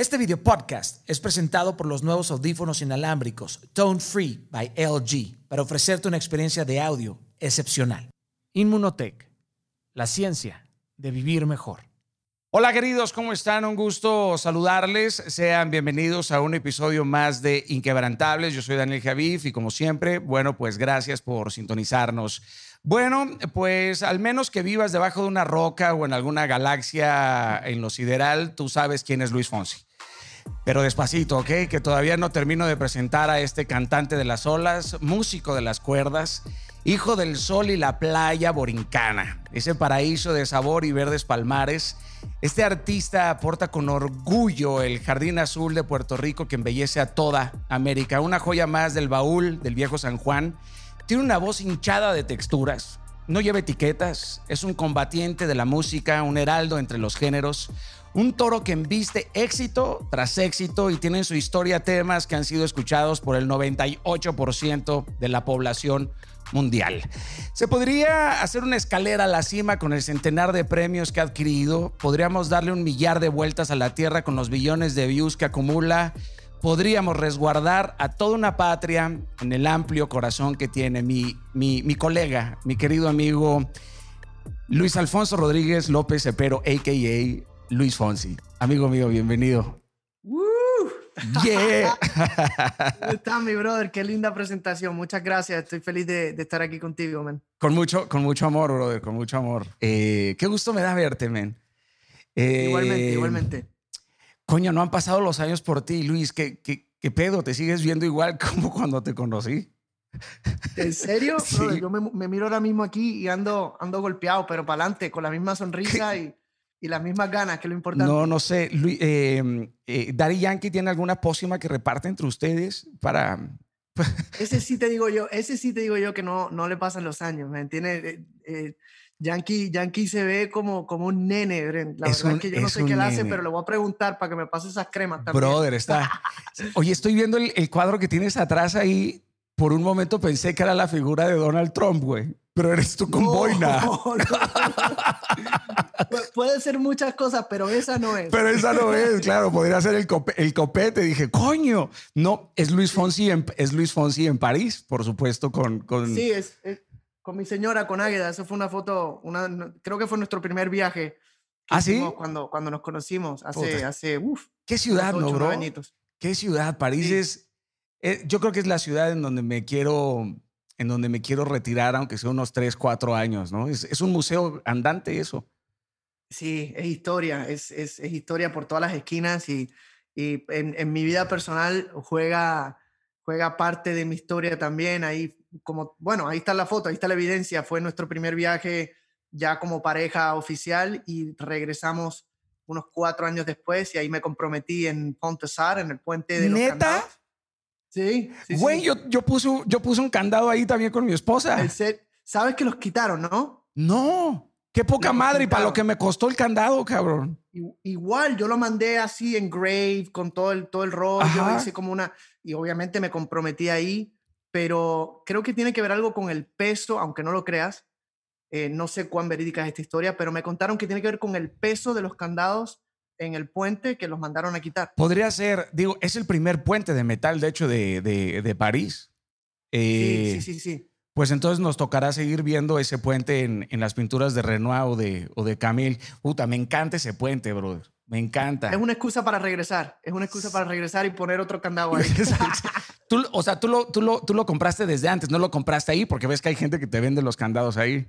Este video podcast es presentado por los nuevos audífonos inalámbricos Tone Free by LG para ofrecerte una experiencia de audio excepcional. Inmunotech, la ciencia de vivir mejor. Hola queridos, ¿cómo están? Un gusto saludarles. Sean bienvenidos a un episodio más de Inquebrantables. Yo soy Daniel Javif y como siempre, bueno, pues gracias por sintonizarnos. Bueno, pues al menos que vivas debajo de una roca o en alguna galaxia en lo sideral, tú sabes quién es Luis Fonsi. Pero despacito, ¿ok? Que todavía no termino de presentar a este cantante de las olas, músico de las cuerdas, hijo del sol y la playa borincana, ese paraíso de sabor y verdes palmares. Este artista aporta con orgullo el jardín azul de Puerto Rico que embellece a toda América, una joya más del baúl del viejo San Juan. Tiene una voz hinchada de texturas, no lleva etiquetas, es un combatiente de la música, un heraldo entre los géneros, un toro que embiste éxito tras éxito y tiene en su historia temas que han sido escuchados por el 98% de la población mundial. Se podría hacer una escalera a la cima con el centenar de premios que ha adquirido, podríamos darle un millar de vueltas a la Tierra con los billones de views que acumula, podríamos resguardar a toda una patria en el amplio corazón que tiene mi, mi, colega, mi querido amigo Luis Alfonso Rodríguez López Cepero, a.k.a. Luis Fonsi. Amigo mío, bienvenido. ¡Woo! Yeah. ¿Cómo estás, mi brother? Qué linda presentación. Muchas gracias. Estoy feliz de, de estar aquí contigo, man. Con mucho, con mucho amor, brother, con mucho amor. Eh, qué gusto me da verte, man. Eh, Igualmente, igualmente. Coño, no han pasado los años por ti, Luis. ¿Qué, qué, qué pedo? ¿Te sigues viendo igual como cuando te conocí? ¿En serio? Sí. Brother, yo me, me miro ahora mismo aquí y ando, ando golpeado, pero para adelante, con la misma sonrisa y, y las mismas ganas, que es lo importante. No, no sé. Luis, eh, eh, Daddy Yankee tiene alguna pócima que reparte entre ustedes para. Ese sí te digo yo, ese sí te digo yo que no, no le pasan los años, ¿me entiendes? Eh, eh, Yankee, Yankee se ve como, como un nene, Bren. La Es verdad un- es que yo no sé qué hace, pero le voy a preguntar para que me pase esas cremas también. Brother, está. Oye, estoy viendo el, el cuadro que tienes atrás ahí. Por un momento pensé que era la figura de Donald Trump, güey. Pero eres tú con No, boina. no, no. Pu- Puede ser muchas cosas, pero esa no es. Pero esa no es, claro, podría ser el, cope- el copete. Dije, coño, no, es Luis Fonsi en, es Luis Fonsi en París, por supuesto, con, con Sí, es, es con mi señora, con Águeda. Eso fue una foto, una, creo que fue nuestro primer viaje. ¿Ah, sí? Cuando, cuando nos conocimos, hace, Puta. hace uf, qué ciudad, ¿no, bro? añitos. Qué ciudad, París Sí. es, eh, yo creo que es la ciudad en donde me quiero, en donde me quiero retirar, aunque sea unos 3, 4 años, ¿no? Es, es un museo andante eso. Sí, es historia, es, es, es historia por todas las esquinas y, y en, en mi vida personal juega, juega parte de mi historia también. Ahí, como, bueno, ahí está la foto, ahí está la evidencia. Fue nuestro primer viaje ya como pareja oficial y regresamos unos cuatro años después y ahí me comprometí en Pontesar, en el puente de los ¿Neta? Candados. Sí, sí, Güey, sí. yo, yo, puse, yo puse un candado ahí también con mi esposa. Sabes que los quitaron, ¿no? No, qué poca Lo madre y para lo que me costó el candado, cabrón. Igual, yo lo mandé así en grave, con todo el, todo el rollo, Ajá. hice como una, y obviamente me comprometí ahí, pero creo que tiene que ver algo con el peso, aunque no lo creas, eh, no sé cuán verídica es esta historia, pero me contaron que tiene que ver con el peso de los candados en el puente que los mandaron a quitar. Podría ser, digo, es el primer puente de metal, de hecho, de, de, de París. Eh, Sí, sí, sí, sí. Pues entonces nos tocará seguir viendo ese puente en, en las pinturas de Renoir o de, o de Camille. Puta, me encanta ese puente, brother. Me encanta. Es una excusa para regresar, es una excusa para regresar y poner otro candado ahí. Tú, o sea, tú lo, tú, lo, tú lo compraste desde antes, no lo compraste ahí porque ves que hay gente que te vende los candados ahí.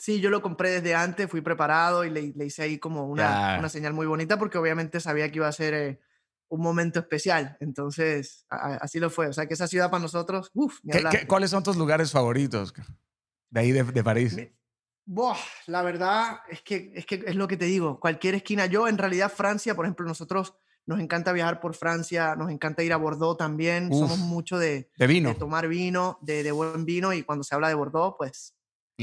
Sí, yo lo compré desde antes, fui preparado y le, le hice ahí como una, una señal muy bonita porque obviamente sabía que iba a ser eh, un momento especial. Entonces, a- a- así lo fue. O sea, que esa ciudad para nosotros, uff, ni ¿Qué- hablar. qué- ¿Cuáles son tus lugares favoritos de ahí de, de París? Mi- Buah, la verdad es que, es que es lo que te digo, cualquier esquina. Yo en realidad Francia, por ejemplo, nosotros nos encanta viajar por Francia, nos encanta ir a Bordeaux también. Uf. Somos mucho de, De vino. de tomar vino, de, de buen vino y cuando se habla de Bordeaux, pues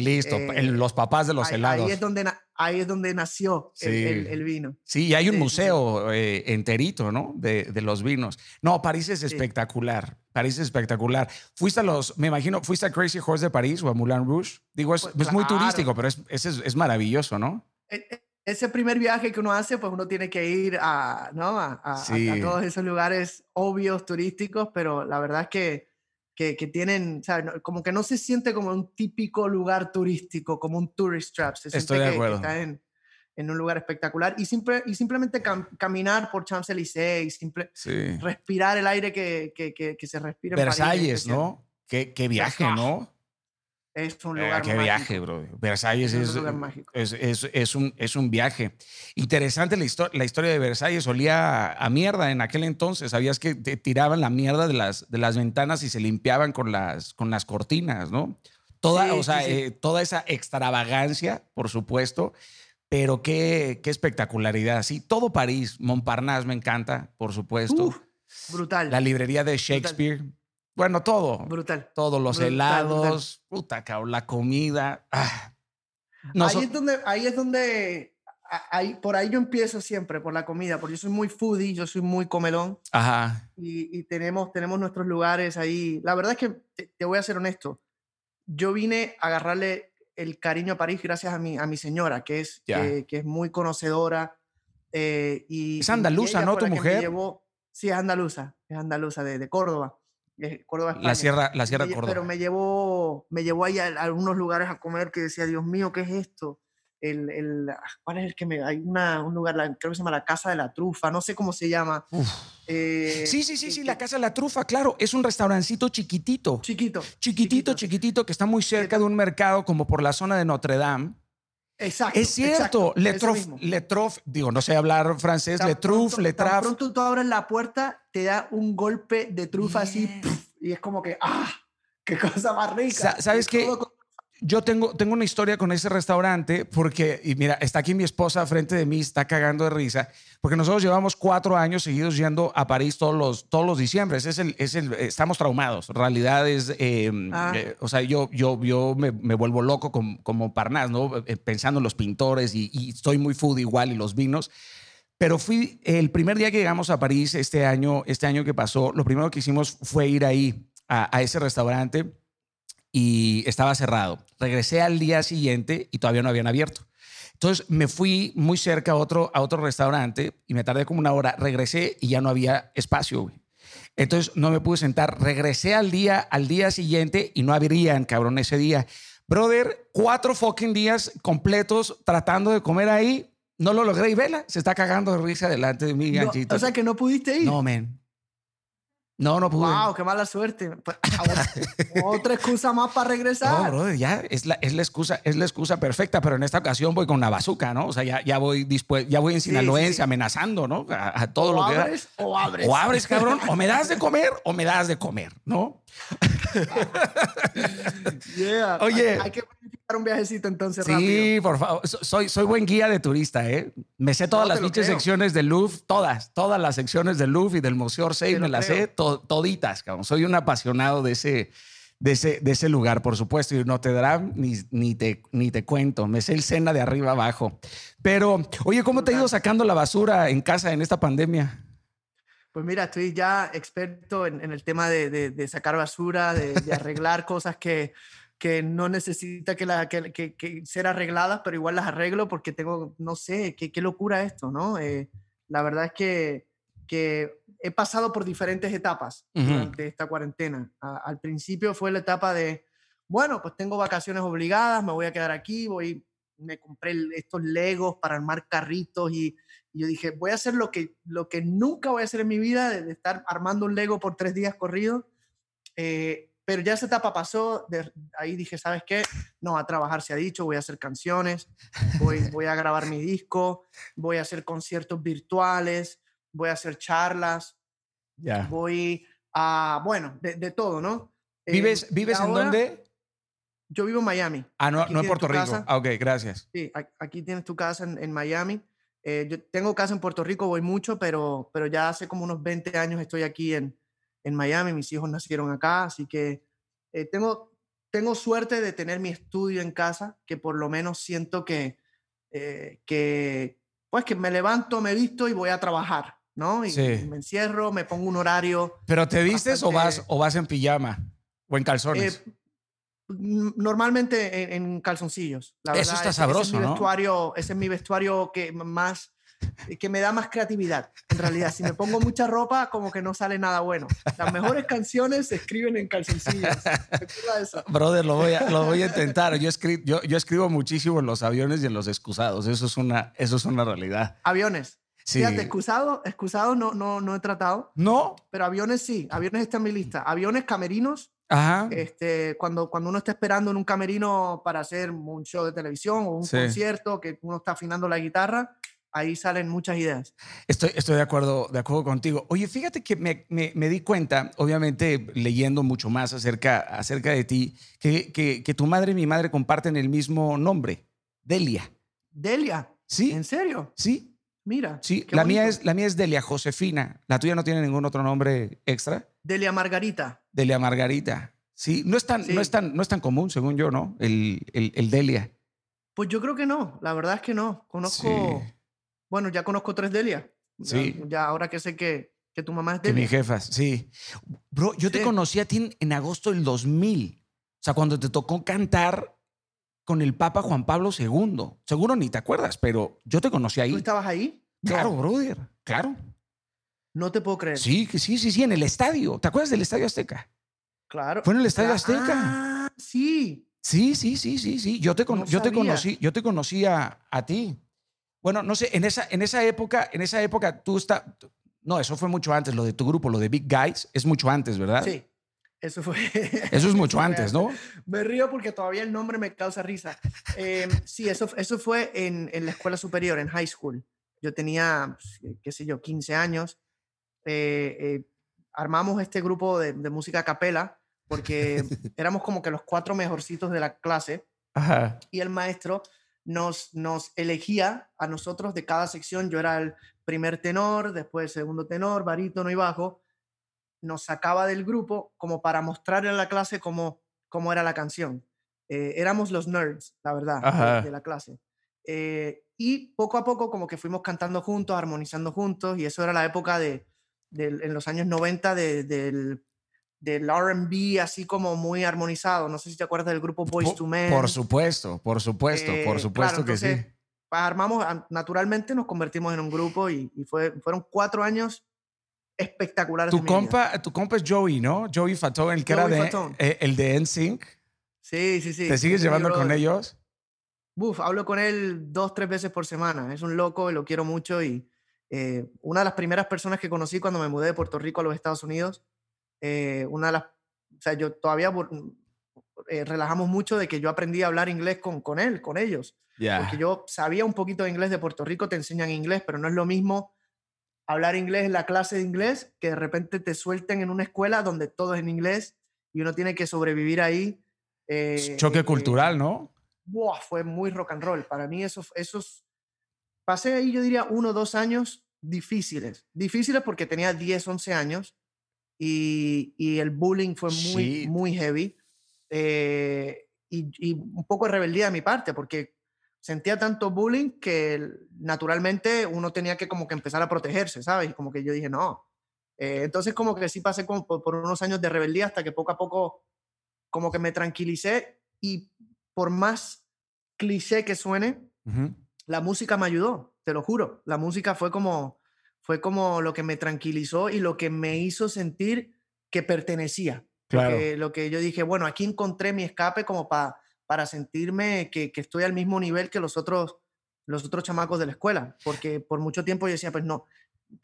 Listo. eh, los papás de los ahí, helados. ahí es donde, na- ahí es donde nació el- Sí. el- el vino. Sí, y hay un Sí, sí, sí. museo eh, enterito, ¿no? De, de los vinos. No, París es espectacular. París es espectacular. Fuiste a los, me imagino, fuiste a Crazy Horse de París o a Moulin Rouge. Digo, es, Pues, es muy turístico, pero es, es, es- maravilloso, ¿no? E- e- ese primer viaje que uno hace, pues uno tiene que ir a, ¿no? a, a, todos esos lugares obvios, turísticos, pero la verdad es que, que, que tienen, como que no se siente como un típico lugar turístico, como un tourist trap. Se Estoy de acuerdo. está en, en, un lugar espectacular y, simple, y simplemente caminar por Champs-Élysées y simple, respirar el aire que, que, que, se respira Versalles, ¿no? Qué, qué viaje, ¿no? Es un lugar Qué viaje, bro. Versalles es, es, es, un, es un viaje. Interesante la, la historia de Versalles. Olía a mierda en aquel entonces. Sabías que te tiraban la mierda de las, de las ventanas y se limpiaban con las, con las cortinas, ¿no? Toda, o sea, eh, toda esa extravagancia, por supuesto. Pero qué, qué espectacularidad. Sí, todo París. Montparnasse me encanta, por supuesto. brutal. La librería de Shakespeare. Bueno, todo. Brutal. Todos los helados, puta cabrón, la comida. Ah. ahí, es donde, ahí es donde, ahí, por ahí yo empiezo siempre, por la comida, porque yo soy muy foodie, yo soy muy comelón. Ajá. Y, tenemos, tenemos nuestros lugares ahí. La verdad es que, te, voy a ser honesto, yo vine a agarrarle el cariño a París gracias a mi, a mi señora, que es, que, es muy conocedora. Eh, y, es andaluza, ¿no? Tu mujer. sí, es andaluza, es andaluza de, de Córdoba. Córdoba, La Sierra, la Sierra Córdoba. Pero me llevó, me llevó ahí a, algunos lugares a comer que decía, Dios mío, ¿qué es esto? El, el, ah, ¿Cuál es el que me.? Hay una, un lugar, creo que se llama la Casa de la Trufa, no sé cómo se llama. Eh, sí, sí, sí, sí, la Casa de la Trufa, claro. Es un restaurancito chiquitito. Chiquito. Chiquitito, chiquitito, que está muy cerca de un mercado como por la zona de Notre Dame. Exacto. Es cierto, le trof, digo, no sé hablar francés, le truf, le traf. pronto tú abres la puerta, te da un golpe de trufa así, y es como que, ¡ah! ¡Qué cosa más rica! ¿Sabes qué? Yo tengo, tengo una historia con ese restaurante porque, y mira, está aquí mi esposa frente de mí, está cagando de risa, porque nosotros llevamos cuatro años seguidos yendo a París todos los, todos los diciembres. Es el, es el, estamos traumados. Realidad es, em, ah. eh, o sea, yo, yo, yo me, me vuelvo loco como, como Parnas, ¿no? Eh, pensando en los pintores y, y estoy muy food igual y los vinos. Pero fui el primer día que llegamos a París este año, este año que pasó, lo primero que hicimos fue ir ahí a, a ese restaurante y estaba cerrado. Regresé al día siguiente y todavía no habían abierto. Entonces me fui muy cerca a otro, a otro restaurante y me tardé como una hora. Regresé y ya no había espacio. Entonces no me pude sentar. Regresé al día, al día siguiente y no habrían, cabrón, ese día. Brother, cuatro fucking días completos tratando de comer ahí. No lo logré y vela, se está cagando de risa delante de mí, ganchito. o sea que no pudiste ir. No, men. No, no pude. Wow, qué mala suerte. Pues, otra excusa más para regresar. No, brother, ya es la, es la excusa, es la excusa perfecta, pero en esta ocasión voy con una bazuca, ¿no? O sea, ya, ya voy dispuesto, ya voy en Sinaloense amenazando, ¿no? A, todo lo que abres, o abres. O abres, cabrón, o me das de comer o me das de comer, ¿no? yeah. Oye, hay, que un viajecito entonces sí, por favor. Soy, soy buen guía de turista, ¿eh? Me sé todas las pinches secciones del Louvre, todas, todas las secciones del Louvre y del Museo Orsay, me las sé toditas, cabrón. Soy un apasionado de ese, de ese, de ese lugar, por supuesto, y no te dará ni, ni, te, ni te cuento. Me sé el cena de arriba abajo. Pero, oye, ¿cómo te ha ido sacando la basura en casa en esta pandemia? Pues mira, estoy ya experto en, el tema de, sacar basura, de, arreglar cosas que, que no necesita que, la, que, ser arregladas, pero igual las arreglo porque tengo, no sé, qué, qué locura esto, ¿no? Eh, la verdad es que, que he pasado por diferentes etapas de esta cuarentena. al principio fue la etapa de, bueno, pues tengo vacaciones obligadas, me voy a quedar aquí, voy, me compré estos legos para armar carritos y y yo dije, voy a hacer lo que, lo que nunca voy a hacer en mi vida, de, estar armando un Lego por tres días corridos. Eh, pero ya esa etapa pasó, de, ahí dije, ¿sabes qué? No, a trabajar se ha dicho, voy a hacer canciones, voy, voy a grabar mi disco, voy a hacer conciertos virtuales, voy a hacer charlas, voy a, bueno, de, todo, ¿no? Eh, ¿Vives, ¿vives en dónde? Yo vivo en Miami. Ah, no, no en Puerto Rico. Ah, ok, gracias. Sí, aquí tienes tu casa en, en Miami. Eh, yo tengo casa en Puerto Rico, voy mucho, pero, pero ya hace como unos 20 años estoy aquí en, en Miami, mis hijos nacieron acá, así que eh, tengo, tengo suerte de tener mi estudio en casa, que por lo menos siento que, eh, que, pues que me levanto, me visto y voy a trabajar, ¿no? Y, me encierro, me pongo un horario. ¿Pero te vistes o, vas, o vas en pijama o en calzones? Normalmente en, calzoncillos. Eso está sabroso, ese Vestuario, ese es mi vestuario que más que me da más creatividad. En realidad, si me pongo mucha ropa, como que no sale nada bueno. Las mejores canciones se escriben en calzoncillos. Eso? Brother, lo voy a, lo voy a intentar. Yo, escribo, yo, yo, escribo muchísimo en los aviones y en los excusados. Eso es una, eso es una realidad. Aviones. Sí. Fíjate, excusado, excusado no, no, no he tratado. No. Pero aviones sí. Aviones está en mi lista. Aviones, camerinos. Ajá. Este, cuando, cuando uno está esperando en un camerino para hacer un show de televisión o un concierto, que uno está afinando la guitarra, ahí salen muchas ideas. Estoy, estoy de, acuerdo, de acuerdo contigo. Oye, fíjate que me, me, di cuenta, obviamente leyendo mucho más acerca, acerca de ti, que, que, tu madre y mi madre comparten el mismo nombre, Delia. Delia. Sí. ¿En serio? Sí. Mira. Sí, la mía, es, la mía es Delia Josefina. ¿La tuya no tiene ningún otro nombre extra? Delia Margarita. Delia Margarita. Sí, no es tan, no es tan, no es tan común, según yo, ¿no? El, el, el, Delia. Pues yo creo que no, la verdad es que no. Conozco, bueno, ya conozco tres Delia. Sí. Ya, ahora que sé que, que tu mamá es Delia. Que mi jefa, sí. Bro, yo te conocí a ti en, agosto del 2000. O sea, cuando te tocó cantar con el Papa Juan Pablo II. Seguro ni te acuerdas, pero yo te conocí ahí. ¿Tú estabas ahí? Claro, brother. Claro. No te puedo creer. Sí, sí, sí, sí, en el estadio. ¿Te acuerdas del Estadio Azteca? Claro. Fue en el Estadio Azteca. Ah, sí. Sí, sí, sí, sí, sí. Yo te, yo te conocí, yo te conocí a, a ti. Bueno, no sé, en esa, en esa época, en esa época tú estás... No, eso fue mucho antes, lo de tu grupo, lo de Big Guys, es mucho antes, ¿verdad? Sí, eso fue... Eso es mucho antes, ¿no? Me río porque todavía el nombre me causa risa. Em, sí, eso, eso fue en, en, la escuela superior, en high school. Yo tenía, pues, qué sé yo, 15 años. Eh, eh, armamos este grupo de, de música a capela porque éramos como que los cuatro mejorcitos de la clase. Ajá. Y el maestro nos, nos elegía a nosotros de cada sección. Yo era el primer tenor, después segundo tenor, barítono y bajo. Nos sacaba del grupo como para mostrarle a la clase cómo, cómo era la canción. Eh, éramos los nerds, la verdad, de, la clase. Eh, y poco a poco como que fuimos cantando juntos, armonizando juntos, y eso era la época de, en los años 90 del del RB así como muy armonizado. No sé si te acuerdas del grupo Boys to Men. Por supuesto, por supuesto, por eh, supuesto que sí. Armamos, naturalmente nos convertimos en un grupo y, fue, fueron cuatro años espectaculares. Tu, compa, tu compa es Joey, ¿no? Joey Fatone, el que era de, eh, el de NSYNC. Sí, sí, sí. ¿Te sigues llevando con ellos? Uf, hablo con él dos, tres veces por semana. Es un loco y lo quiero mucho. Y eh, una de las primeras personas que conocí cuando me mudé de Puerto Rico a los Estados Unidos eh, una de las, o sea, yo todavía eh, relajamos mucho de que yo aprendí a hablar inglés con, con él, con ellos. Porque yo sabía un poquito de inglés de Puerto Rico, te enseñan inglés, pero no es lo mismo hablar inglés en la clase de inglés que de repente te suelten en una escuela donde todo es en inglés y uno tiene que sobrevivir ahí. Eh, Choque cultural, ¿no? Buah, fue muy rock and roll. Para mí esos, esos, pasé ahí yo diría uno o dos años difíciles. Difíciles porque tenía 10, 11 años y, y el bullying fue muy, muy heavy. Eh, y, y, un poco de rebeldía de mi parte, porque sentía tanto bullying que naturalmente uno tenía que como que empezar a protegerse, ¿sabes? Como que yo dije, no. Eh, entonces como que sí pasé como por, unos años de rebeldía hasta que poco a poco como que me tranquilicé y por más cliché que suene, la música me ayudó, te lo juro. La música fue como, fue como lo que me tranquilizó y lo que me hizo sentir que pertenecía. Claro. Lo que yo dije, bueno, aquí encontré mi escape como para para sentirme que, que, estoy al mismo nivel que los otros, los otros chamacos de la escuela. Porque por mucho tiempo yo decía, pues no,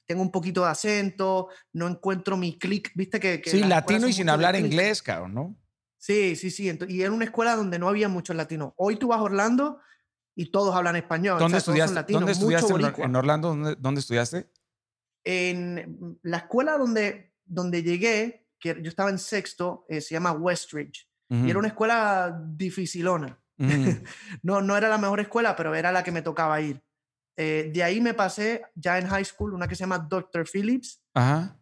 tengo un poquito de acento, no encuentro mi clic, viste que... sí, latino y sin hablar inglés, cabrón, ¿no? Sí, sí, sí. y era una escuela donde no había muchos latinos. Hoy tú vas a Orlando y todos hablan español. ¿Dónde estudiaste, ¿dónde estudiaste en Orlando? ¿dónde, ¿Dónde estudiaste? En la escuela donde, donde llegué, que yo estaba en sexto, eh, se llama Westridge. Y era una escuela dificilona. no, no era la mejor escuela, pero era la que me tocaba ir. Eh, de ahí me pasé ya en high school, una que se llama Dr. Phillips,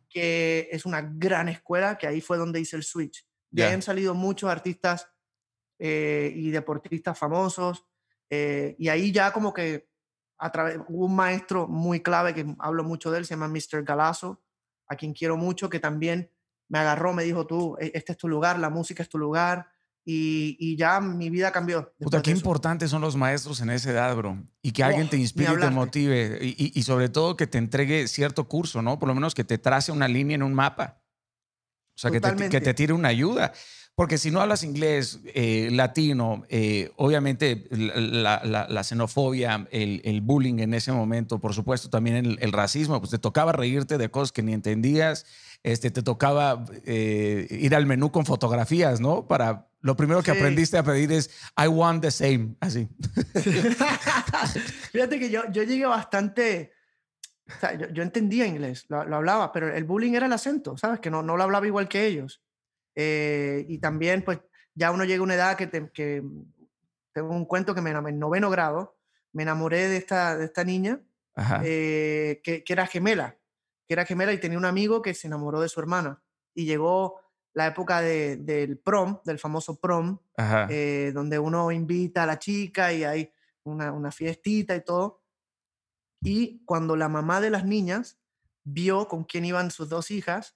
que es una gran escuela, que ahí fue donde hice el switch. De ahí han salido muchos artistas eh, y deportistas famosos. y ahí ya como que a través, hubo un maestro muy clave que hablo mucho de él, se llama Mr. Galazo, a quien quiero mucho, que también me agarró, me dijo, tú, e, este es tu lugar, la música es tu lugar, y, ya mi vida cambió. Puta, qué importantes son los maestros en esa edad, bro. Y que alguien te inspire y te motive. Y, sobre todo que te entregue cierto curso, ¿no? Por lo menos que te trace una línea en un mapa. O sea, que te, que te, tire una ayuda. Porque si no hablas inglés, eh, latino, eh, obviamente la, xenofobia, el, bullying en ese momento, por supuesto también el, el, racismo, pues te tocaba reírte de cosas que ni entendías, este, te tocaba eh, ir al menú con fotografías, ¿no? Para lo primero que aprendiste a pedir es I want the same, así. Fíjate que yo, yo llegué bastante, o sea, yo, entendía inglés, lo, hablaba, pero el bullying era el acento, ¿sabes? Que no, no lo hablaba igual que ellos. Eh, y también, pues, ya uno llega a una edad que, que tengo un cuento que me en noveno grado me enamoré de esta, de esta niña eh, que, que, era gemela que era gemela y tenía un amigo que se enamoró de su hermana. Y llegó la época del prom, del famoso prom, eh, donde uno invita a la chica y hay una, una fiestita y todo. Y cuando la mamá de las niñas vio con quién iban sus dos hijas,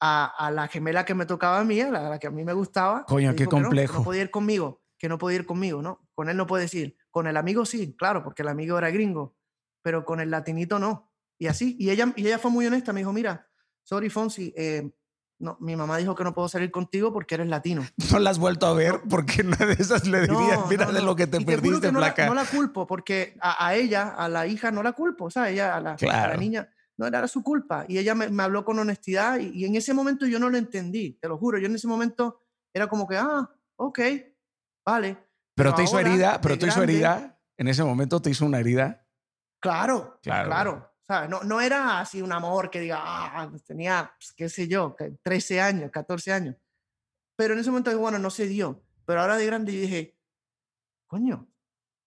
a, la gemela que me tocaba a mí, a la, que a mí me gustaba. Coño, qué complejo. Que no, podía ir conmigo, que no podía ir conmigo, ¿no? Con él no puedes ir. Con el amigo sí, claro, porque el amigo era gringo, pero con el latinito no. Y así, y ella, y ella fue muy honesta, me dijo, mira, sorry Fonsi, eh, no, mi mamá dijo que no puedo salir contigo porque eres latino. No la has vuelto a ver porque una de esas le diría, mira de lo que te perdiste, no placa. La, no la culpo porque a, ella, a la hija, no la culpo, o sea, ella, a la, a la niña, no era su culpa. Y ella me, me habló con honestidad y, y, en ese momento yo no lo entendí, te lo juro. Yo en ese momento era como que, ah, ok, vale. Pero, te hizo herida, pero te hizo herida, en ese momento te hizo una herida. Claro, claro. claro. No, no era así un amor que diga, ah, pues tenía, pues, qué sé yo, 13 años, 14 años. Pero en ese momento, bueno, no se dio. Pero ahora de grande dije, coño,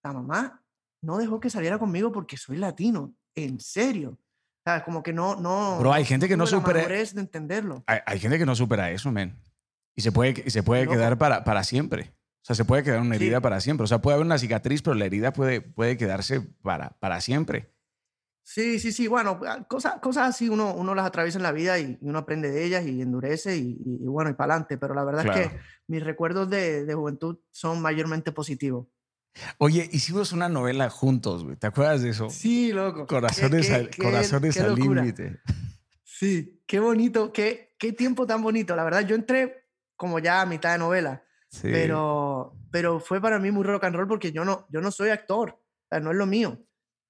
la mamá no dejó que saliera conmigo porque soy latino, en serio. ¿Sabes? Como que no, no. Pero hay gente que no supera. de entenderlo. Hay, hay, gente que no supera eso, men. Y se puede, y se puede quedar para, para siempre. O sea, se puede quedar una herida para siempre. O sea, puede haber una cicatriz, pero la herida puede, puede quedarse para, para siempre. Sí, sí, sí. Bueno, ah, cosas, cosas así uno, uno las atraviesa en la vida y, uno aprende de ellas y endurece y, bueno, y para adelante. Pero la verdad es que mis recuerdos de, de, juventud son mayormente positivos. Oye, hicimos una novela juntos, güey. ¿Te acuerdas de eso? Sí, loco. Corazones, al, corazones al límite. Sí, qué bonito, qué, qué tiempo tan bonito. La verdad, yo entré como ya a mitad de novela, sí. pero, pero fue para mí muy rock and roll porque yo no, yo no soy actor, o sea, no es lo mío.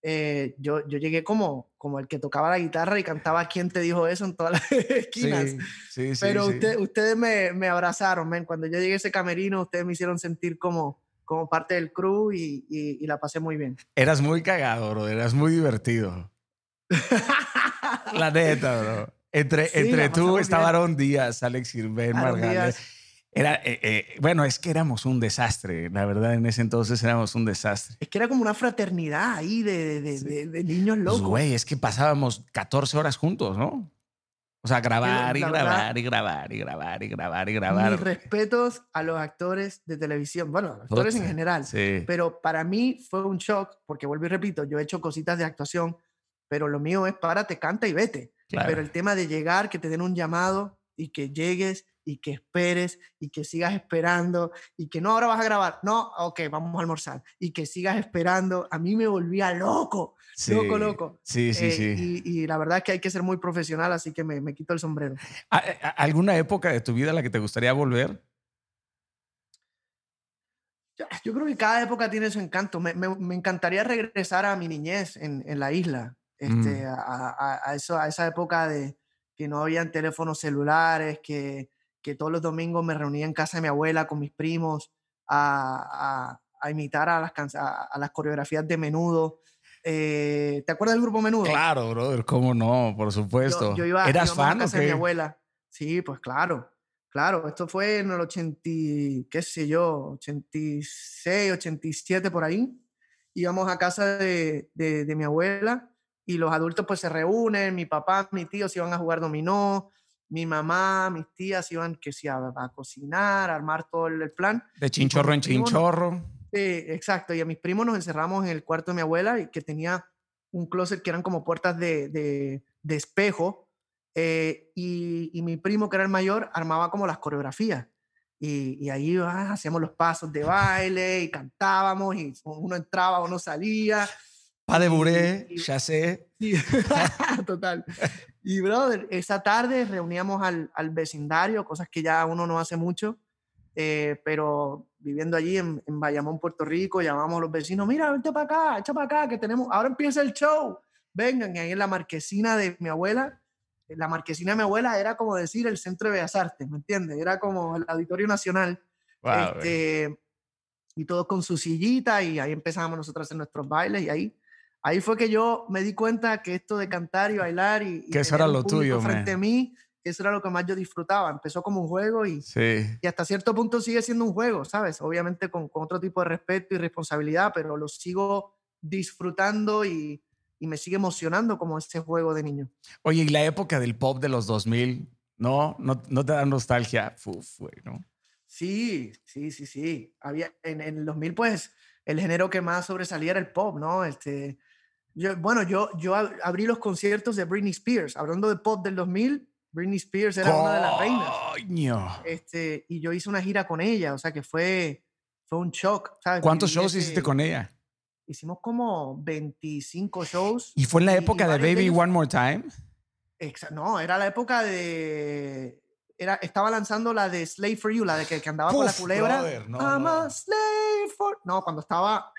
Eh, yo, yo llegué como, como el que tocaba la guitarra y cantaba ¿Quién te dijo eso? en todas las esquinas. Sí, sí, Pero usted, ustedes me, me abrazaron, men. Cuando yo llegué a ese camerino, ustedes me hicieron sentir como, como parte del crew y, y, la pasé muy bien. Eras muy cagado, bro. Eras muy divertido. la neta, bro. Entre, entre tú, estaba Aaron Díaz, Alex Irben, Margales. Era, eh, eh, bueno, es que éramos un desastre, la verdad, en ese entonces éramos un desastre. Es que era como una fraternidad ahí de, de, de, niños pues, locos. güey, es que pasábamos 14 horas juntos, ¿no? O sea, grabar y grabar y grabar y grabar y grabar y grabar. Mis respetos a los actores de televisión, bueno, los actores en general. Sí. Pero para mí fue un shock, porque vuelvo y repito, yo he hecho cositas de actuación, pero lo mío es párate, canta y vete. Pero el tema de llegar, que te den un llamado y que llegues y que esperes y que sigas esperando y que no ahora vas a grabar, no, ok, vamos a almorzar y que sigas esperando, a mí me volvía loco, loco, loco. Sí, sí, eh, sí. Y, la verdad es que hay que ser muy profesional, así que me, me quito el sombrero. ¿Alguna época de tu vida a la que te gustaría volver? Yo creo que cada época tiene su encanto. Me, me, me encantaría regresar a mi niñez en, en la isla, este, mm. a, a, eso, a esa época de que no habían teléfonos celulares, que, que todos los domingos me reunía en casa de mi abuela con mis primos a, a, imitar a las, a, las coreografías de menudo. Eh, ¿Te acuerdas del grupo Menudo? Claro, brother, cómo no, por supuesto. Yo, iba, ¿Eras fan a casa de mi abuela. Sí, pues claro, claro. Esto fue en el 80, qué sé yo, 86, 87 por ahí. Íbamos a casa de, de, de mi abuela y los adultos pues se reúnen, mi papá, mi tío se iban a jugar dominó, mi mamá, mis tías iban que si a, cocinar, a armar todo el, plan. De chinchorro en chinchorro. Sí, exacto. Y a mis primos nos encerramos en el cuarto de mi abuela y que tenía un closet que eran como puertas de, de, espejo. Eh, y, y, mi primo, que era el mayor, armaba como las coreografías. Y, ahí ah, hacíamos los pasos de baile y cantábamos y uno entraba, uno salía. Pa de buré, ya sé. total. Y, brother, esa tarde reuníamos al, al, vecindario, cosas que ya uno no hace mucho, eh, pero viviendo allí en, en, Bayamón, Puerto Rico, llamamos a los vecinos, mira, vente para acá, echa para acá, que tenemos, ahora empieza el show, vengan, y ahí en la marquesina de mi abuela, la marquesina de mi abuela era como decir el Centro de Bellas Artes, ¿me entiendes? Era como el Auditorio Nacional. este, y todos con su sillita y ahí empezamos nosotros a hacer nuestros bailes y ahí, ahí fue que yo me di cuenta que esto de cantar y bailar y, que eso era lo tuyo, frente a mí, eso era lo que más yo disfrutaba. Empezó como un juego y, y hasta cierto punto sigue siendo un juego, ¿sabes? Obviamente con, con otro tipo de respeto y responsabilidad, pero lo sigo disfrutando y, y me sigue emocionando como este juego de niño. Oye, y la época del pop de los 2000, ¿no? ¿No, no te da nostalgia? Uf, güey, ¿no? Sí, sí, sí, sí. Había, en, en, el 2000, pues, el género que más sobresalía era el pop, ¿no? Este, yo, bueno, yo, yo abrí los conciertos de Britney Spears. Hablando de pop del 2000, Britney Spears era una de las reinas. Este, y yo hice una gira con ella, o sea que fue, fue un shock. ¿sabes? ¿Cuántos shows hiciste con ella? hicimos como 25 shows. ¿Y fue en la época de Baby One More Time? no, era la época de... Era, estaba lanzando la de Slave for You, la de que, andaba con la culebra. no, I'm a slave for... No, cuando estaba...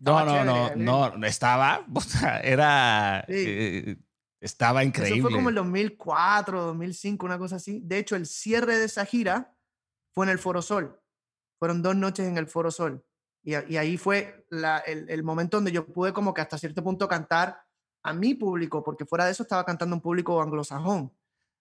no, no, no, no, estaba, era... Eh, estaba increíble. Eso fue como el 2004, 2005, una cosa así. De hecho, el cierre de esa gira fue en el Foro Sol. Fueron dos noches en el Foro Sol. Y, ahí fue el, momento donde yo pude como que hasta cierto punto cantar a mi público, porque fuera de eso estaba cantando un público anglosajón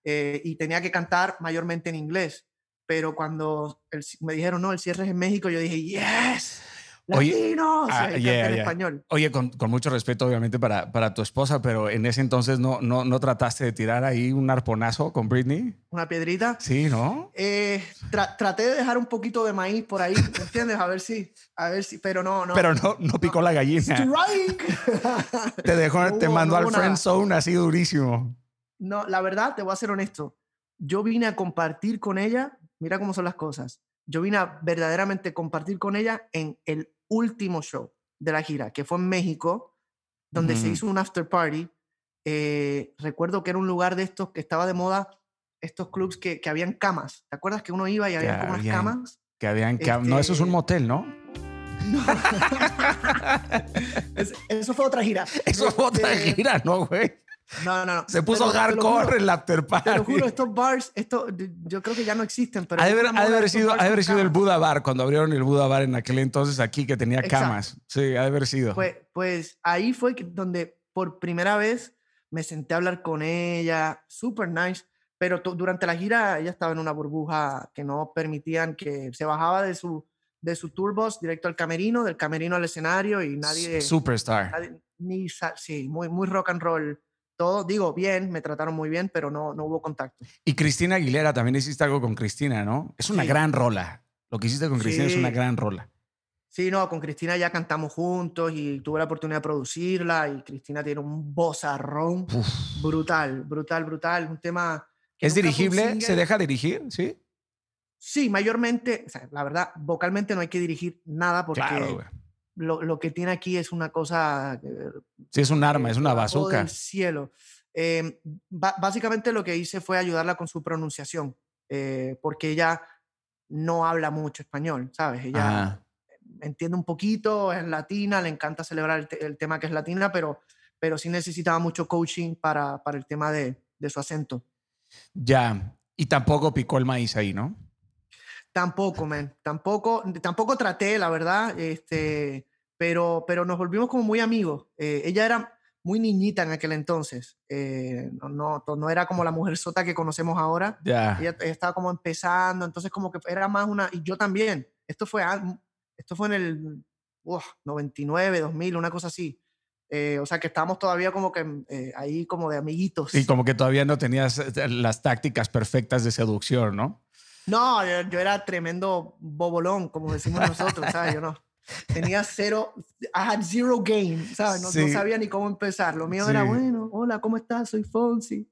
eh, y tenía que cantar mayormente en inglés. Pero cuando me dijeron, no, el cierre es en México, yo dije, yes, latinos, ah, en español. Oye, con, con, mucho respeto obviamente para, para tu esposa, pero en ese entonces no, no, no trataste de tirar ahí un arponazo con Britney. ¿Una piedrita? Sí, ¿no? Eh, traté de dejar un poquito de maíz por ahí, ¿me entiendes? A ver si, a ver si, pero no, no. Pero no, no picó la gallina. Strike. te dejó, te mandó al friend zone así durísimo. No, la verdad, te voy a ser honesto. Yo vine a compartir con ella, mira cómo son las cosas. Yo vine a verdaderamente compartir con ella en el último show de la gira, que fue en México, donde se hizo un after party. Eh, recuerdo que era un lugar de estos que estaba de moda, estos clubs que, que habían camas. ¿Te acuerdas que uno iba y había como unas camas? Que habían camas. No, eso es un este motel, ¿no? No. eso fue otra gira. Eso fue otra este gira, ¿no, güey? No, no, no. Se puso hardcore en la after party. Te lo juro, estos bars, esto, yo creo que ya no existen. Pero ha de haber, sido, haber sido el Buda Bar, cuando abrieron el Buda Bar en aquel entonces aquí, que tenía camas. Sí, ha de haber sido. Pues, pues ahí fue donde por primera vez me senté a hablar con ella, super nice. Pero durante la gira ella estaba en una burbuja que no permitían que se bajaba de su, de su tour bus directo al camerino, del camerino al escenario y nadie. Superstar. ni, sí, muy, muy rock and roll todo, digo, bien, me trataron muy bien, pero no, no hubo contacto. Y Cristina Aguilera, también hiciste algo con Cristina, ¿no? Es una gran rola. Lo que hiciste con Cristina es una gran rola. Sí, no, con Cristina ya cantamos juntos y tuve la oportunidad de producirla y Cristina tiene un vozarrón brutal, brutal, brutal. Un tema... ¿Es dirigible? ¿Se deja dirigir? Sí. Sí, mayormente, la verdad, vocalmente no hay que dirigir nada porque lo, lo, que tiene aquí es una cosa... sí, es un arma, es una bazooka. del cielo. Eh, básicamente lo que hice fue ayudarla con su pronunciación, eh, porque ella no habla mucho español, ¿sabes? Ella entiende un poquito, es latina, le encanta celebrar el, tema que es latina, pero, pero sí necesitaba mucho coaching para, para el tema de, de su acento. Ya, y tampoco picó el maíz ahí, ¿no? Tampoco, man. Tampoco, tampoco traté, la verdad. Este, pero, pero nos volvimos como muy amigos. Eh, ella era muy niñita en aquel entonces. Eh, no, no, no, era como la mujer sota que conocemos ahora. Ella, estaba como empezando, entonces como que era más una... Y yo también. Esto fue, esto fue en el 99, 2000, una cosa así. Eh, o sea que estábamos todavía como que ahí como de amiguitos. Y como que todavía no tenías las tácticas perfectas de seducción, ¿no? No, yo, era tremendo bobolón, como decimos nosotros, ¿sabes? Yo no. Tenía cero, I had zero game, ¿sabes? No, sabía ni cómo empezar. Lo mío era, bueno, hola, ¿cómo estás? Soy Fonsi.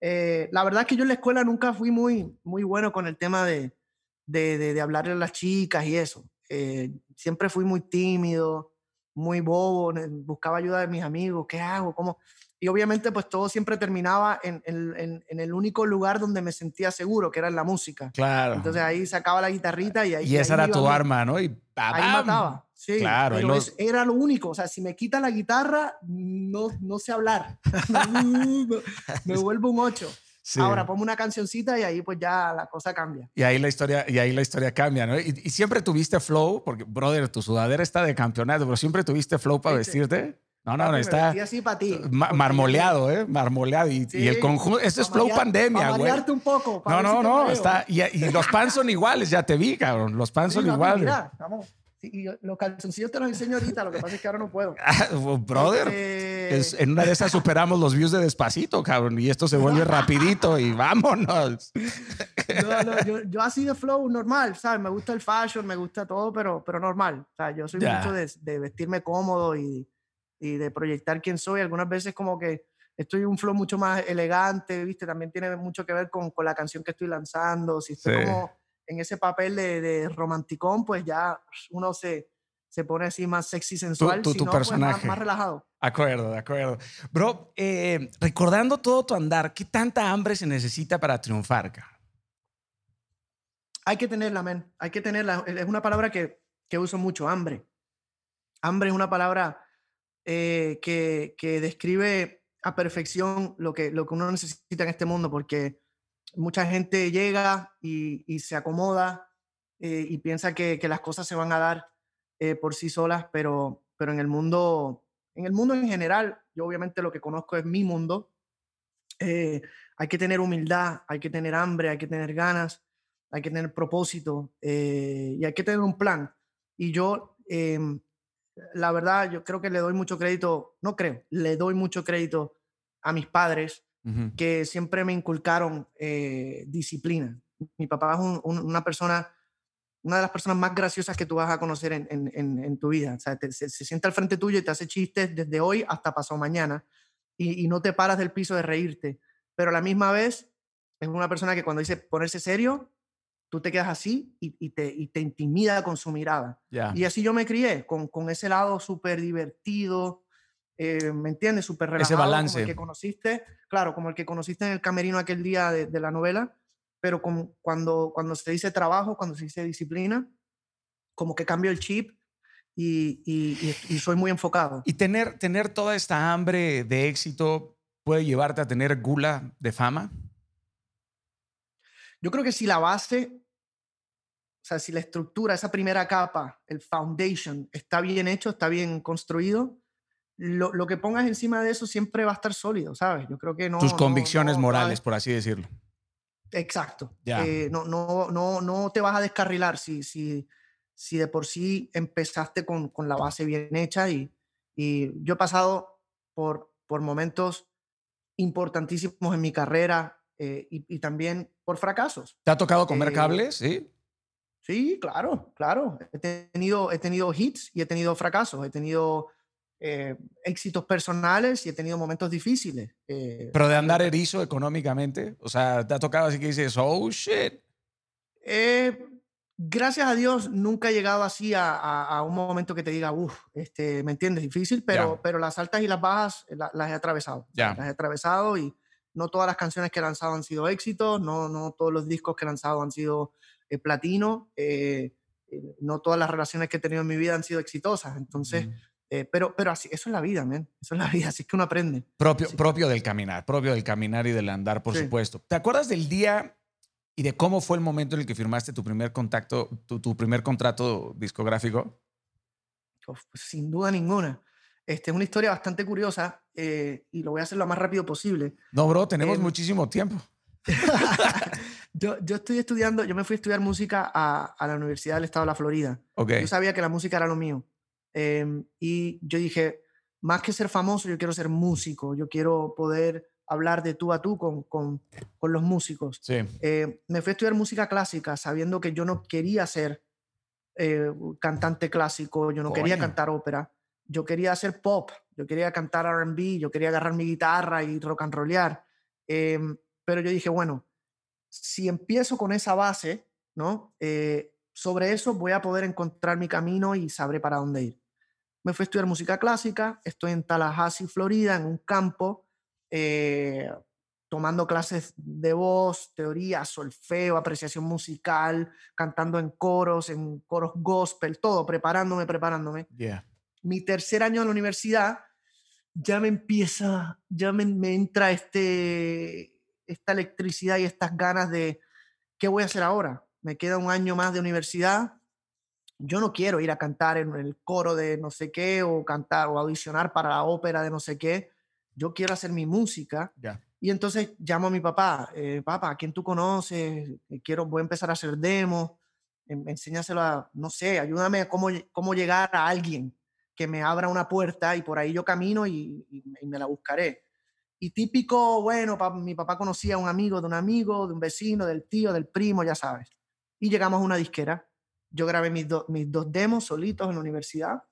Eh, la verdad es que yo en la escuela nunca fui muy, muy bueno con el tema de, de, de, hablarle a las chicas y eso. Eh, siempre fui muy tímido, muy bobo, buscaba ayuda de mis amigos, ¿qué hago? ¿Cómo? Y obviamente pues todo siempre terminaba en, en, en, el único lugar donde me sentía seguro, que era en la música. Claro. Entonces ahí sacaba la guitarrita y ahí... Y esa era tu arma, ¿no? Y ahí mataba. Sí, claro. Pero era lo único. O sea, si me quita la guitarra, no, no sé hablar. me vuelvo un ocho. Ahora pongo una cancioncita y ahí pues ya la cosa cambia. Y ahí la historia, y ahí la historia cambia, ¿no? Y, siempre tuviste flow, porque, brother, tu sudadera está de campeonato, pero siempre tuviste flow para vestirte. No, no, no, está así para ti, marmoleado, ¿eh? Marmoleado. Y, el conjunto, esto es flow pandemia, güey. Un poco. no, no, no, está, y, los pans son iguales, ya te vi, cabrón. Los pans son iguales. Mira, vamos y los calzoncillos te los enseño ahorita, lo que pasa es que ahora no puedo. Ah, brother, este en una de esas superamos los views de Despacito, cabrón, y esto se vuelve rapidito y vámonos. yo, yo, así de flow normal, ¿sabes? Me gusta el fashion, me gusta todo, pero, pero normal. O sea, yo soy mucho de, de, vestirme cómodo y, y de proyectar quién soy. Algunas veces como que estoy un flow mucho más elegante, ¿viste? También tiene mucho que ver con, con la canción que estoy lanzando. Si estoy como en ese papel de, de, romanticón, pues ya uno se, se pone así más sexy, sensual. Tu, tu, pues, personaje. más, relajado. De acuerdo, de acuerdo. Bro, eh, recordando todo tu andar, ¿qué tanta hambre se necesita para triunfar? Hay que tenerla, men. Hay que tenerla. Es una palabra que, que uso mucho, hambre. Hambre es una palabra eh, que, describe a perfección lo que, lo que uno necesita en este mundo, porque mucha gente llega y, se acomoda eh, y piensa que, las cosas se van a dar eh, por sí solas, pero, pero en el mundo, en el mundo en general, yo obviamente lo que conozco es mi mundo. Eh, hay que tener humildad, hay que tener hambre, hay que tener ganas, hay que tener propósito y hay que tener un plan. Y yo, em, la verdad, yo creo que le doy mucho crédito, no creo, le doy mucho crédito a mis padres que siempre me inculcaron eh, disciplina. Mi papá es una persona, una de las personas más graciosas que tú vas a conocer en, en, en, tu vida. O sea, se, sienta al frente tuyo y te hace chistes desde hoy hasta pasado mañana y, y, no te paras del piso de reírte. Pero a la misma vez es una persona que cuando dice ponerse serio, tú te quedas así y, y, te, y te, intimida con su mirada. Y así yo me crié, con, con ese lado súper divertido, eh, ¿me entiendes? Súper relajado. Ese balance. Como el que conociste, claro, como el que conociste en el camerino aquel día de, la novela, pero como cuando, cuando se dice trabajo, cuando se dice disciplina, como que cambio el chip y, y, soy muy enfocado. Y tener, tener toda esta hambre de éxito puede llevarte a tener gula de fama. Yo creo que si la base, o sea, si la estructura, esa primera capa, el foundation, está bien hecho, está bien construido, lo, lo, que pongas encima de eso siempre va a estar sólido, ¿sabes? Yo creo que no. Tus convicciones morales, por así decirlo. Exacto. Eh, no, no, no, no te vas a descarrilar si, si, si de por sí empezaste con, con la base bien hecha. Y, y yo he pasado por, por momentos importantísimos en mi carrera eh, y, y, también por fracasos. ¿Te ha tocado comer eh, cables? Sí. Sí, claro, claro. He tenido, he tenido hits y he tenido fracasos. He tenido eh, éxitos personales y he tenido momentos difíciles. Eh, Pero de andar erizo económicamente, o sea, te ha tocado así que dices, oh shit. Gracias a Dios nunca he llegado así a, a, un momento que te diga, uff, este, ¿me entiendes? Difícil, pero, pero las altas y las bajas las he atravesado. Las he atravesado y no todas las canciones que he lanzado han sido éxitos, no, no todos los discos que he lanzado han sido platino, no todas las relaciones que he tenido en mi vida han sido exitosas. Entonces, eh, pero, pero así, eso es la vida, man. Eso es la vida, así que uno aprende. Propio, propio del caminar, propio del caminar y del andar, por supuesto. ¿Te acuerdas del día y de cómo fue el momento en el que firmaste tu primer contacto, tu, tu primer contrato discográfico? Pues, sin duda ninguna. Este, es una historia bastante curiosa eh, y lo voy a hacer lo más rápido posible. No, bro, tenemos em, muchísimo tiempo. yo, yo estoy estudiando, yo me fui a estudiar música a, a la Universidad del Estado de la Florida. Okay. Yo sabía que la música era lo mío. Em, y yo dije, más que ser famoso, yo quiero ser músico, yo quiero poder hablar de tú a tú con, con, con los músicos. Sí. Eh, me fui a estudiar música clásica sabiendo que yo no quería ser eh, cantante clásico, yo no quería cantar ópera, yo quería hacer pop, yo quería cantar RB, yo quería agarrar mi guitarra y rock and rollear. Em, pero yo dije, bueno, si empiezo con esa base, ¿no? Eh, sobre eso voy a poder encontrar mi camino y sabré para dónde ir. Me fui a estudiar música clásica, estoy en Tallahassee, Florida, en un campo, eh, tomando clases de voz, teoría, solfeo, apreciación musical, cantando en coros, en coros gospel, todo, preparándome, preparándome. Mi tercer año en la universidad ya me empieza, ya me, me entra este, esta electricidad y estas ganas de, ¿qué voy a hacer ahora? Me queda un año más de universidad. Yo no quiero ir a cantar en el coro de no sé qué o cantar o audicionar para la ópera de no sé qué. Yo quiero hacer mi música. Y entonces llamo a mi papá, eh, papá, ¿a quién tú conoces? Quiero, voy a empezar a hacer demos, em, enséñaselo a, no sé, ayúdame a cómo, cómo llegar a alguien que me abra una puerta y por ahí yo camino y, me la buscaré. Y típico, bueno, mi papá conocía a un amigo de un amigo, de un vecino, del tío, del primo, ya sabes. Y llegamos a una disquera. Yo grabé mis, mis dos demos solitos en la universidad,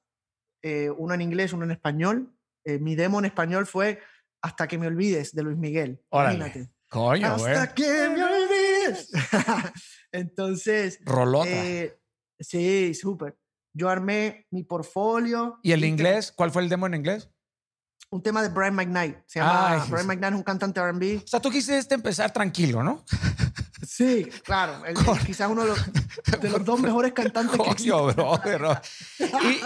eh, uno en inglés, uno en español. mi demo en español fue hasta que me olvides de Luis Miguel. Imagínate. Coño, Hasta que me olvides. Entonces. Rolota. Eh, sí, súper. Yo armé mi portfolio. ¿Y el inglés? ¿Cuál fue el demo en inglés? Un tema de Brian McKnight. Se llama Brian McKnight, un cantante RB. O sea, tú quisiste empezar tranquilo, ¿no? Sí, claro. quizás uno de los, dos mejores cantantes que existen. Bro, bro.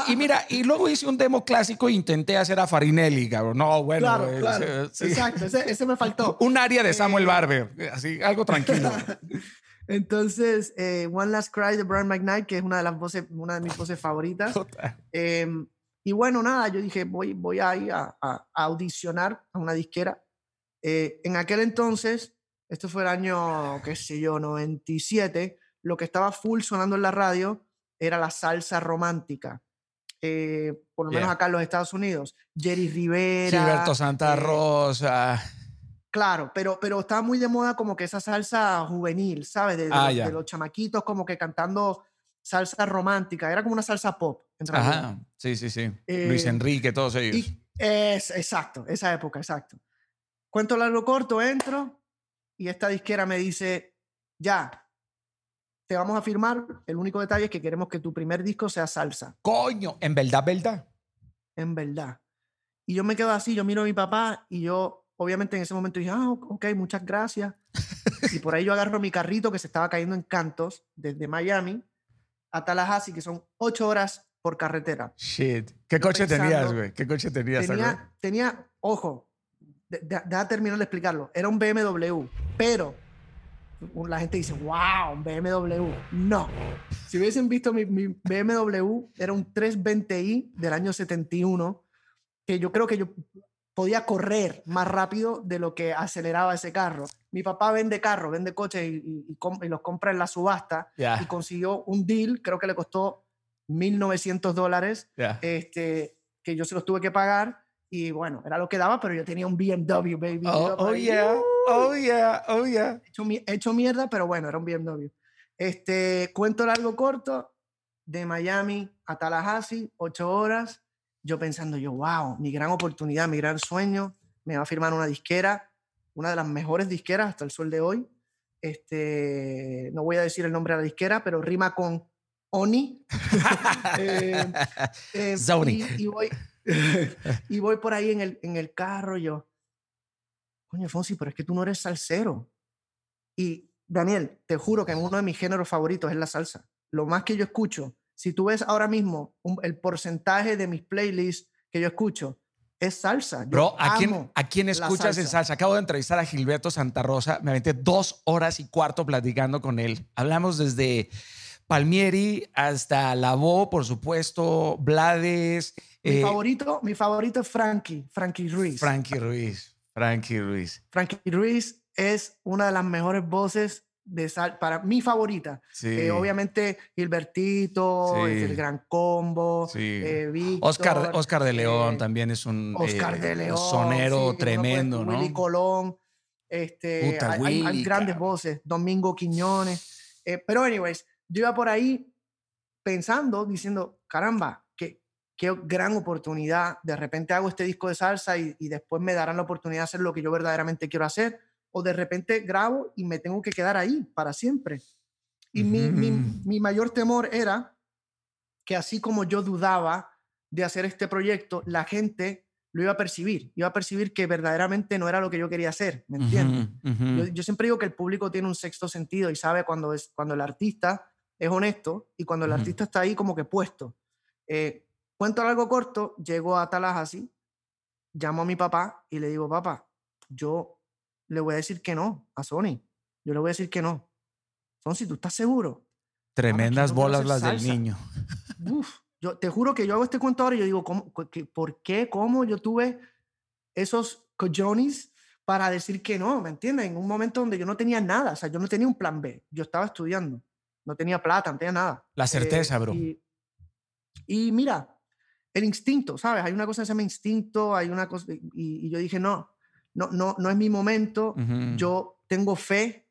Y, y, mira, y luego hice un demo clásico e intenté hacer a Farinelli, cabrón. No, bueno. Claro, claro. Exacto, ese, me faltó. Un área de Samuel eh, Barber, así, algo tranquilo. Entonces, eh, One Last Cry de Brian McKnight, que es una de las voces, una de mis voces favoritas. Em, y bueno, nada, yo dije, voy, voy a ir a, a audicionar a una disquera. Eh, en aquel entonces esto fue el año, qué sé yo, 97, lo que estaba full sonando en la radio era la salsa romántica. Eh, por lo menos acá en los Estados Unidos. Jerry Rivera. Gilberto Santa eh, Rosa. Claro, pero, pero estaba muy de moda como que esa salsa juvenil, ¿sabes? De, ah, los, chamaquitos como que cantando salsa romántica. Era como una salsa pop. Ajá, sí, sí, sí. Luis eh, Enrique, todos ellos. es, exacto, esa época, exacto. Cuento largo corto, entro, y esta disquera me dice, ya, te vamos a firmar, el único detalle es que queremos que tu primer disco sea salsa. Coño, en verdad, verdad. En verdad. Y yo me quedo así, yo miro a mi papá y yo, obviamente en ese momento dije, ah, ok, muchas gracias. y por ahí yo agarro mi carrito que se estaba cayendo en cantos desde Miami a Tallahassee, que son ocho horas por carretera. Shit. ¿Qué coche tenías, güey? ¿Qué coche tenías? Tenía, tenía, ojo, Deja terminar de explicarlo. Era un BMW, pero la gente dice, wow, un BMW. No. Si hubiesen visto mi, mi BMW, era un 320i del año 71, que yo creo que yo podía correr más rápido de lo que aceleraba ese carro. Mi papá vende carros, vende coches y, y, los compra en la subasta y consiguió un deal, creo que le costó 1.900 dólares, este, que yo se los tuve que pagar y bueno, era lo que daba, pero yo tenía un BMW, baby. Oh, oh yeah, oh yeah, oh yeah. Hecho, hecho, mierda, pero bueno, era un BMW. Este, cuento largo corto, de Miami a Tallahassee, ocho horas. Yo pensando, yo, wow, mi gran oportunidad, mi gran sueño, me va a firmar una disquera, una de las mejores disqueras hasta el sol de hoy. Este, no voy a decir el nombre de la disquera, pero rima con Oni. eh, eh, y, y, voy, y voy por ahí en el, en el carro, yo, coño, Fonsi, pero es que tú no eres salsero. Y Daniel, te juro que uno de mis géneros favoritos es la salsa. Lo más que yo escucho, si tú ves ahora mismo el porcentaje de mis playlists que yo escucho, es salsa. Bro, ¿a quién, ¿a quién escuchas en salsa? Acabo de entrevistar a Gilberto Santa Rosa. Me aventé dos horas y cuarto platicando con él. Hablamos desde Palmieri hasta Lavó, por supuesto, Blades, mi, eh, favorito, mi favorito es Frankie, Frankie Ruiz. Frankie Ruiz, Frankie Ruiz. Frankie Ruiz es una de las mejores voces de sal, para mi favorita. Eh, obviamente Gilbertito, el Gran Combo, eh, Oscar, Oscar de León también es un Oscar de León, sonero tremendo, ¿no? Willy Colón, este, hay, grandes voces, Domingo Quiñones. pero anyways, yo iba por ahí pensando, diciendo, caramba, qué gran oportunidad. De repente hago este disco de salsa y, después me darán la oportunidad de hacer lo que yo verdaderamente quiero hacer. O de repente grabo y me tengo que quedar ahí para siempre. Y mi, mi, mi mayor temor era que así como yo dudaba de hacer este proyecto, la gente lo iba a percibir, iba a percibir que verdaderamente no era lo que yo quería hacer, ¿me entiendes? yo, yo, siempre digo que el público tiene un sexto sentido y sabe cuando, es, cuando el artista es honesto y cuando el artista está ahí como que puesto. Eh, cuento algo corto, llego a Tallahassee, llamo a mi papá y le digo, papá, yo le voy a decir que no a Sony, yo le voy a decir que no. Sony, ¿tú estás seguro? Tremendas bolas las del niño. Uf, yo te juro que yo hago este cuento ahora y yo digo, ¿cómo, ¿por qué? ¿Cómo yo tuve esos cojones para decir que no? ¿Me entiendes? En un momento donde yo no tenía nada, o sea, yo no tenía un plan B, yo estaba estudiando, no tenía plata, no tenía nada. La certeza, eh, bro. Y, mira, el instinto, ¿sabes? Hay una cosa que se llama instinto, hay una cosa, y, yo dije, no, no, no, no es mi momento, yo tengo fe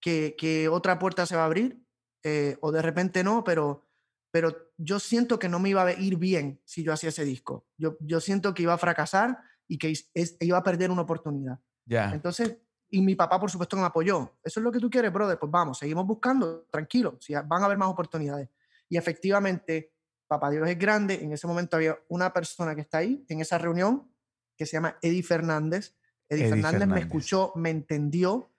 que, que, otra puerta se va a abrir, eh, o de repente no, pero pero yo siento que no me iba a ir bien si yo hacía ese disco. Yo, yo siento que iba a fracasar y que iba a perder una oportunidad. Ya. Entonces, y mi papá, por supuesto, me apoyó. Eso es lo que tú quieres, brother. Pues vamos, seguimos buscando, tranquilo, si van a haber más oportunidades. Y efectivamente, Papá Dios es grande. En ese momento había una persona que está ahí, en esa reunión, que se llama Eddie Fernández. Eddie, Fernández, me escuchó, me entendió.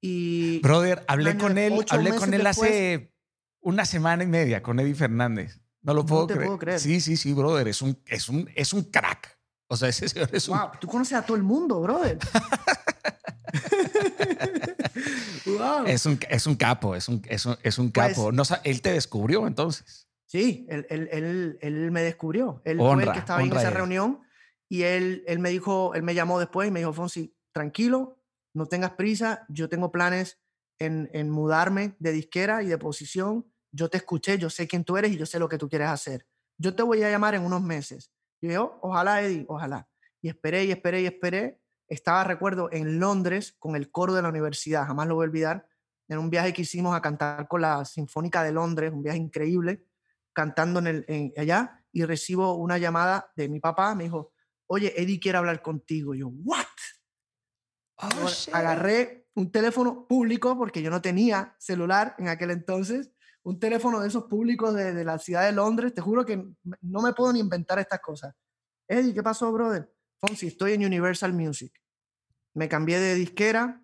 Y. Brother, hablé con él, hablé con él hace una semana y media con Eddie Fernández. No lo puedo, creer. Sí, sí, sí, brother. Es un, es un, es un crack. O sea, ese señor es un. Wow, tú conoces a todo el mundo, brother. wow. es, un, es un capo, es un, es un, es un pues capo. no, él te descubrió entonces. Sí, él, él, él, él me descubrió. Él fue el que estaba en esa reunión y él, él me dijo, él me llamó después y me dijo, Fonsi, tranquilo, no tengas prisa, yo tengo planes en, en mudarme de disquera y de posición yo te escuché, yo sé quién tú eres y yo sé lo que tú quieres hacer. Yo te voy a llamar en unos meses. Yo, ojalá, Eddie, ojalá. Y esperé y esperé y esperé. Estaba, recuerdo, en Londres con el coro de la universidad, jamás lo voy a olvidar, en un viaje que hicimos a cantar con la Sinfónica de Londres, un viaje increíble, cantando en allá, y recibo una llamada de mi papá, me dijo, oye, Eddie quiere hablar contigo. Y yo, ¿what? Oh, agarré un teléfono público porque yo no tenía celular en aquel entonces un teléfono de esos públicos de, la ciudad de Londres, te juro que no me puedo ni inventar estas cosas. Eddie, ¿qué pasó, brother? Fonsi, estoy en Universal Music. Me cambié de disquera,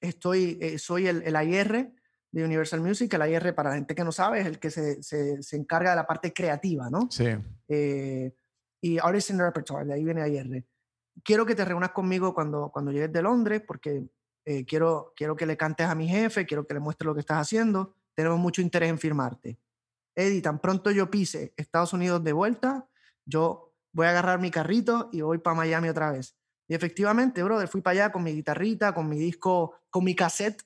estoy, eh, soy el, el IR de Universal Music. El IR, para la gente que no sabe, es el que se, se, encarga de la parte creativa, ¿no? Sí. Eh, y Artist in Repertoire, de ahí viene IR. Quiero que te reúnas conmigo cuando, cuando llegues de Londres, porque eh, quiero, quiero que le cantes a mi jefe, quiero que le muestres lo que estás haciendo tenemos mucho interés en firmarte. Eddie, tan pronto yo pise Estados Unidos de vuelta, yo voy a agarrar mi carrito y voy para Miami otra vez. Y efectivamente, brother, fui para allá con mi guitarrita, con mi disco, con mi cassette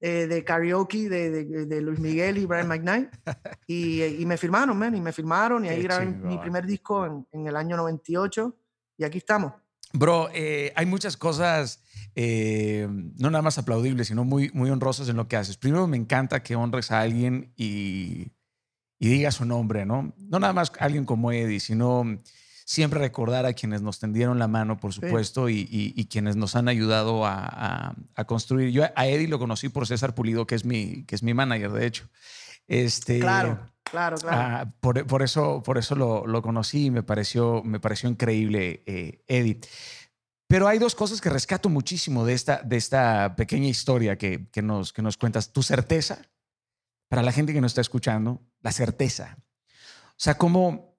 eh, de karaoke de, de, Luis Miguel y Brian McKnight. Y, y, me firmaron, man, y me firmaron. Y ahí grabé mi primer disco en, en, el año 98. Y aquí estamos. Bro, eh, hay muchas cosas, eh, no nada más aplaudibles, sino muy, muy honrosas en lo que haces. Primero, me encanta que honres a alguien y, y digas su nombre, ¿no? No nada más alguien como Eddie, sino siempre recordar a quienes nos tendieron la mano, por supuesto, y, y, quienes nos han ayudado a, a, construir. Yo a Eddie lo conocí por César Pulido, que es mi, que es mi manager, de hecho. Este, claro. Claro, claro. Ah, por, por, eso, por eso lo, lo, conocí y me pareció, me pareció increíble, eh, Eddie. Pero hay dos cosas que rescato muchísimo de esta, de esta pequeña historia que, que, nos, que nos cuentas. Tu certeza, para la gente que nos está escuchando, la certeza. O sea, cómo,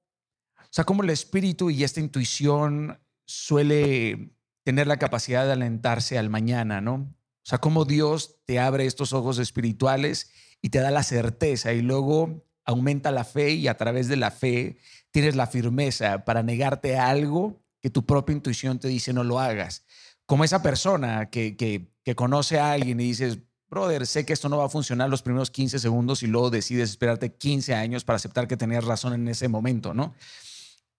o sea, cómo el espíritu y esta intuición suele tener la capacidad de alentarse al mañana, ¿no? O sea, cómo Dios te abre estos ojos espirituales y te da la certeza y luego aumenta la fe y a través de la fe tienes la firmeza para negarte a algo que tu propia intuición te dice no lo hagas. Como esa persona que, que, conoce a alguien y dices, brother, sé que esto no va a funcionar los primeros 15 segundos y luego decides esperarte 15 años para aceptar que tenías razón en ese momento, ¿no?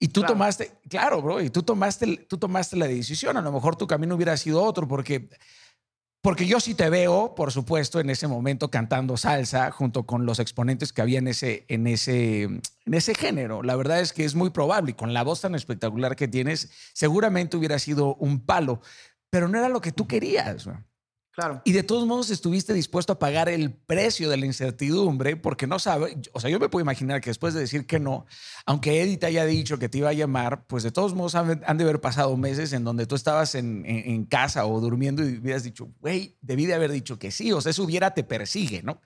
Y tú tomaste, claro, bro, y tú tomaste, tú tomaste la decisión. A lo mejor tu camino hubiera sido otro porque porque yo sí te veo, por supuesto, en ese momento cantando salsa junto con los exponentes que había en ese, en ese, en ese género. La verdad es que es muy probable y con la voz tan espectacular que tienes, seguramente hubiera sido un palo, pero no era lo que tú querías. Claro. Y de todos modos estuviste dispuesto a pagar el precio de la incertidumbre porque no sabe, o sea, yo me puedo imaginar que después de decir que no, aunque Eddie te haya dicho que te iba a llamar, pues de todos modos han, de haber pasado meses en donde tú estabas en, en, casa o durmiendo y hubieras dicho, güey, debí de haber dicho que sí, o sea, eso hubiera te persigue, ¿no?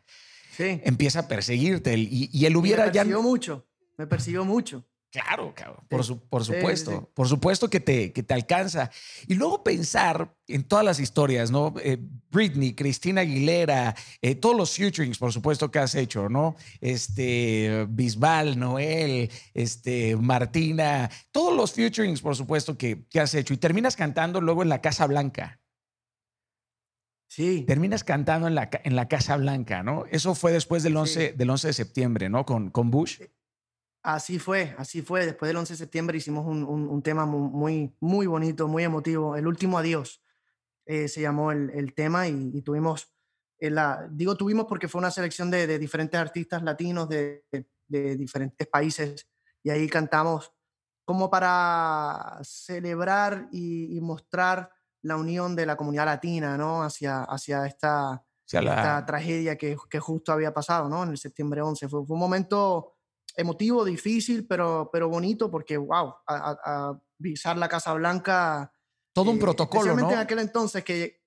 Sí. Empieza a perseguirte y, y él hubiera me ya... Me persiguió mucho, me persiguió mucho. Claro, cabrón. Por, por supuesto. Por supuesto que te, que te alcanza. Y luego pensar en todas las historias, ¿no? Eh, Britney, Cristina Aguilera, eh, todos los futurings, por supuesto, que has hecho, ¿no? Este, Bisbal, Noel, este, Martina, todos los futurings, por supuesto, que, que has hecho. Y terminas cantando luego en la Casa Blanca. Sí. Terminas cantando en la, en la Casa Blanca, ¿no? Eso fue después del 11, del 11 de septiembre, ¿no? Con, con Bush. Así fue, así fue. Después del 11 de septiembre hicimos un, un, tema muy, muy bonito, muy emotivo. El último adiós eh, se llamó el, el tema y, tuvimos, eh, la, digo tuvimos porque fue una selección de, de diferentes artistas latinos de, de, diferentes países y ahí cantamos como para celebrar y, mostrar la unión de la comunidad latina, ¿no? Hacia, hacia esta, esta tragedia que, que, justo había pasado, ¿no? En el septiembre 11. Fue, fue un momento emotivo, difícil, pero, pero bonito porque, wow, a, visar la Casa Blanca. Todo un eh, protocolo, especialmente en aquel entonces, que,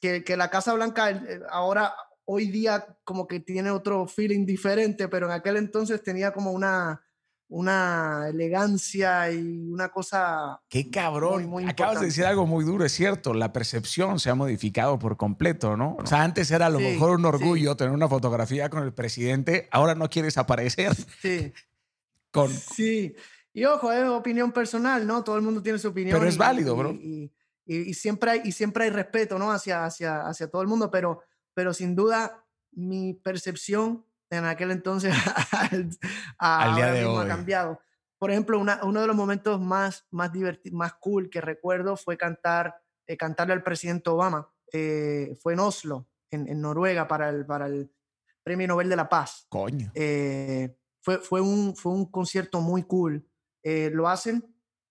que, que, la Casa Blanca ahora, hoy día, como que tiene otro feeling diferente, pero en aquel entonces tenía como una, una elegancia y una cosa. Qué cabrón. Acabas de decir algo muy duro, es cierto. La percepción se ha modificado por completo, ¿no? O sea, antes era a lo mejor un orgullo tener una fotografía con el presidente, ahora no quieres aparecer. Sí. con... Sí. Y ojo, es opinión personal, ¿no? Todo el mundo tiene su opinión. Pero es válido, bro. Y, y, siempre hay, y siempre hay respeto, ¿no? Hacia, hacia, hacia todo el mundo, pero, pero sin duda mi percepción en aquel entonces al día de hoy ha cambiado. Por ejemplo, uno de los momentos más, más, más cool que recuerdo fue cantar, eh, cantarle al presidente Obama. Eh, fue en Oslo, en, Noruega, para el, para el Premio Nobel de la Paz. Coño. Eh, fue, fue, un, fue un concierto muy cool. lo hacen,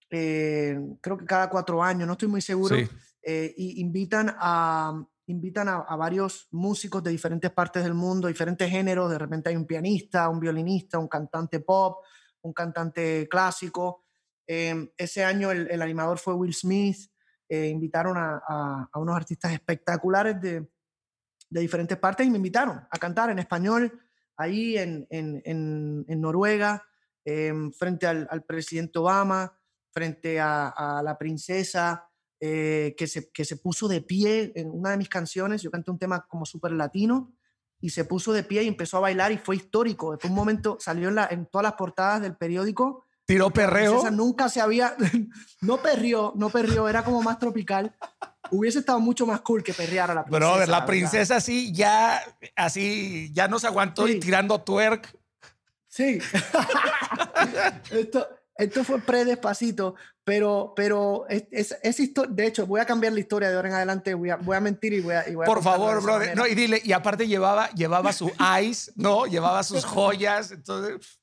creo que cada cuatro años, no estoy muy seguro. y invitan a, invitan a, varios músicos de diferentes partes del mundo, diferentes géneros. De repente hay un pianista, un violinista, un cantante pop, un cantante clásico. Em, ese año el, animador fue Will Smith. Eh, invitaron a, unos artistas espectaculares de, diferentes partes y me invitaron a cantar en español ahí en, Noruega, em, frente al, al, presidente Obama, frente a la princesa eh, que, se, que se puso de pie en una de mis canciones. Yo canté un tema como súper latino y se puso de pie y empezó a bailar y fue histórico. Fue un momento, salió en, la, en todas las portadas del periódico. Tiró perreo. Nunca se había, no perrió, no perrió, era como más tropical. Hubiese estado mucho más cool que perrear a la princesa. Brother, la, princesa sí, ya, así, ya no se aguantó y tirando twerk. Sí. esto, esto fue pre-despacito, pero, pero es, es, historia. De hecho, voy a cambiar la historia de ahora en adelante. Voy a, voy a mentir y voy a. Por favor, brother. No, y dile, y aparte llevaba, llevaba su ice, ¿no? Llevaba sus joyas. Entonces.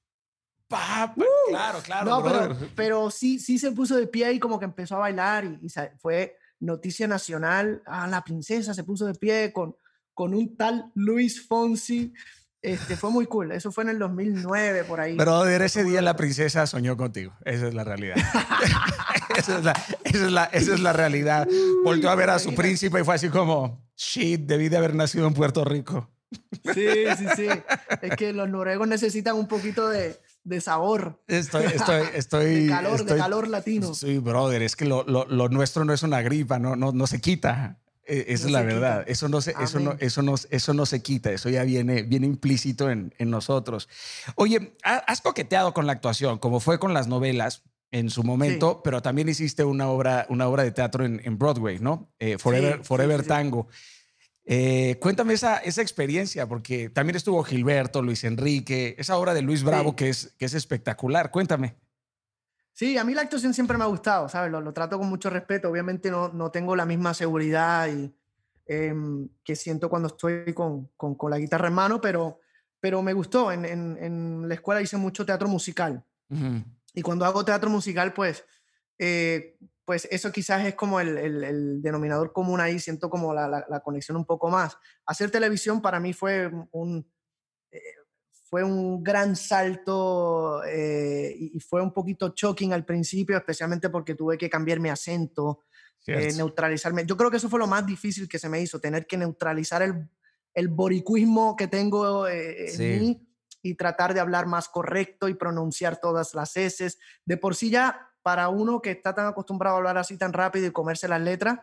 Pa, uh, claro, claro. No, pero, pero, sí, sí se puso de pie y como que empezó a bailar y, y fue noticia nacional. Ah, la princesa se puso de pie con, con un tal Luis Fonsi este, fue muy cool. Eso fue en el 2009, por ahí. Pero ese día la princesa soñó contigo. Esa es la realidad. esa, es la, esa, es la, esa, es la, realidad. Volvió a ver a su príncipe y fue así como, shit, debí de haber nacido en Puerto Rico. Sí, sí, sí. Es que los noruegos necesitan un poquito de, de sabor. Estoy, estoy, estoy. De calor, de calor latino. Sí, brother, es que lo, lo, lo, nuestro no es una gripa, no, no, no se quita. E, esa es la verdad. Eso no, se, eso, no, eso, no, eso no se quita. Eso ya viene, viene implícito en, en nosotros. Oye, has coqueteado con la actuación, como fue con las novelas en su momento, pero también hiciste una obra, una obra de teatro en, en Broadway, ¿no? Eh, Forever, Forever Tango. Eh, cuéntame esa, esa experiencia, porque también estuvo Gilberto, Luis Enrique, esa obra de Luis Bravo que, es, que es espectacular. Cuéntame. Sí, a mí la actuación siempre me ha gustado, ¿sabes? Lo, trato con mucho respeto. Obviamente no, no tengo la misma seguridad y, em, que siento cuando estoy con, con, con, la guitarra en mano, pero, pero me gustó. En, en, en la escuela hice mucho teatro musical. Y cuando hago teatro musical, pues eh, pues eso quizás es como el, el, denominador común ahí, siento como la, la, conexión un poco más. Hacer televisión para mí fue un, fue un gran salto eh, y fue un poquito shocking al principio, especialmente porque tuve que cambiar mi acento, eh, neutralizarme. Yo creo que eso fue lo más difícil que se me hizo, tener que neutralizar el, el boricuismo que tengo en mí y tratar de hablar más correcto y pronunciar todas las S. De por sí ya para uno que está tan acostumbrado a hablar así tan rápido y comerse las letras,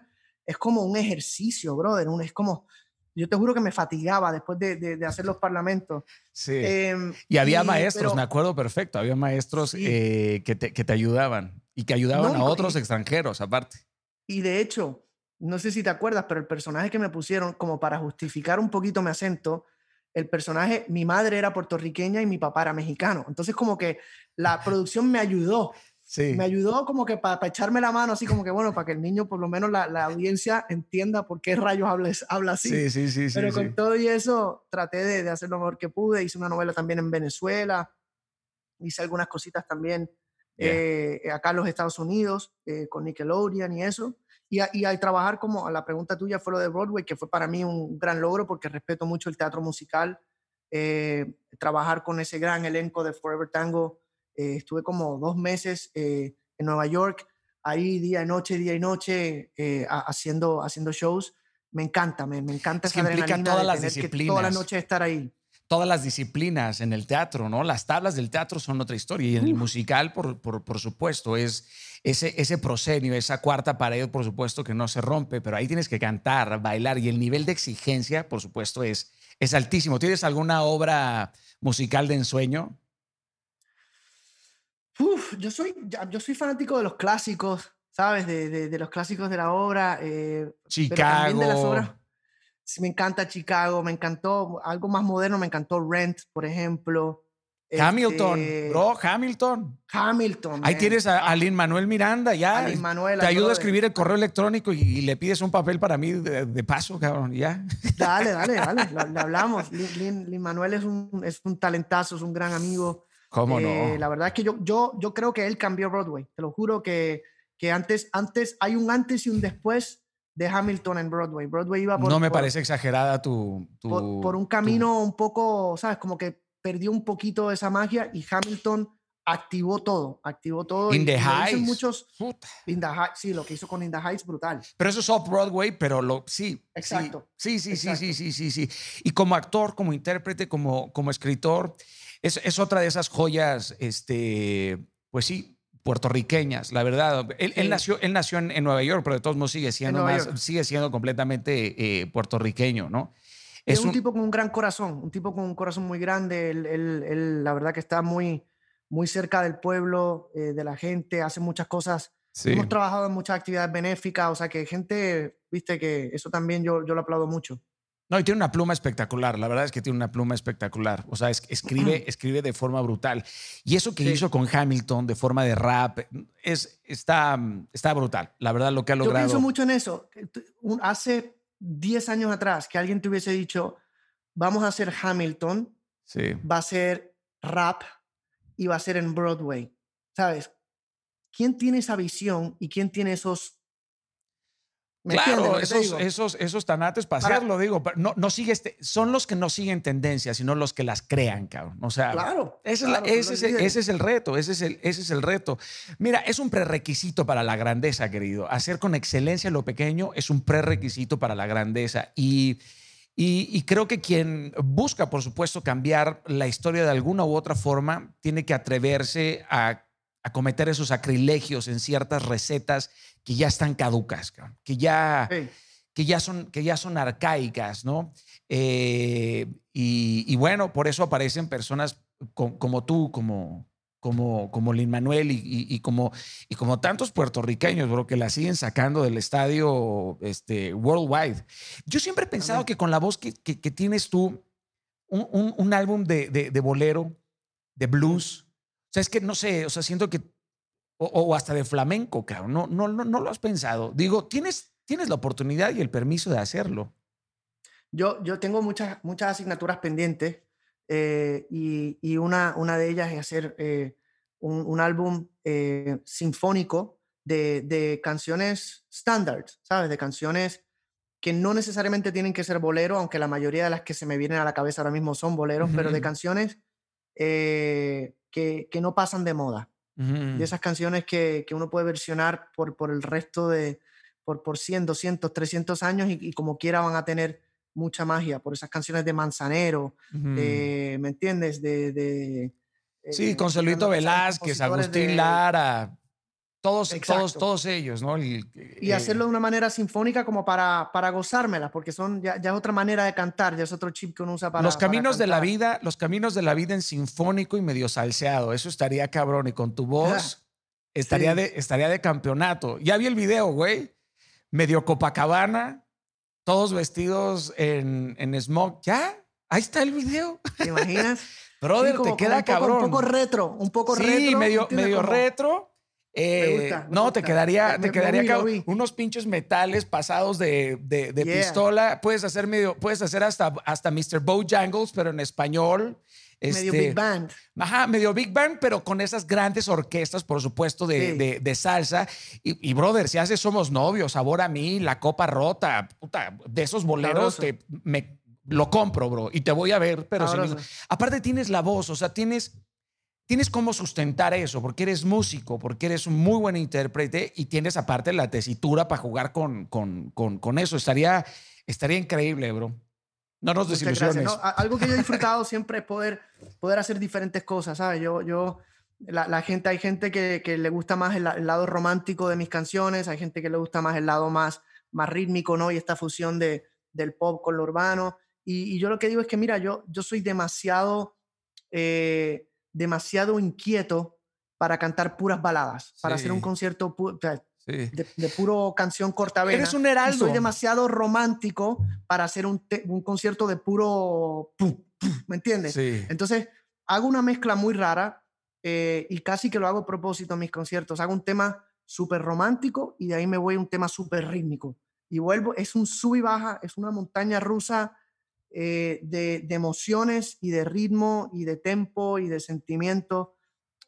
es como un ejercicio, brother. Un, es como, yo te juro que me fatigaba después de, de, hacer los parlamentos. Sí. Em, y había maestros, me acuerdo perfecto, había maestros eh, que, te, que, te, ayudaban y que ayudaban a otros extranjeros aparte. Y de hecho, no sé si te acuerdas, pero el personaje que me pusieron como para justificar un poquito mi acento, el personaje, mi madre era puertorriqueña y mi papá era mexicano. Entonces como que la producción me ayudó me ayudó como que para echarme la mano, así como que, bueno, para que el niño, por lo menos la, la audiencia, entienda por qué rayos hables, habla así. Sí, sí, sí. Pero con todo y eso, traté de, de, hacer lo mejor que pude. Hice una novela también en Venezuela. Hice algunas cositas también eh, acá en los Estados Unidos, eh, con Nickelodeon y eso. Y, y al trabajar como, a la pregunta tuya fue lo de Broadway, que fue para mí un gran logro porque respeto mucho el teatro musical. Eh, trabajar con ese gran elenco de Forever Tango eh, estuve como dos meses eh, en Nueva York, ahí día y noche, día y noche, eh, haciendo, haciendo shows. Me encanta, me, me encanta es esa que implica todas las disciplinas. toda la noche estar ahí. Todas las disciplinas en el teatro, ¿no? Las tablas del teatro son otra historia y en el musical, por, por, por, supuesto, es ese, ese proscenio, esa cuarta pared, por supuesto, que no se rompe, pero ahí tienes que cantar, bailar y el nivel de exigencia, por supuesto, es, es altísimo. ¿Tienes alguna obra musical de ensueño? Uf, yo soy, yo soy fanático de los clásicos, ¿sabes? De, de, los clásicos de la obra. Eh, Chicago. de las obras. Me encanta Chicago, me encantó algo más moderno, me encantó Rent, por ejemplo. Hamilton, este, bro, Hamilton. Hamilton. Ahí tienes a, Lin Manuel Miranda, ya. Manuel, te ayudo a escribir el correo electrónico y, le pides un papel para mí de, paso, cabrón, ya. Dale, dale, dale, le, hablamos. Lin, Lin, Manuel es un, es un talentazo, es un gran amigo. ¿Cómo no? Eh, la verdad es que yo, yo, yo creo que él cambió Broadway. Te lo juro que, que antes, antes hay un antes y un después de Hamilton en Broadway. Broadway iba por... No me parece exagerada tu... por, un camino un poco, ¿sabes? Como que perdió un poquito esa magia y Hamilton activó todo, activó todo. In the Heights. Muchos, in the sí, lo que hizo con In the Heights, brutal. Pero eso es off Broadway, pero lo, sí. Exacto. Sí, sí, sí, sí, sí, sí, sí, Y como actor, como intérprete, como, como escritor, es, es, otra de esas joyas, este, pues sí, puertorriqueñas, la verdad. Él, nació, él nació en, Nueva York, pero de todos modos sigue siendo, más, sigue siendo completamente eh, puertorriqueño, ¿no? Es, un, tipo con un gran corazón, un tipo con un corazón muy grande. Él, él, la verdad que está muy, muy cerca del pueblo, eh, de la gente, hace muchas cosas. Hemos trabajado en muchas actividades benéficas, o sea que gente, viste que eso también yo, yo lo aplaudo mucho. No, y tiene una pluma espectacular. La verdad es que tiene una pluma espectacular. O sea, escribe, escribe de forma brutal. Y eso que hizo con Hamilton de forma de rap es, está, está brutal. La verdad, lo que ha logrado. Yo pienso mucho en eso. Hace 10 años atrás, que alguien te hubiese dicho, vamos a hacer Hamilton, sí. va a ser rap y va a ser en Broadway. ¿Sabes? ¿Quién tiene esa visión y quién tiene esos Claro, esos, esos, esos tanates para, hacerlo, digo, no, no sigue este, son los que no siguen tendencias, sino los que las crean, cabrón. O sea, claro, ese, es, ese, es, el reto, ese es el, ese es el reto. Mira, es un prerequisito para la grandeza, querido. Hacer con excelencia lo pequeño es un prerequisito para la grandeza. Y, y, y creo que quien busca, por supuesto, cambiar la historia de alguna u otra forma, tiene que atreverse a a cometer esos sacrilegios en ciertas recetas que ya están caducas, que ya, que ya, son, que ya son arcaicas, ¿no? Eh, y, bueno, por eso aparecen personas como, tú, como, como, como Lin Manuel y, como, y como tantos puertorriqueños, bro, que la siguen sacando del estadio este, worldwide. Yo siempre he pensado que con la voz que, que, tienes tú, un, un, álbum de, de, de bolero, de blues, o sea, es que no sé, o sea, siento que, o, hasta de flamenco, cabrón, no, no, no, no lo has pensado. Digo, tienes, tienes la oportunidad y el permiso de hacerlo. Yo, yo tengo muchas, muchas asignaturas pendientes eh, y, y, una, una de ellas es hacer eh, un, un, álbum eh, sinfónico de, de canciones standard, ¿sabes? De canciones que no necesariamente tienen que ser bolero, aunque la mayoría de las que se me vienen a la cabeza ahora mismo son boleros, pero de canciones eh, que, que, no pasan de moda. De esas canciones que, que, uno puede versionar por, por el resto de, por, por 100, 200, 300 años y, como quiera van a tener mucha magia, por esas canciones de Manzanero, ¿me entiendes? De... de sí, eh, con Velázquez, Agustín Lara, todos, todos, todos ellos, ¿no? y eh, hacerlo de una manera sinfónica como para, para gozármela, porque son ya, ya, es otra manera de cantar, ya es otro chip que uno usa para. Los caminos de la vida, los caminos de la vida en sinfónico y medio salseado, eso estaría cabrón. Y con tu voz estaría, de, estaría de campeonato. Ya vi el video, güey. Medio Copacabana, todos vestidos en, en smog. ¿Ya? Ahí está el video. ¿Te imaginas? Brother, te queda cabrón. un poco retro, un poco retro. Sí, medio, medio retro eh, no, te quedaría, te quedaría unos pinches metales pasados de, de, pistola. Puedes hacer medio, puedes hacer hasta, hasta Mr. Bojangles, pero en español. medio Big Band. Ajá, medio Big Band, pero con esas grandes orquestas, por supuesto, de, de, salsa. Y, brother, si haces Somos Novios, Sabor a mí, La Copa Rota, puta, de esos boleros, te, me, lo compro, bro, y te voy a ver, pero aparte tienes la voz, o sea, tienes tienes cómo sustentar eso, porque eres músico, porque eres un muy buen intérprete y tienes aparte la tesitura para jugar con, con, con, eso. Estaría, estaría increíble, bro. No nos desilusiones. Algo que yo he disfrutado siempre es poder, poder hacer diferentes cosas, ¿sabes? Yo, yo, la, gente, hay gente que, que le gusta más el, lado romántico de mis canciones, hay gente que le gusta más el lado más, más rítmico, ¿no? Y esta fusión de, del pop con lo urbano. Y, yo lo que digo es que, mira, yo, yo soy demasiado... Eh, demasiado inquieto para cantar puras baladas, para hacer un concierto de, puro canción corta Eres un heraldo. soy demasiado romántico para hacer un, un concierto de puro... ¿Me entiendes? Entonces, hago una mezcla muy rara eh, y casi que lo hago a propósito en mis conciertos. Hago un tema súper romántico y de ahí me voy a un tema súper rítmico. Y vuelvo, es un sub y baja, es una montaña rusa eh, de, emociones y de ritmo y de tempo y de sentimiento.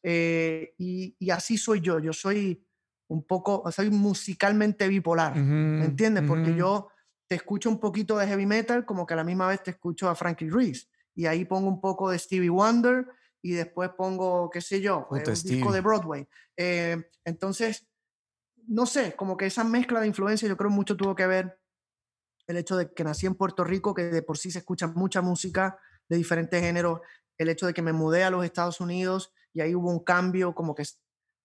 Eh, y, así soy yo. Yo soy un poco, soy musicalmente bipolar, ¿me entiendes? Porque yo te escucho un poquito de heavy metal como que a la misma vez te escucho a Frankie Ruiz. Y ahí pongo un poco de Stevie Wonder y después pongo, qué sé yo, eh, un disco de Broadway. entonces, no sé, como que esa mezcla de influencia yo creo mucho tuvo que ver el hecho de que nací en Puerto Rico, que de por sí se escucha mucha música de diferentes géneros, el hecho de que me mudé a los Estados Unidos y ahí hubo un cambio como que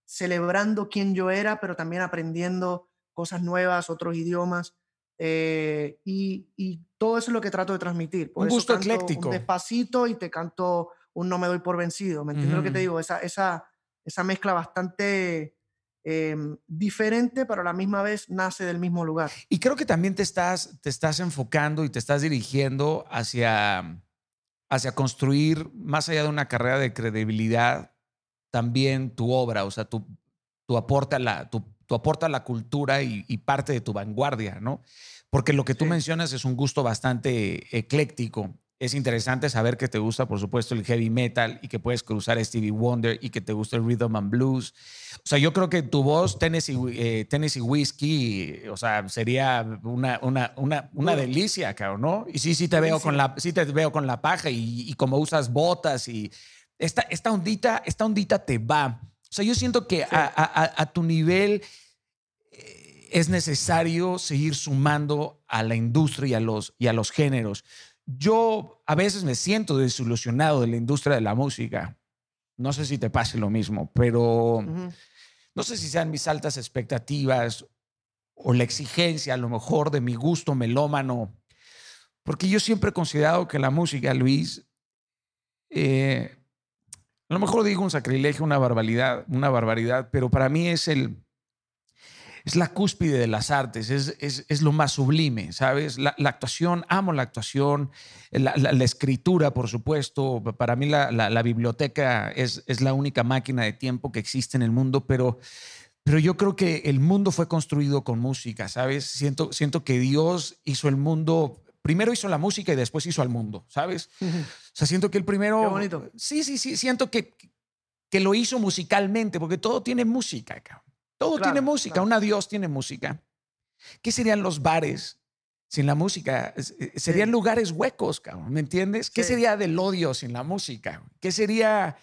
celebrando quién yo era, pero también aprendiendo cosas nuevas, otros idiomas. Eh, y, todo eso es lo que trato de transmitir. un gusto ecléctico. Un despacito y te canto un no me doy por vencido. ¿Me entiendes lo que te digo? Esa, esa, esa mezcla bastante Em, diferente, pero a la misma vez nace del mismo lugar. Y creo que también te estás, te estás enfocando y te estás dirigiendo hacia, hacia construir, más allá de una carrera de credibilidad, también tu obra, o sea, tu, tu aporte a la, tu, aporta a la cultura y, parte de tu vanguardia, ¿no? Porque lo que tú mencionas es un gusto bastante ecléctico es interesante saber que te gusta, por supuesto, el heavy metal y que puedes cruzar Stevie Wonder y que te gusta el rhythm and blues. O sea, yo creo que tu voz, Tennessee, eh, Tennessee Whiskey, o sea, sería una, una, una, una delicia, cabrón, ¿no? Y sí, sí te veo con la, sí te veo con la paja y, y como usas botas y esta, esta, ondita, esta ondita te va. O sea, yo siento que a, a, a tu nivel eh, es necesario seguir sumando a la industria y a los, y a los géneros yo a veces me siento desilusionado de la industria de la música. No sé si te pase lo mismo, pero no sé si sean mis altas expectativas o la exigencia a lo mejor de mi gusto melómano, porque yo siempre he considerado que la música, Luis, eh, a lo mejor digo un sacrilegio, una barbaridad, una barbaridad, pero para mí es el, es la cúspide de las artes, es, es, lo más sublime, ¿sabes? La, actuación, amo la actuación, la, escritura, por supuesto. Para mí la, biblioteca es, es la única máquina de tiempo que existe en el mundo, pero, pero yo creo que el mundo fue construido con música, ¿sabes? Siento, siento que Dios hizo el mundo primero hizo la música y después hizo al mundo, ¿sabes? O sea, siento que el primero... Qué bonito. Sí, sí, sí, siento que, que lo hizo musicalmente, porque todo tiene música, cabrón. Todo tiene música, un adiós tiene música. ¿Qué serían los bares sin la música? Eh, serían lugares huecos, cabrón, ¿me entiendes? ¿Qué sería del odio sin la música? ¿Qué sería,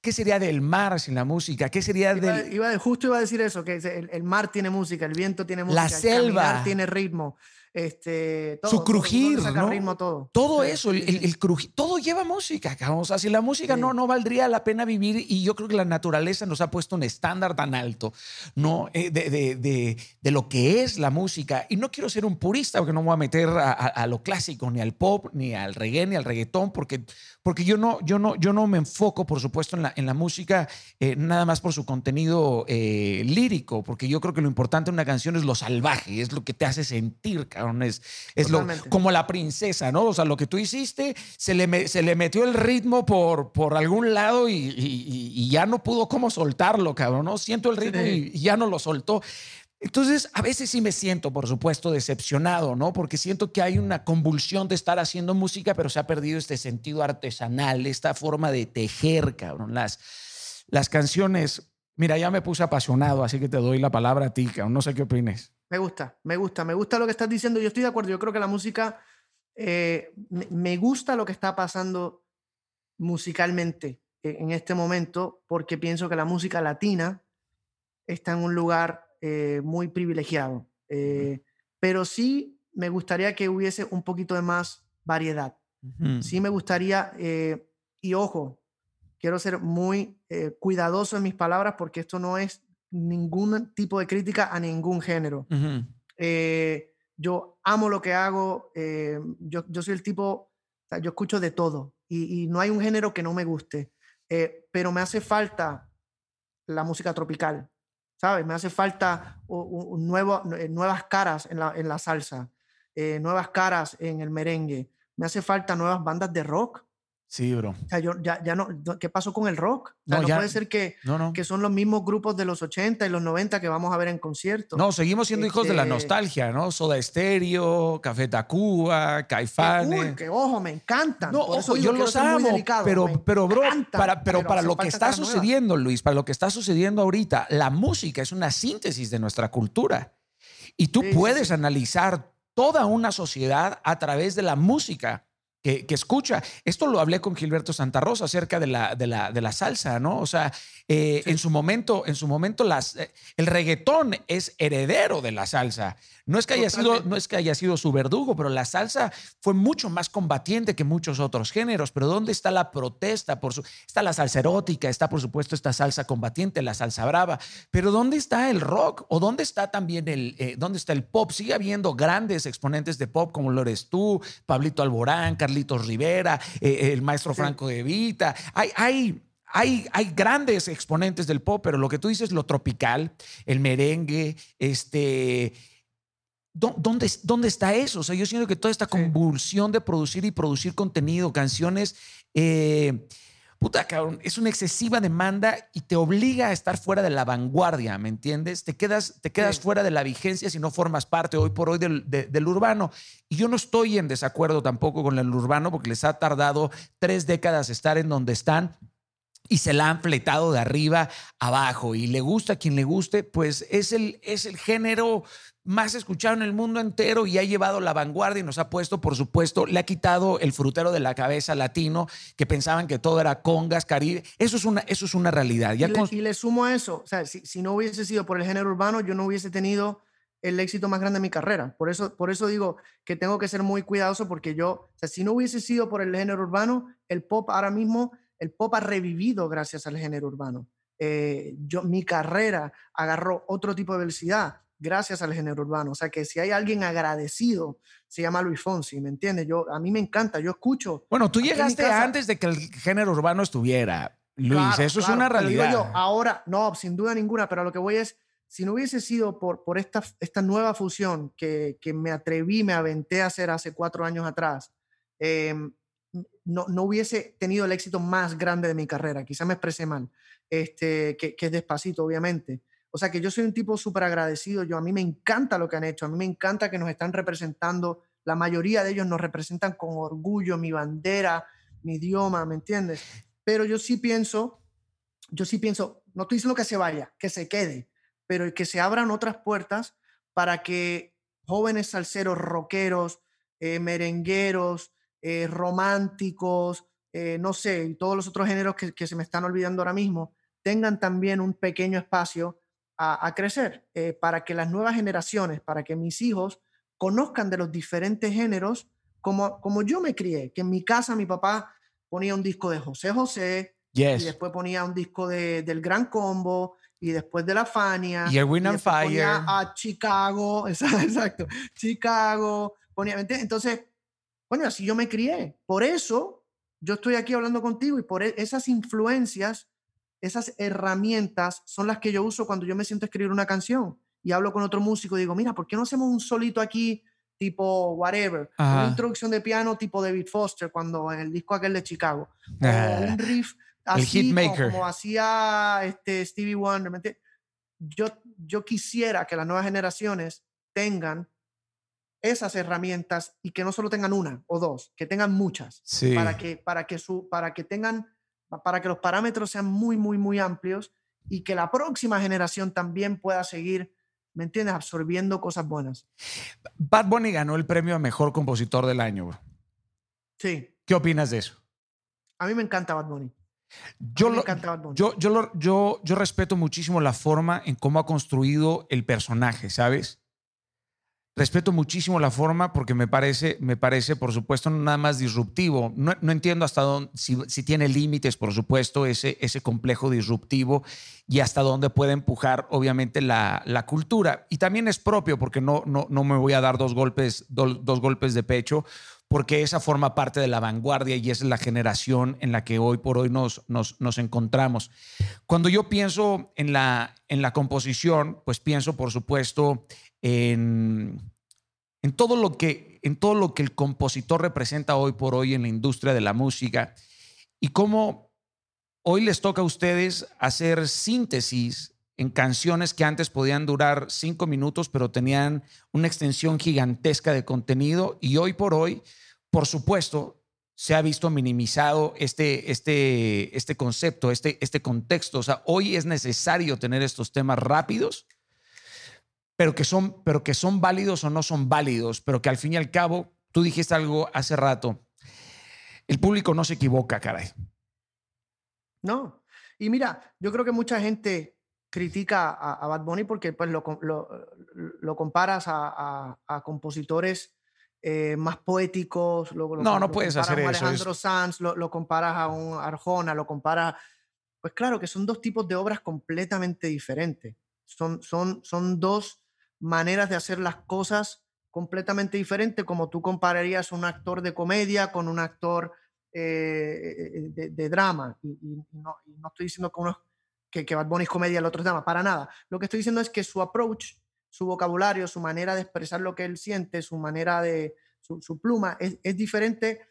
qué sería del mar sin la música? ¿Qué sería iba, del... Iba, justo iba a decir eso, que el, mar tiene música, el viento tiene música, la selva tiene ritmo este, su crujir, ¿no? todo. Todo eso, el, crujir, todo lleva música, O sea, sin la música no, no valdría la pena vivir y yo creo que la naturaleza nos ha puesto un estándar tan alto, ¿no? Eh, de, de, de, lo que es la música. Y no quiero ser un purista porque no me voy a meter a, lo clásico, ni al pop, ni al reggae, ni al reggaetón, porque, porque yo, no, yo, no, yo no me enfoco, por supuesto, en la, en la música eh, nada más por su contenido eh, lírico, porque yo creo que lo importante en una canción es lo salvaje, es lo que te hace sentir, es, es lo, como la princesa, ¿no? O sea, lo que tú hiciste, se le, se le metió el ritmo por, por algún lado y, ya no pudo cómo soltarlo, cabrón, ¿no? Siento el ritmo y, ya no lo soltó. Entonces, a veces sí me siento, por supuesto, decepcionado, ¿no? Porque siento que hay una convulsión de estar haciendo música, pero se ha perdido este sentido artesanal, esta forma de tejer, cabrón. Las, las canciones, mira, ya me puse apasionado, así que te doy la palabra a ti, cabrón. No sé qué opines. Me gusta, me gusta, me gusta lo que estás diciendo. Yo estoy de acuerdo. Yo creo que la música, eh, me gusta lo que está pasando musicalmente en este momento, porque pienso que la música latina está en un lugar eh, muy privilegiado. Eh, pero sí me gustaría que hubiese un poquito de más variedad. Sí me gustaría, y ojo, quiero ser muy cuidadoso en mis palabras porque esto no es ningún tipo de crítica a ningún género. Eh, yo amo lo que hago, eh, yo, yo, soy el tipo, yo escucho de todo y, no hay un género que no me guste, eh, pero me hace falta la música tropical, ¿sabes? Me hace falta un, nuevo, nuevas caras en la, en la salsa, nuevas caras en el merengue, me hace falta nuevas bandas de rock, Sí, bro. O sea, yo ya, ya no, ¿qué pasó con el rock? no, puede ser que, que son los mismos grupos de los 80 y los 90 que vamos a ver en conciertos. No, seguimos siendo hijos de la este nostalgia, ¿no? Soda Stereo, Café Tacuba, Caifanes. Uy, que ojo, me encantan. No, ojo, yo los amo, pero, pero, bro, para, pero, para lo que está sucediendo, Luis, para lo que está sucediendo ahorita, la música es una síntesis de nuestra cultura. Y tú puedes analizar toda una sociedad a través de la música que, escucha. Esto lo hablé con Gilberto Santa Rosa acerca de la, de la, de la salsa, ¿no? O sea, eh, en su momento, en su momento las, eh, el reggaetón es heredero de la salsa. No es, que haya sido, no es que haya sido su verdugo, pero la salsa fue mucho más combatiente que muchos otros géneros. Pero ¿dónde está la protesta? Por su, está la salsa erótica, está por supuesto esta salsa combatiente, la salsa brava. Pero ¿dónde está el rock? ¿O dónde está también el, eh, dónde está el pop? Sigue habiendo grandes exponentes de pop como lo eres tú, Pablito Alborán, Carlitos Rivera, eh, el maestro Franco de Vita. Hay, hay hay, hay, grandes exponentes del pop, pero lo que tú dices, lo tropical, el merengue, este, ¿Dónde, ¿Dónde está eso? O sea, yo siento que toda esta convulsión de producir y producir contenido, canciones, eh, puta cabrón, es una excesiva demanda y te obliga a estar fuera de la vanguardia, ¿me entiendes? Te quedas, te quedas fuera de la vigencia si no formas parte hoy por hoy del, del, urbano. Y yo no estoy en desacuerdo tampoco con el urbano porque les ha tardado tres décadas estar en donde están y se la han fletado de arriba abajo y le gusta a quien le guste, pues es el, es el género más escuchado en el mundo entero y ha llevado la vanguardia y nos ha puesto, por supuesto, le ha quitado el frutero de la cabeza latino, que pensaban que todo era congas, caribe. Eso es una, eso es una realidad. y, le, sumo a eso, o sea, si, no hubiese sido por el género urbano, yo no hubiese tenido el éxito más grande de mi carrera. Por eso, por eso digo que tengo que ser muy cuidadoso porque yo, o sea, si no hubiese sido por el género urbano, el pop ahora mismo, el pop ha revivido gracias al género urbano. Eh, yo, mi carrera agarró otro tipo de velocidad gracias al género urbano. O sea que si hay alguien agradecido, se llama Luis Fonsi, ¿me entiendes? Yo, a mí me encanta, yo escucho. Bueno, tú llegaste antes de que el género urbano estuviera, Luis, eso es una realidad. Yo, ahora, no, sin duda ninguna, pero lo que voy es, si no hubiese sido por, por esta, esta nueva fusión que, que me atreví, me aventé a hacer hace cuatro años atrás, em, no, no, hubiese tenido el éxito más grande de mi carrera. Quizá me expresé mal, este, que, que es despacito, obviamente. O sea que yo soy un tipo súper agradecido. Yo a mí me encanta lo que han hecho. A mí me encanta que nos están representando. La mayoría de ellos nos representan con orgullo, mi bandera, mi idioma, ¿me entiendes? Pero yo sí pienso, yo sí pienso, no estoy diciendo que se vaya, que se quede, pero que se abran otras puertas para que jóvenes salseros, rockeros, eh, merengueros, eh, románticos, eh, no sé, y todos los otros géneros que, se me están olvidando ahora mismo, tengan también un pequeño espacio a, crecer, para que las nuevas generaciones, para que mis hijos conozcan de los diferentes géneros como, como yo me crié, que en mi casa mi papá ponía un disco de José José, y después ponía un disco de, del Gran Combo, y después de la Fania. Y el Win and Fire. A Chicago, exacto, Chicago. Ponía, entonces, bueno, así yo me crié. Por eso yo estoy aquí hablando contigo y por e, esas influencias, esas herramientas son las que yo uso cuando yo me siento a escribir una canción y hablo con otro músico y digo, mira, ¿por qué no hacemos un solito aquí tipo whatever? Una introducción de piano tipo David Foster cuando en el disco aquel de Chicago. O un riff así como, hacía este Stevie Wonder. Yo, yo quisiera que las nuevas generaciones tengan esas herramientas y que no solo tengan una o dos, que tengan muchas, para, que, para, que su, para que tengan, para que los parámetros sean muy, muy, muy amplios y que la próxima generación también pueda seguir, ¿me entiendes?, absorbiendo cosas buenas. Bad Bunny ganó el premio a Mejor Compositor del Año. Sí. ¿Qué opinas de eso? A mí me encanta Bad Bunny. Yo, yo, yo, yo, yo respeto muchísimo la forma en cómo ha construido el personaje, ¿sabes? Respeto muchísimo la forma porque me parece, me parece, por supuesto, nada más disruptivo. No, entiendo hasta dónde, si, tiene límites, por supuesto, ese, ese complejo disruptivo y hasta dónde puede empujar, obviamente, la, la cultura. Y también es propio, porque no, no, no me voy a dar dos golpes, dos golpes de pecho, porque esa forma parte de la vanguardia y es la generación en la que hoy por hoy nos, nos, nos encontramos. Cuando yo pienso en la, en la composición, pues pienso, por supuesto, en, todo lo que, en todo lo que el compositor representa hoy por hoy en la industria de la música y cómo hoy les toca a ustedes hacer síntesis en canciones que antes podían durar cinco minutos, pero tenían una extensión gigantesca de contenido y hoy por hoy, por supuesto, se ha visto minimizado este, este, este concepto, este, este contexto. O sea, hoy es necesario tener estos temas rápidos pero que son, pero que son válidos o no son válidos, pero que al fin y al cabo, tú dijiste algo hace rato, el público no se equivoca, caray. No. Y mira, yo creo que mucha gente critica a, Bad Bunny porque pues, lo, lo, comparas a, a, compositores eh, más poéticos. no, no puedes hacer eso. Alejandro Sanz, lo, comparas a un Arjona, lo comparas. Pues claro que son dos tipos de obras completamente diferentes. Son, son, son dos maneras de hacer las cosas completamente diferentes, como tú compararías un actor de comedia con un actor eh, de, drama. Y, no, estoy diciendo que, uno, que, que es comedia y el otro es drama, para nada. Lo que estoy diciendo es que su approach, su vocabulario, su manera de expresar lo que él siente, su manera de, su, su pluma, es, es diferente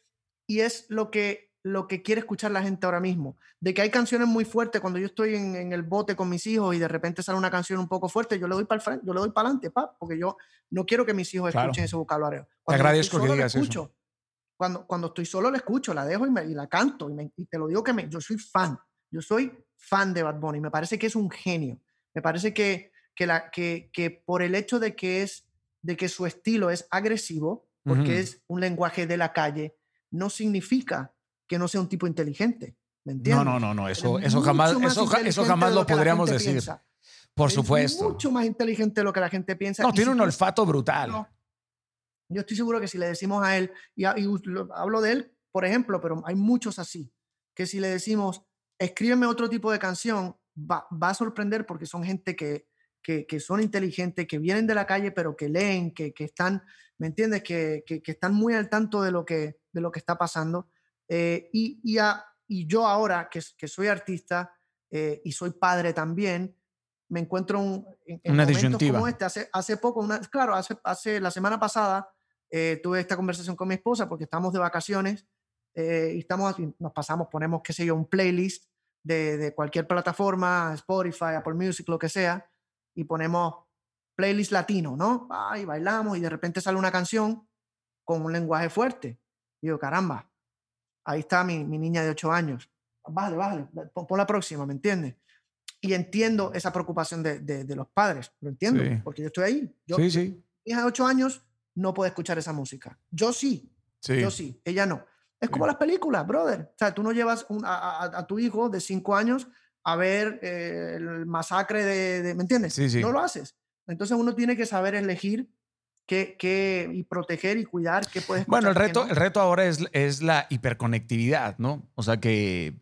y es lo que lo que quiere escuchar la gente ahora mismo. De que hay canciones muy fuertes cuando yo estoy en, el bote con mis hijos y de repente sale una canción un poco fuerte, yo le doy para el frente, yo le doy para adelante, porque yo no quiero que mis hijos escuchen ese vocabulario. Cuando te agradezco que digas eso. Cuando, cuando estoy solo, la escucho, la dejo y, me, y la canto. Y, te lo digo que me, yo soy fan. Yo soy fan de Bad Bunny. Me parece que es un genio. Me parece que, que, la, que, que por el hecho de que, es, de que su estilo es agresivo, porque es un lenguaje de la calle, no significa que no sea un tipo inteligente. ¿Me entiendes? No, no, no, no. Eso, eso jamás, eso, eso, jamás lo, podríamos decir. Por supuesto. Es mucho más inteligente de lo que la gente piensa. No, tiene un olfato brutal. yo estoy seguro que si le decimos a él, y, hablo de él, por ejemplo, pero hay muchos así, que si le decimos, escríbeme otro tipo de canción, va, va a sorprender porque son gente que, que, que, son inteligentes, que vienen de la calle, pero que leen, que, que están, ¿me entiendes? Que, que, están muy al tanto de lo que, de lo que está pasando. Eh, y, y, y, yo ahora que, que soy artista eh, y soy padre también, me encuentro un, en, una momentos como este. Hace, hace poco, una, claro, hace, hace la semana pasada eh, tuve esta conversación con mi esposa porque estamos de vacaciones y estamos, nos pasamos, ponemos, qué sé yo, un playlist de, de, cualquier plataforma, Spotify, Apple Music, lo que sea, y ponemos playlist latino, ¿no? y bailamos y de repente sale una canción con un lenguaje fuerte. Y digo, caramba, ahí está mi, niña de 8 años. Bájale, bájale, pon, la próxima, ¿me entiendes? y entiendo esa preocupación de, de, los padres, lo entiendo, porque yo estoy ahí. Yo, sí, sí. Mi hija de 8 años no puede escuchar esa música. Yo sí, sí. yo sí, ella no. Es como las películas, brother. O sea, tú no llevas a, a, tu hijo de 5 años a ver eh, el masacre de, ¿me entiendes? Sí, sí. No lo haces. Entonces uno tiene que saber elegir qué, qué y proteger y cuidar qué puedes. Bueno, el reto, el reto ahora es, es la hiperconectividad, ¿no? O sea, que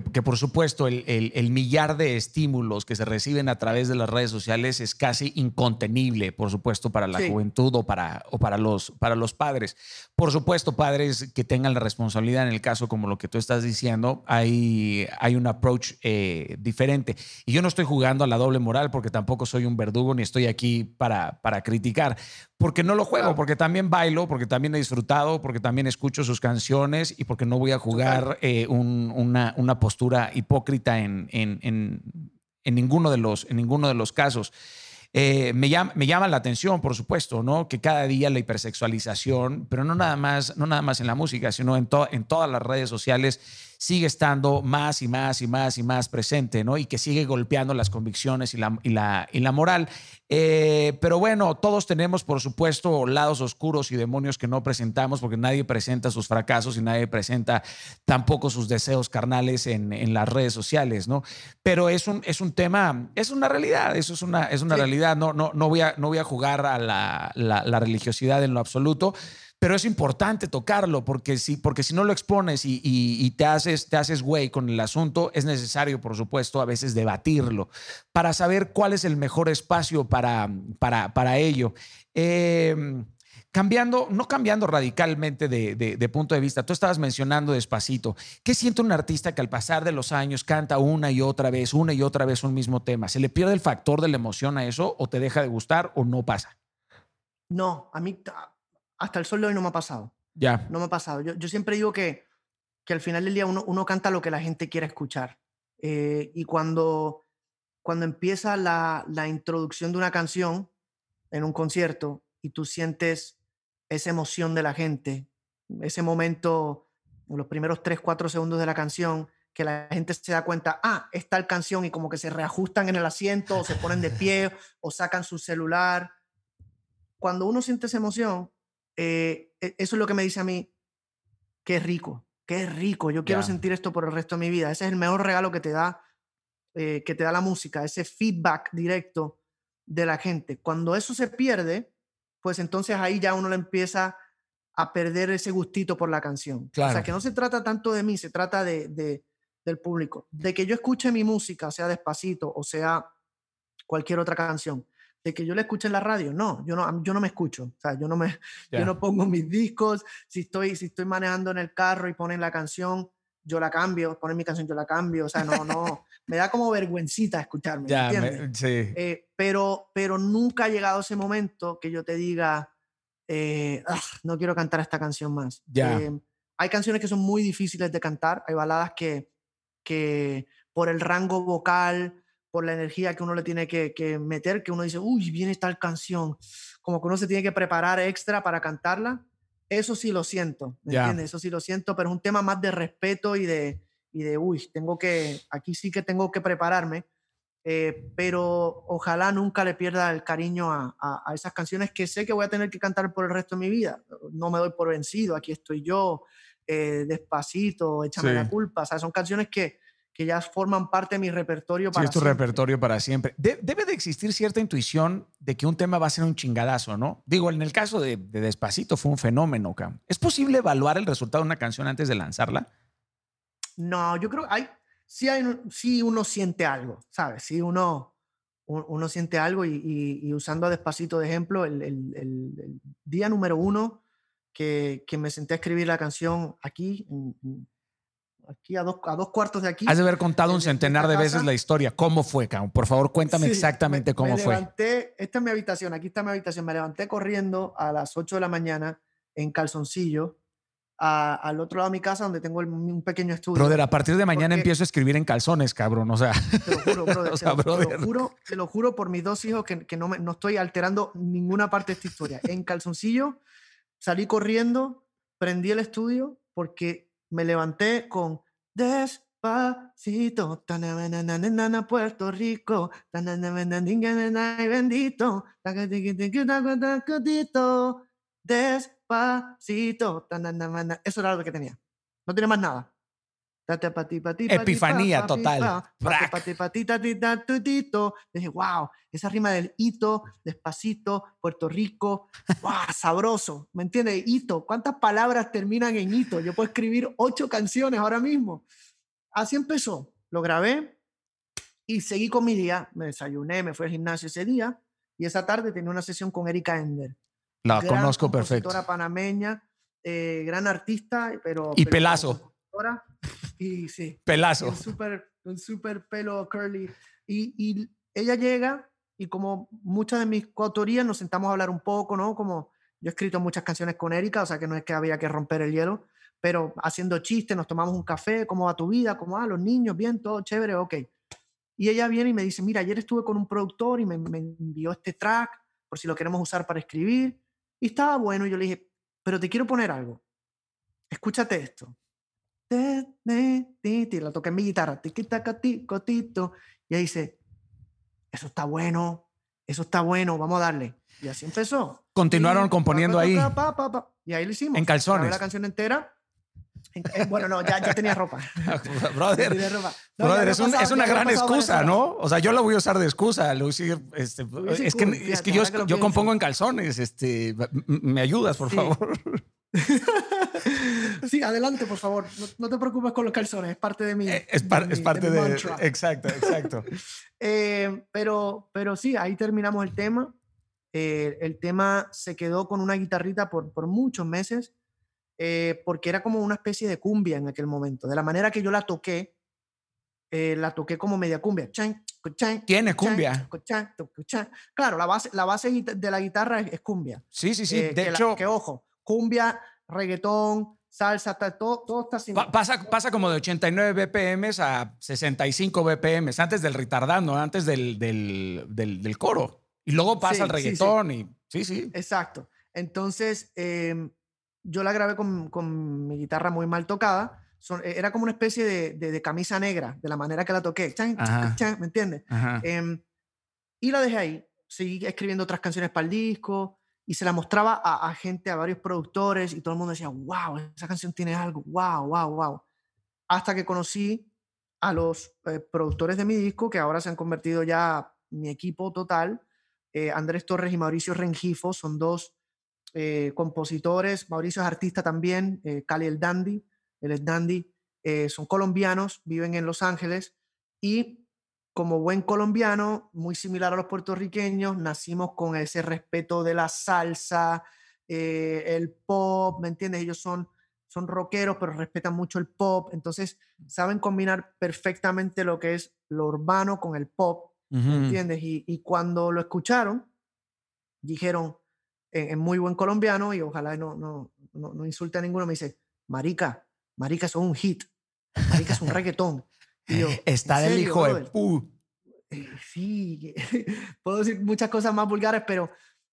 que, por supuesto el, el, millar de estímulos que se reciben a través de las redes sociales es casi incontenible, por supuesto, para la juventud o, para, o para, los, para los padres. Por supuesto, padres que tengan la responsabilidad en el caso como lo que tú estás diciendo, hay, hay un approach eh, diferente. Y yo no estoy jugando a la doble moral porque tampoco soy un verdugo ni estoy aquí para, para criticar, porque no lo juego, porque también bailo, porque también he disfrutado, porque también escucho sus canciones y porque no voy a jugar eh, una, una, postura hipócrita en, en, en, ninguno de los, en ninguno de los casos. Eh, me, llama, me llama la atención, por supuesto, ¿no? Que cada día la hipersexualización, pero no nada más, no nada más en la música, sino en, en todas las redes sociales, sigue estando más y más y más y más presente, ¿no? Y que sigue golpeando las convicciones y la, y la, y la moral. Eh, pero bueno, todos tenemos, por supuesto, lados oscuros y demonios que no presentamos, porque nadie presenta sus fracasos y nadie presenta tampoco sus deseos carnales en, en las redes sociales, ¿no? Pero es un, es un tema, es una realidad, eso es una, es una realidad. No, no, no, voy a, no voy a jugar a la, la religiosidad en lo absoluto pero es importante tocarlo porque si, porque si no lo expones y, te, haces, te haces güey con el asunto, es necesario, por supuesto, a veces debatirlo para saber cuál es el mejor espacio para, para, para ello. Em, cambiando, no cambiando radicalmente de, de, punto de vista, tú estabas mencionando despacito. ¿Qué siente un artista que al pasar de los años canta una y otra vez, una y otra vez un mismo tema? ¿Se le pierde el factor de la emoción a eso o te deja de gustar o no pasa? No, a mí hasta el sol de hoy no me ha pasado. Ya. No me ha pasado. Yo, yo siempre digo que, que, al final del día uno, uno canta lo que la gente quiere escuchar. Eh, y cuando, cuando empieza la, la introducción de una canción en un concierto y tú sientes esa emoción de la gente, ese momento, los primeros 3, 4 segundos de la canción, que la gente se da cuenta, ah, es tal canción y como que se reajustan en el asiento o se ponen de pie o sacan su celular. Cuando uno siente esa emoción, eh, e, eso es lo que me dice a mí, qué rico, qué rico, yo quiero sentir esto por el resto de mi vida. Ese es el mejor regalo que te da, eh, que te da la música, ese feedback directo de la gente. Cuando eso se pierde, pues entonces ahí ya uno le empieza a perder ese gustito por la canción. O sea, que no se trata tanto de mí, se trata de, de, del público. De que yo escuche mi música, sea despacito o sea cualquier otra canción, de que yo le escuche en la radio. No, yo no, yo no me escucho. O sea, yo no, me, yo no pongo mis discos. Si estoy, si estoy manejando en el carro y ponen la canción, yo la cambio. Ponen mi canción, yo la cambio. O sea, no, no. me da como vergüencita escucharme. Ya, sí. Eh, pero, pero nunca ha llegado ese momento que yo te diga, eh, ah, no quiero cantar esta canción más. Ya. Eh, hay canciones que son muy difíciles de cantar. Hay baladas que, que por el rango vocal, por la energía que uno le tiene que, meter, que uno dice, uy, viene tal canción, como que uno se tiene que preparar extra para cantarla. Eso sí lo siento, ¿me entiendes? Eso sí lo siento, pero es un tema más de respeto y de, y de, uy, tengo que, aquí sí que tengo que prepararme, eh, pero ojalá nunca le pierda el cariño a, a, esas canciones que sé que voy a tener que cantar por el resto de mi vida. No me doy por vencido, aquí estoy yo, eh, despacito, échame la culpa, o sea, son canciones que, que ya forman parte de mi repertorio para sí, es tu repertorio para siempre. debe de existir cierta intuición de que un tema va a ser un chingadazo, ¿no? Digo, en el caso de, Despacito fue un fenómeno, Cam. ¿Es posible evaluar el resultado de una canción antes de lanzarla? No, yo creo que hay, sí, hay, sí uno siente algo, ¿sabes? Sí uno, uno siente algo y, usando Despacito de ejemplo, el, día número uno que, que, me senté a escribir la canción aquí en, aquí a dos, a dos cuartos de aquí. Has de haber contado un centenar de veces la historia. ¿Cómo fue, Cam? Por favor, cuéntame exactamente cómo me fue. Levanté, esta es mi habitación, aquí está mi habitación. Me levanté corriendo a las 8 de la mañana en calzoncillo al otro lado de mi casa donde tengo un pequeño estudio. Brother, a partir de mañana empiezo a escribir en calzones, cabrón. O sea, te lo juro, brother, te, lo, juro, te lo juro por mis dos hijos que, que no, me, no estoy alterando ninguna parte de esta historia. En calzoncillo salí corriendo, prendí el estudio porque me levanté con despacito, Despacito, Puerto Rico, bendito, despacito, eso era lo que tenía. No tenía más nada. Epifanía total. Dije, wow, esa rima del hito, despacito, Puerto Rico, wow, sabroso. ¿Me entiendes? Hito, ¿cuántas palabras terminan en hito? Yo puedo escribir ocho canciones ahora mismo. Así empezó. Lo grabé y seguí con mi día. Me desayuné, me fui al gimnasio ese día y esa tarde tenía una sesión con Erika Ender. La conozco perfecto. panameña, eh, gran artista, pero... Y pelazo. Y sí. Pelazo. Un súper un super pelo curly. Y, y, ella llega y como muchas de mis coautorías nos sentamos a hablar un poco, ¿no? Como yo he escrito muchas canciones con Erika, o sea que no es que había que romper el hielo, pero haciendo chistes, nos tomamos un café, ¿cómo va tu vida? ¿Cómo va? Los niños, bien, todo chévere, ok. Y ella viene y me dice, mira, ayer estuve con un productor y me, me envió este track por si lo queremos usar para escribir. Y estaba bueno y yo le dije, pero te quiero poner algo. Escúchate esto. La toqué en mi guitarra. Cotito. Y ahí dice, eso está bueno, eso está bueno, vamos a darle. Y así empezó. Continuaron componiendo ahí. y ahí lo hicimos. En calzones. La canción entera. Bueno, no, ya, ya tenía ropa. brother, brother es, una gran excusa, ¿no? O sea, yo la voy a usar de excusa, Lucy. Este, es, que, es que yo, yo compongo en calzones. Este, ¿Me ayudas, por favor? sí, adelante, por favor. No, te preocupes con los calzones, es parte de mí. Eh, es, es parte de, Exacto, exacto. Eh, pero, pero sí, ahí terminamos el tema. Eh, el tema se quedó con una guitarrita por, por muchos meses, porque era como una especie de cumbia en aquel momento. De la manera que yo la toqué, la toqué como media cumbia. Tiene cumbia. Claro, la base, la base de la guitarra es, cumbia. Sí, sí, sí. de hecho, que ojo, cumbia, reggaetón, salsa, todo, todo está así. pasa, pasa como de 89 BPM a 65 BPM, antes del retardando, antes del, del, del, coro. Y luego pasa el reggaetón y sí, sí. Exacto. Entonces, em, yo la grabé con, con, mi guitarra muy mal tocada. era como una especie de, de, camisa negra, de la manera que la toqué. ¿Me entiendes? Em, y la dejé ahí. Seguí escribiendo otras canciones para el disco y se la mostraba a, gente, a varios productores y todo el mundo decía, wow, esa canción tiene algo, wow, wow, wow. Hasta que conocí a los eh, productores de mi disco, que ahora se han convertido ya mi equipo total. Eh, Andrés Torres y Mauricio Rengifo son dos eh, compositores. Mauricio es artista también, Cali el Dandy, él es Dandy. son colombianos, viven en Los Ángeles y como buen colombiano, muy similar a los puertorriqueños, nacimos con ese respeto de la salsa, eh, el pop, ¿me entiendes? Ellos son, son rockeros, pero respetan mucho el pop, entonces saben combinar perfectamente lo que es lo urbano con el pop, ¿me entiendes? Y, cuando lo escucharon, dijeron, en, muy buen colombiano, y ojalá no, no, no, insulte a ninguno, me dice, Marica, Marica, es un hit, Marica es un reggaetón. Está del hijo de pu. Eh, sí, puedo decir muchas cosas más vulgares, pero,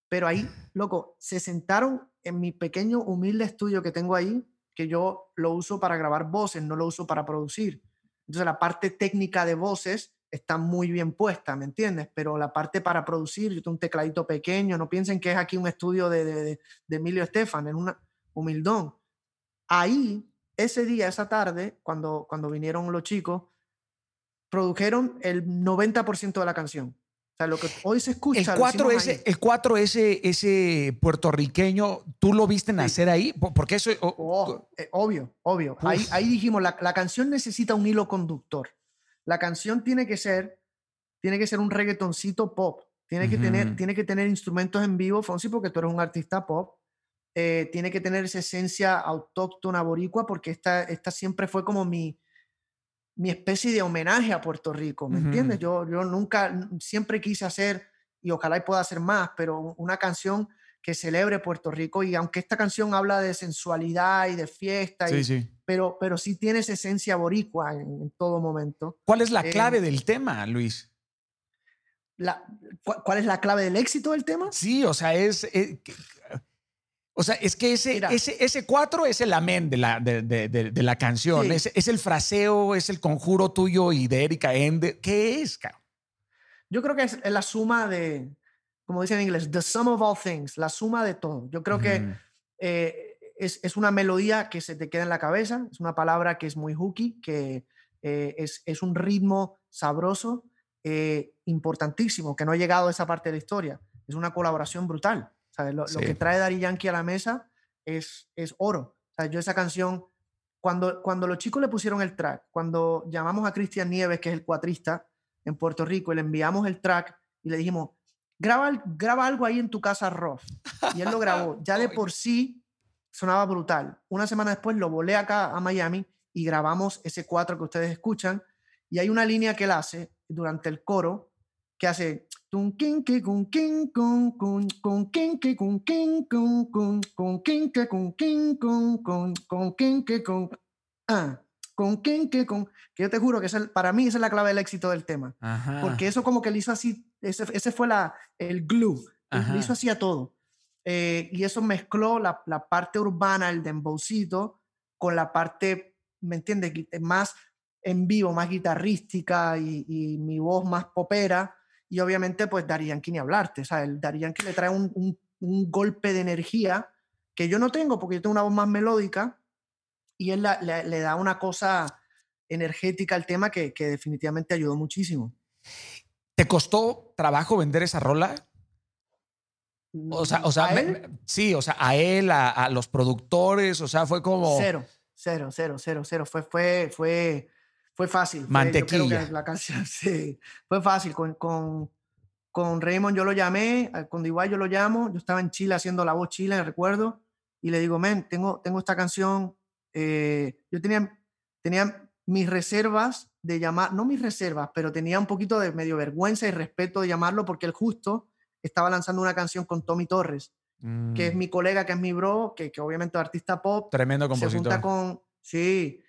pero ahí, loco, se sentaron en mi pequeño, humilde estudio que tengo ahí, que yo lo uso para grabar voces, no lo uso para producir. Entonces la parte técnica de voces está muy bien puesta, ¿me entiendes? Pero la parte para producir, yo tengo un tecladito pequeño, no piensen que es aquí un estudio de, de, de Emilio Estefan, es una humildón. Ahí, ese día, esa tarde, cuando, cuando vinieron los chicos, produjeron el 90% de la canción. O sea, lo que hoy se escucha. El 4S, el 4S, ese puertorriqueño, ¿tú lo viste nacer ahí? Porque eso. Oh, eh, obvio, obvio. Ahí, ahí, dijimos, la, la, canción necesita un hilo conductor. La canción tiene que ser, tiene que ser un reggaetoncito pop. Tiene que, tener, tiene que tener instrumentos en vivo, Fonsi, porque tú eres un artista pop. Eh, tiene que tener esa esencia autóctona boricua, porque esta, esta siempre fue como mi, mi especie de homenaje a Puerto Rico, ¿me entiendes? Yo, yo nunca, siempre quise hacer, y ojalá pueda hacer más, pero una canción que celebre Puerto Rico y aunque esta canción habla de sensualidad y de fiesta, Pero, pero sí tiene esa esencia boricua en, todo momento. ¿Cuál es la eh, clave del tema, Luis? La, ¿Cuál es la clave del éxito del tema? Sí, o sea, es... Eh, O sea, es que ese, ese, ese cuatro es el amén de la, de, de, de, la canción. Es, es, el fraseo, es el conjuro tuyo y de Erika Ende. ¿Qué es, cabrón? Yo creo que es la suma de, como dicen en inglés, the sum of all things, la suma de todo. Yo creo que eh, es, es, una melodía que se te queda en la cabeza, es una palabra que es muy hooky, que eh, es, es, un ritmo sabroso, eh, importantísimo, que no ha llegado a esa parte de la historia. Es una colaboración brutal. Lo, lo, que trae Dari Yankee a la mesa es, es oro. O sea, yo esa canción, cuando, cuando los chicos le pusieron el track, cuando llamamos a Cristian Nieves, que es el cuatrista en Puerto Rico, y le enviamos el track y le dijimos, graba, graba algo ahí en tu casa, rough. Y él lo grabó. Ya de por sí sonaba brutal. Una semana después lo volé acá a Miami y grabamos ese cuatro que ustedes escuchan. Y hay una línea que él hace durante el coro que hace con con con con con ah con que con que yo te juro que es para mí esa es la clave del éxito del tema porque eso como que le hizo así ese, ese fue la el glue le hizo así a todo y eso mezcló la, la parte urbana el dembowcito con la parte me entiendes más en vivo más guitarrística y, y mi voz más popera y obviamente, pues Darían ni hablarte. O sea, el Darían que le trae un, un, golpe de energía que yo no tengo porque yo tengo una voz más melódica y él le, da una cosa energética al tema que, que definitivamente ayudó muchísimo. ¿Te costó trabajo vender esa rola? O sea, o sea sí, o sea, a él, a, los productores, o sea, fue como... Cero, cero, cero, cero, cero. Fue, fue, fue, fue fácil. Mantequilla. la canción, sí, fue fácil. Con, con, con Raymond yo lo llamé, con igual yo lo llamo, yo estaba en Chile haciendo la voz Chile, recuerdo, y le digo, men, tengo, tengo esta canción, eh, yo tenía, tenía mis reservas de llamar, no mis reservas, pero tenía un poquito de medio vergüenza y respeto de llamarlo porque él justo estaba lanzando una canción con Tommy Torres, que es mm. mi colega, que es mi bro, que, que obviamente es artista pop. Tremendo compositor. Se junta con, sí,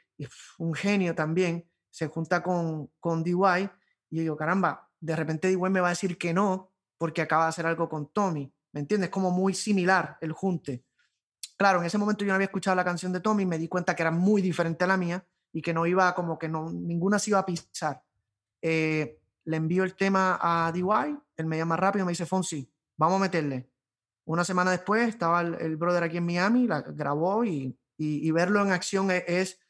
un genio también se junta con, con DY y yo digo, caramba, de repente DY me va a decir que no porque acaba de hacer algo con Tommy, ¿me entiendes? Como muy similar el junte. Claro, en ese momento yo no había escuchado la canción de Tommy, me di cuenta que era muy diferente a la mía y que no iba como que no, ninguna se iba a pisar. Eh, le envío el tema a DY, él me llama rápido, me dice, Fonsi, vamos a meterle. Una semana después estaba el, brother aquí en Miami, la grabó y, y, verlo en acción e, es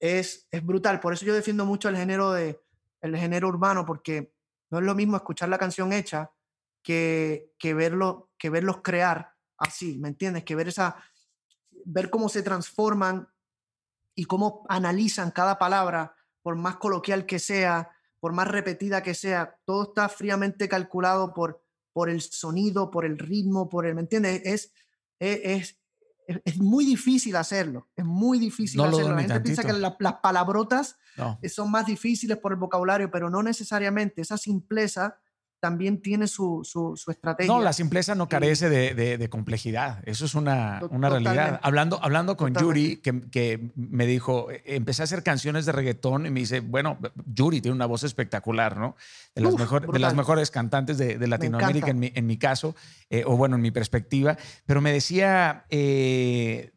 es, es brutal. Por eso yo defiendo mucho el género, de, el género urbano, porque no es lo mismo escuchar la canción hecha que, que, verlo, que verlos crear así, ¿me entiendes? Que ver, esa, ver cómo se transforman y cómo analizan cada palabra, por más coloquial que sea, por más repetida que sea, todo está fríamente calculado por, por el sonido, por el ritmo, por el, ¿me entiendes? Es, es, es, muy difícil hacerlo, es muy difícil hacerlo. La gente piensa que las palabrotas son más difíciles por el vocabulario, pero no necesariamente. Esa simpleza también tiene su, su, estrategia. No, la simpleza no carece de, de, complejidad. Eso es una, una realidad. Hablando, hablando con Yuri, que, que, me dijo, empecé a hacer canciones de reggaetón y me dice, bueno, Yuri tiene una voz espectacular, ¿no? De las, mejor, de las mejores cantantes de, Latinoamérica en mi, en mi, caso, eh, o bueno, en mi perspectiva. Pero me decía... Eh,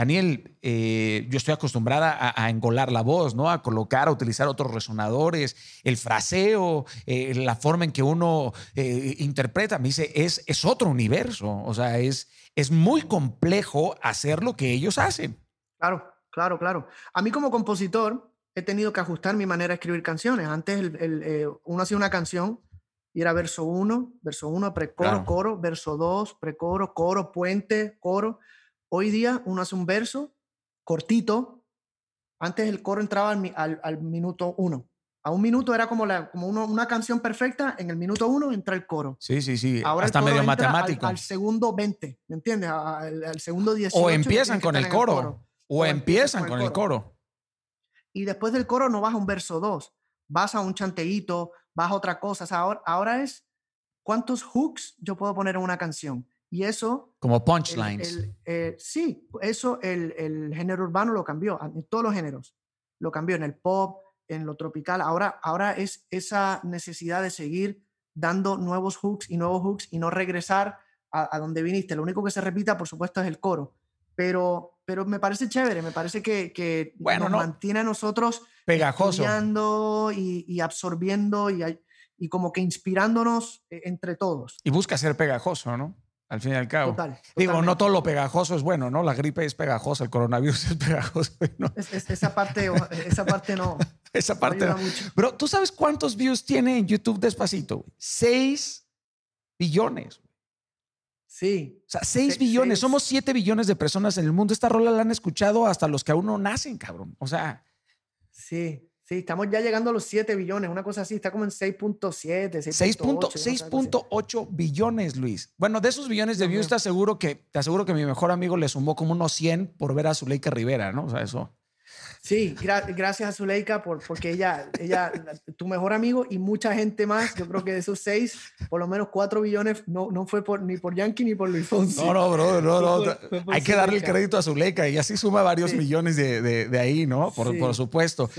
Daniel, eh, yo estoy acostumbrada a, engolar la voz, ¿no? A colocar, a utilizar otros resonadores, el fraseo, eh, la forma en que uno eh, interpreta. Me dice, es, es otro universo. O sea, es, es muy complejo hacer lo que ellos hacen. Claro, claro, claro. A mí como compositor he tenido que ajustar mi manera de escribir canciones. Antes uno hacía una canción y era verso 1, verso 1, precoro, coro, verso 2, precoro, coro, puente, coro Hoy día uno hace un verso cortito. Antes el coro entraba al, minuto uno. A un minuto era como, la, como una canción perfecta. En el minuto uno entra el coro. Sí, sí, sí. Ahora Hasta medio matemático. Al, segundo 20, ¿me entiendes? Al, segundo 18. O empiezan con el coro, O, empiezan con, el coro. Y después del coro no vas a un verso 2. Vas a un chanteíto, vas a otra cosa. ahora, ahora es cuántos hooks yo puedo poner en una canción. Y eso... Como punchlines. Eh, sí, eso el, el, género urbano lo cambió, en todos los géneros. Lo cambió en el pop, en lo tropical. Ahora, ahora es esa necesidad de seguir dando nuevos hooks y nuevos hooks y no regresar a, donde viniste. Lo único que se repita, por supuesto, es el coro. Pero, pero me parece chévere, me parece que, que bueno, nos mantiene a nosotros pegajoso y, y, absorbiendo y, y como que inspirándonos eh, entre todos. Y busca ser pegajoso, ¿no? Al fin y al cabo. Total, Digo, no todo lo pegajoso es bueno, ¿no? La gripe es pegajosa, el coronavirus es pegajoso. ¿no? esa, parte, esa parte no. esa parte no. Pero tú sabes cuántos views tiene en YouTube despacito? Seis billones. Sí. O sea, seis billones. Somos siete billones de personas en el mundo. Esta rola la han escuchado hasta los que aún no nacen, cabrón. O sea. Sí. Sí, estamos ya llegando a los 7 billones, una cosa así, está como en 6.7, 6.8 billones, Luis. Bueno, de esos billones de views te aseguro que te aseguro que mi mejor amigo le sumó como unos 100 por ver a Zuleika Rivera, ¿no? O sea, eso. Sí, gracias a Zuleika por, porque ella, ella, tu mejor amigo y mucha gente más, yo creo que de esos 6, por lo menos 4 billones no, no fue por, ni por Yankee ni por Luis Fonsi. No, no, bro, no, no. Hay que darle el crédito a Zuleika y así suma varios millones de, de, ahí, ¿no? Por, por supuesto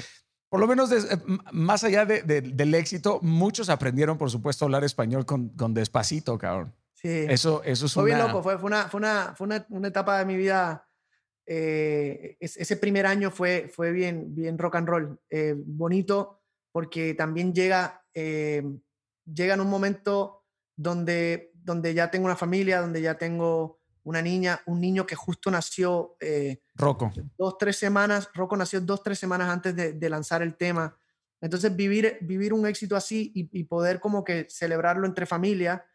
por lo menos eh, más allá del éxito, muchos aprendieron, por supuesto, a hablar español con, con despacito, cabrón. Sí. Eso, eso es fue bien loco, fue, fue, una, fue, una, fue una, una, etapa de mi vida. Eh, ese primer año fue, fue bien, bien rock and roll, eh, bonito, porque también llega, llega en un momento donde, donde ya tengo una familia, donde ya tengo una niña, un niño que justo nació. Eh, Rocco. Dos, tres semanas. Rocco nació dos, tres semanas antes de, lanzar el tema. Entonces, vivir, vivir un éxito así y, poder como que celebrarlo entre familia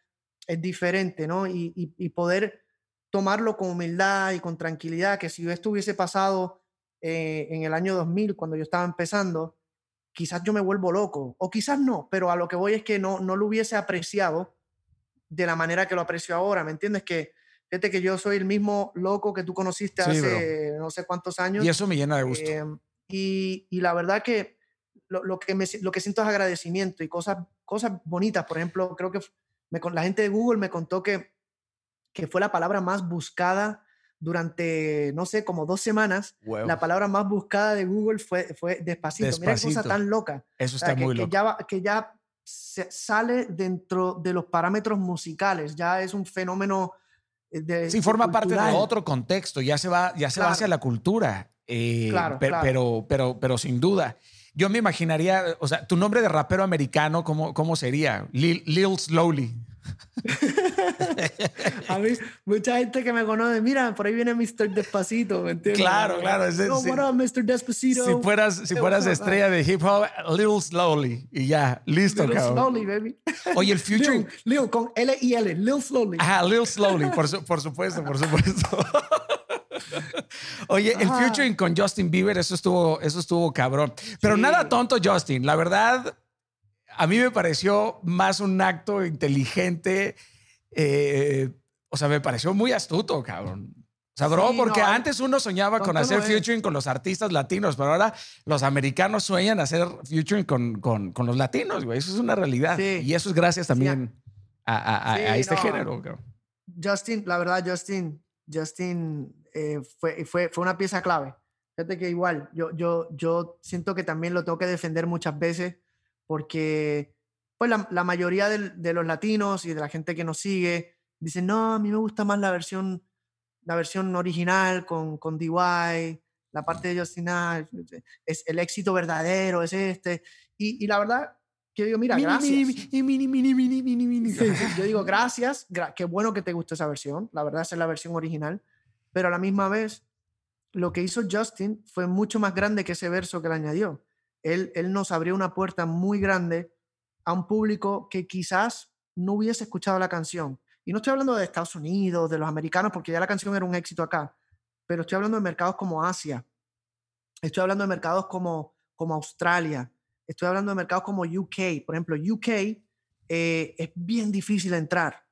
es diferente, ¿no? Y, poder tomarlo con humildad y con tranquilidad, que si esto hubiese pasado eh, en el año 2000, cuando yo estaba empezando, quizás yo me vuelvo loco, o quizás no, pero a lo que voy es que no, no lo hubiese apreciado de la manera que lo aprecio ahora, ¿me entiendes? Que Fíjate que yo soy el mismo loco que tú conociste hace no sé cuántos años. Y eso me llena de gusto. Em, y, y, la verdad que lo, lo, que me, lo que siento es agradecimiento y cosas, cosas bonitas. Por ejemplo, creo que me, la gente de Google me contó que, que fue la palabra más buscada durante, no sé, como dos semanas. La palabra más buscada de Google fue, fue despacito. Mira qué cosa tan loca. Eso está muy loco. Que ya, que ya se sale dentro de los parámetros musicales. Ya es un fenómeno eh, sí, forma parte de otro contexto, ya se va, ya se va hacia la cultura. Eh, claro, pero, pero, pero, sin duda. Yo me imaginaría, o sea, tu nombre de rapero americano, ¿cómo, cómo sería? Lil, Lil Slowly. a mí, mucha gente que me conoce, mira, por ahí viene Mr. Despacito, ¿me entiendes? Claro, claro. Es, no, Mr. Despacito. Si fueras, si fueras estrella de hip hop, Lil Slowly. Y ya, listo, Lil Slowly, baby. Oye, el future. Lil, con L y L, Lil Slowly. Ah, Lil Slowly, por, por supuesto, por supuesto. Oye, el futuring con Justin Bieber, eso estuvo, eso estuvo cabrón. Pero nada tonto, Justin. La verdad, a mí me pareció más un acto inteligente. Eh, o sea, me pareció muy astuto, cabrón. O sea, bro, porque antes uno soñaba con hacer featuring con los artistas latinos, pero ahora los americanos sueñan hacer featuring con, con, con los latinos, güey. Eso es una realidad. Y eso es gracias también a, a, este género, Justin, la verdad, Justin, Justin eh, fue, fue, fue una pieza clave. Fíjate que igual, yo, yo, yo siento que también lo tengo que defender muchas veces porque pues la, la mayoría de, de, los latinos y de la gente que nos sigue dicen, no, a mí me gusta más la versión, la versión original con, con DY, la parte de Justin es el éxito verdadero, es este. Y, y la verdad, que yo digo, mira, gracias. yo digo, gracias, qué bueno que te gustó esa versión, la verdad, esa es la versión original, pero a la misma vez, lo que hizo Justin fue mucho más grande que ese verso que le añadió él, nos abrió una puerta muy grande a un público que quizás no hubiese escuchado la canción. Y no estoy hablando de Estados Unidos, de los americanos, porque ya la canción era un éxito acá, pero estoy hablando de mercados como Asia, estoy hablando de mercados como, como Australia, estoy hablando de mercados como UK. Por ejemplo, UK eh, es bien difícil entrar,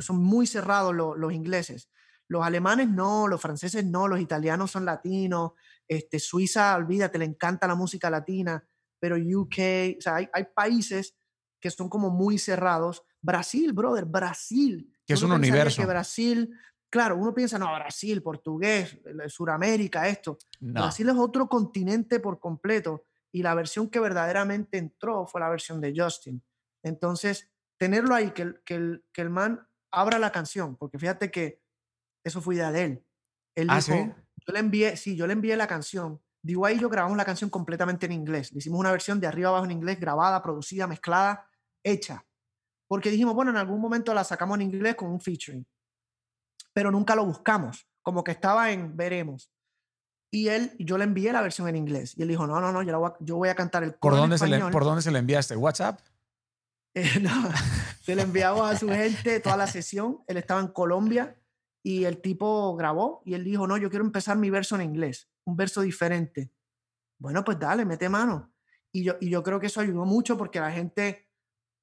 son muy cerrados los ingleses. Los alemanes no, los franceses no, los italianos son latinos, este, Suiza, olvídate, le encanta la música latina, pero UK, o sea, hay, hay países que son como muy cerrados. Brasil, brother, Brasil. Que es un universo. Que Brasil, claro, uno piensa, no, Brasil, portugués, Suramérica, esto. Brasil es otro continente por completo y la versión que verdaderamente entró fue la versión de Justin. Entonces, tenerlo ahí, que, que, el, que el man abra la canción, porque fíjate que eso fue idea de él. Él ¿Ah, dijo, sí? yo le envié, sí, yo le envié la canción. Digo, ahí yo grabamos la canción completamente en inglés. Le hicimos una versión de arriba abajo en inglés, grabada, producida, mezclada, hecha. Porque dijimos, bueno, en algún momento la sacamos en inglés con un featuring. Pero nunca lo buscamos, como que estaba en veremos. Y él, yo le envié la versión en inglés. Y él dijo, no, no, no, yo, la voy, a, yo voy a cantar el ¿Por en dónde, se le, español". ¿Por dónde se le enviaste? ¿WhatsApp? Eh, no, se le enviamos a su gente toda la sesión. Él estaba en Colombia y el tipo grabó y él dijo, no, yo quiero empezar mi verso en inglés, un verso diferente. Bueno, pues dale, mete mano. Y yo, y yo creo que eso ayudó mucho porque la gente,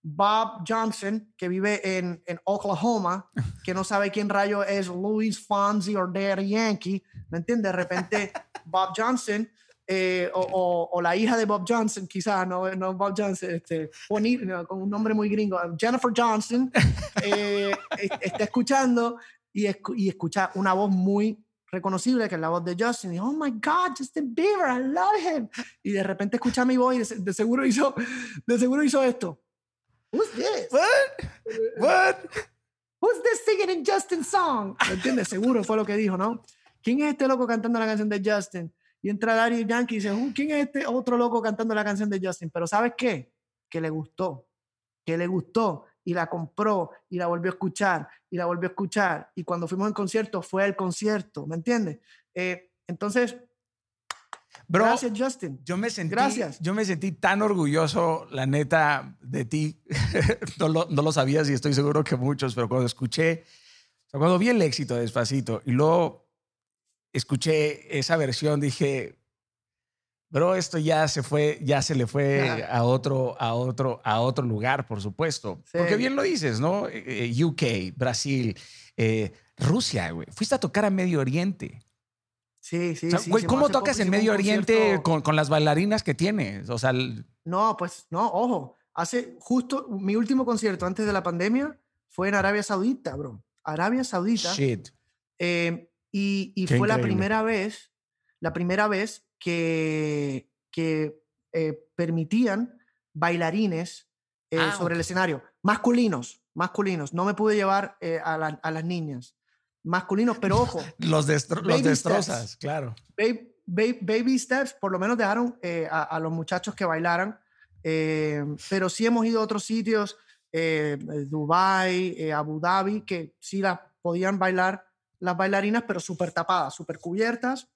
Bob Johnson, que vive en, en Oklahoma, que no sabe quién rayo es Luis Fonsi o Daddy Yankee, ¿me entiendes? De repente, Bob Johnson eh, o, o- o la hija de Bob Johnson, quizás, no, no Bob Johnson, este, bonito, con un nombre muy gringo, Jennifer Johnson, eh, es- está escuchando y, escu- y escucha una voz muy reconocible, que es la voz de Justin, y oh my God, Justin Bieber, I love him. Y de repente escucha mi voz y de, de seguro hizo, de seguro hizo esto. Who's this? What? What? Who's this singing in Justin's song? ¿Me entiendes? Seguro fue lo que dijo, ¿no? ¿Quién es este loco cantando la canción de Justin? Y entra Daddy Yankee y dice, "Uh, ¿quién es este otro loco cantando la canción de Justin? Pero ¿sabes qué? Que le gustó, que le gustó y la compró y la volvió a escuchar y la volvió a escuchar. Y cuando fuimos al concierto, fue al concierto, ¿me entiendes? Eh, entonces, Bro, gracias Justin. yo me sentí, Gracias. Yo me sentí tan orgulloso, la neta, de ti. no, lo, no lo sabías y estoy seguro que muchos, pero cuando escuché, cuando vi el éxito de Despacito y luego escuché esa versión, dije, bro, esto ya se fue, ya se le fue Ajá. a otro, a otro, a otro lugar, por supuesto. Sí. Porque bien lo dices, ¿no? Eh, eh, UK, Brasil, eh, Rusia, güey. Fuiste a tocar a Medio Oriente. Sí, sí, O sea, sí. güey, ¿cómo poco tocas en hicimos un Medio Oriente con, con las bailarinas que tienes? O sea, el- No, pues no, ojo. Hace justo mi último concierto antes de la pandemia fue en Arabia Saudita, bro. Arabia Saudita. shit. eh, y y fue la increíble. primera vez, la primera vez que, que eh, permitían bailarines eh, Ah, sobre el escenario. Masculinos, masculinos. No me pude llevar eh, a, la- a las niñas. Masculinos, pero ojo. Los, destro- los destrozas, steps. claro. Baby, baby, baby steps, por lo menos dejaron a, a los muchachos que bailaran, pero sí hemos ido a otros sitios, Dubai, Abu Dhabi, que sí las podían bailar las bailarinas, pero súper tapadas, súper cubiertas,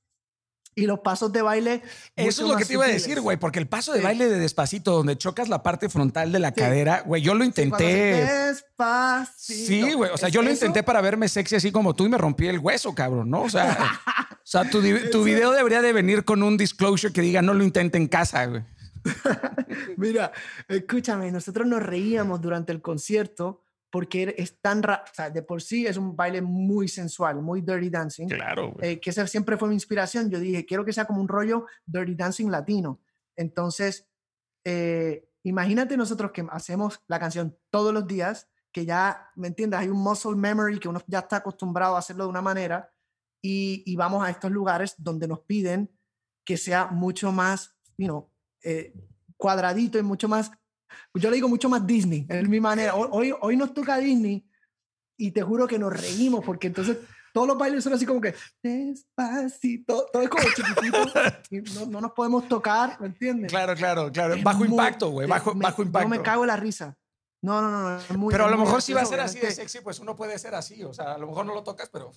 y los pasos de baile. Eso es lo que te iba a decir, güey, porque el paso de Sí. baile de despacito, donde chocas la parte frontal de la Sí. cadera, güey, yo lo Sí, intenté. Despacito. Sí, güey. O sea, yo lo intenté para verme sexy así como tú y me rompí el hueso, cabrón, ¿no? O sea, o sea tu, tu video debería de venir con un disclosure que diga no lo intente en casa, güey. Mira, escúchame, nosotros nos reíamos durante el concierto porque er- es tan, ra- o sea, de por sí es un baile muy sensual, muy dirty dancing. Claro, eh, que esa siempre fue mi inspiración. Yo dije, quiero que sea como un rollo dirty dancing latino. Entonces, eh, imagínate nosotros que hacemos la canción todos los días, que ya, ¿me entiendes? Hay un muscle memory que uno ya está acostumbrado a hacerlo de una manera y, y vamos a estos lugares donde nos piden que sea mucho más, you know, eh, cuadradito y mucho más, yo le digo mucho más Disney, es mi manera. Hoy, hoy, nos toca Disney y te juro que nos reímos porque entonces todos los bailes son así como que despacito, todo es como chiquitito y no, no nos podemos tocar, ¿me entiendes? Claro, claro, claro. Es Bajo muy- impacto, güey. Bajo, me- bajo impacto. Yo me cago en la risa. No, no, no, no, es muy- pero a lo mejor si va a ser así de sexy, pues uno puede ser así. O sea, a lo mejor no lo tocas, pero.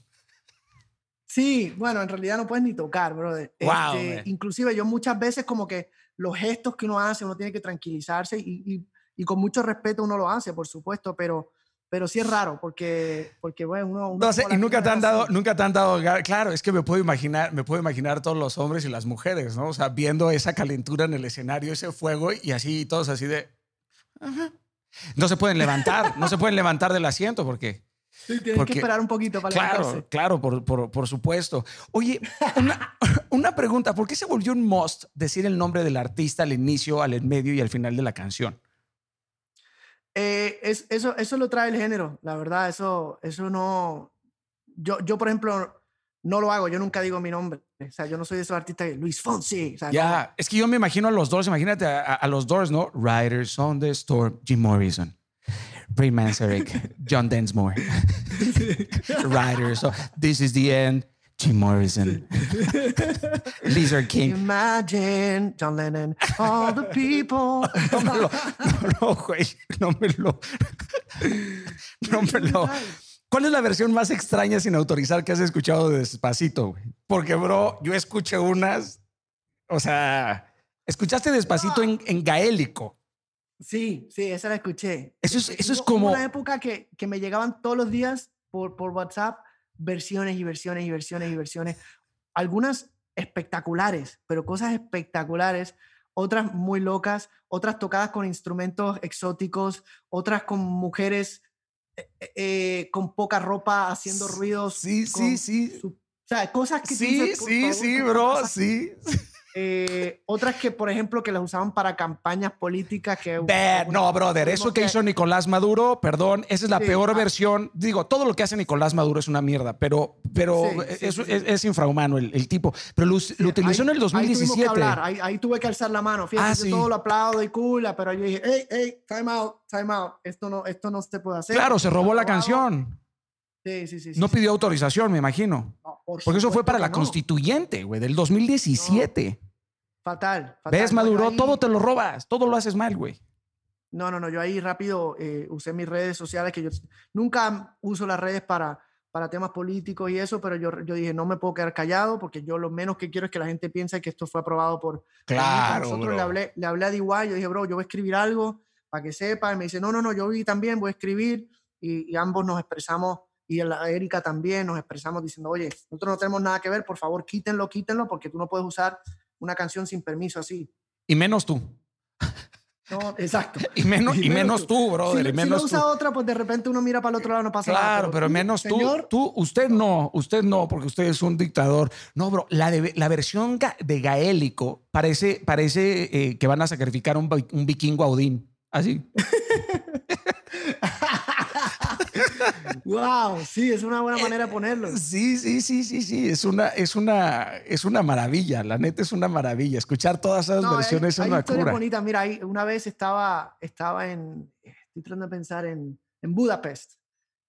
Sí, bueno, en realidad no puedes ni tocar, brother. Wow, Este, inclusive yo muchas veces como que los gestos que uno hace, uno tiene que tranquilizarse y, y- y con mucho respeto uno lo hace, por supuesto, pero, pero sí es raro porque, porque bueno, uno... uno No sé, como y nunca te han dado, así. nunca te han dado, claro, es que me puedo imaginar, me puedo imaginar todos los hombres y las mujeres, ¿no? O sea, viendo esa calentura en el escenario, ese fuego y así, todos así de. Ajá. No se pueden levantar, no se pueden levantar del asiento porque. Sí, tienes porque- que esperar un poquito para Claro, levantarse. claro, por, por, por supuesto. Oye, una, una pregunta, ¿por qué se volvió un must decir el nombre del artista al inicio, al medio y al final de la canción? Eh, es, eso, eso lo trae el género, la verdad, eso, eso no... Yo, yo, por ejemplo, no lo hago, yo nunca digo mi nombre. O sea, yo no soy de esos artistas que Luis Fonsi. O sea, Ya, no. es que yo me imagino a los Doors, imagínate a, a- a los Doors, ¿no? Riders on the Storm, Jim Morrison. Brain Manzarek, John Densmore, Riders. So this is the end. Jim Morrison, Lizard King. Imagine John Lennon, all the people. No me lo, no, no, güey, no me lo, no me lo. ¿Cuál es la versión más extraña sin autorizar que has escuchado de Despacito? Güey? Porque, bro, yo escuché unas, o sea, escuchaste Despacito en, en gaélico. Sí, sí, esa la escuché. Eso es, eso es como, una época que, que me llegaban todos los días por, por WhatsApp versiones y versiones y versiones y versiones. Algunas espectaculares, pero cosas espectaculares. Otras muy locas, otras tocadas con instrumentos exóticos, otras con mujeres eh, eh, con poca ropa haciendo ruidos. sí, sí, sí. su- o sea, cosas que Sí, dices, sí, favor, sí, ¿cómo bro, sí. Eh, otras que, por ejemplo, que las usaban para campañas políticas. Que, Bad. No, brother, eso que hizo Nicolás Maduro, perdón, esa es la Sí, peor ah. versión. Digo, todo lo que hace Nicolás Maduro es una mierda, pero, pero Sí, sí, sí. Es, es infrahumano el, el tipo. Pero lo, lo utilizó en el Ahí tuvimos que 2017. hablar, Ahí, ahí tuve que alzar la mano. Fíjate, Ah, yo todo lo aplaudo y cool, pero yo dije, hey, hey, time out, time out. Esto no, esto no se puede hacer. Claro, se robó la canción. Sí, sí, sí. No sí. pidió autorización, me imagino. No, por Porque eso fue para la no. constituyente, güey, del 2017. Fatal, fatal. ¿Ves, Maduro? ahí- Todo te lo robas, todo lo haces mal, güey. No, no, no. Yo ahí rápido eh, usé mis redes sociales, que yo nunca uso las redes para, para temas políticos y eso, pero yo, yo dije, no me puedo quedar callado porque yo lo menos que quiero es que la gente piense que esto fue aprobado por. Claro, Nosotros bro. le hablé, le hablé a DY, yo dije, bro, yo voy a escribir algo para que sepa. Y me dice, no, no, no, yo vi también, voy a escribir. Y, y ambos nos expresamos, y la Erika también nos expresamos diciendo, oye, nosotros no tenemos nada que ver, por favor, quítenlo, quítenlo, porque tú no puedes usar una canción sin permiso así. Y menos tú. No, exacto. Y menos, y menos tú, brother. si, y si menos tú. usa otra, pues de repente uno mira para el otro lado, no pasa nada. Claro, pero tú, menos tú, señor, tú, usted no, usted no, porque usted es un dictador. No, bro, la, de- la versión de gaélico parece, parece eh, que van a sacrificar un, un vikingo a Odín. Así. wow, sí, es una buena manera de ponerlo. Sí, sí, sí, sí, sí. Es una, es una, es una maravilla. La neta es una maravilla. Escuchar todas esas No, hay- versiones hay, es una historias cura. bonitas. Mira, ahí una vez estaba, estaba en, estoy tratando de pensar en, en Budapest.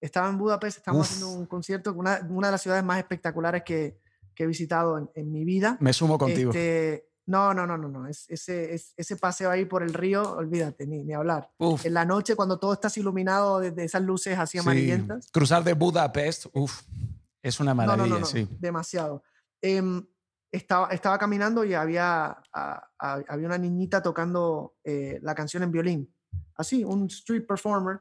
Estaba en Budapest, estábamos Uf. haciendo un concierto, con una, una de las ciudades más espectaculares que, que he visitado en, en mi vida. Me sumo contigo. Este, no, no, no, no, no. Es, ese, es- ese paseo ahí por el río, olvídate, ni, ni hablar. Uf, En la noche, cuando todo está iluminado desde esas luces así sí. amarillentas. Cruzar de Budapest, uf, es una maravilla, no, no, no, sí. demasiado. Em, estaba, estaba caminando y había, a- a- había una niñita tocando eh, la canción en violín. Así, un street performer.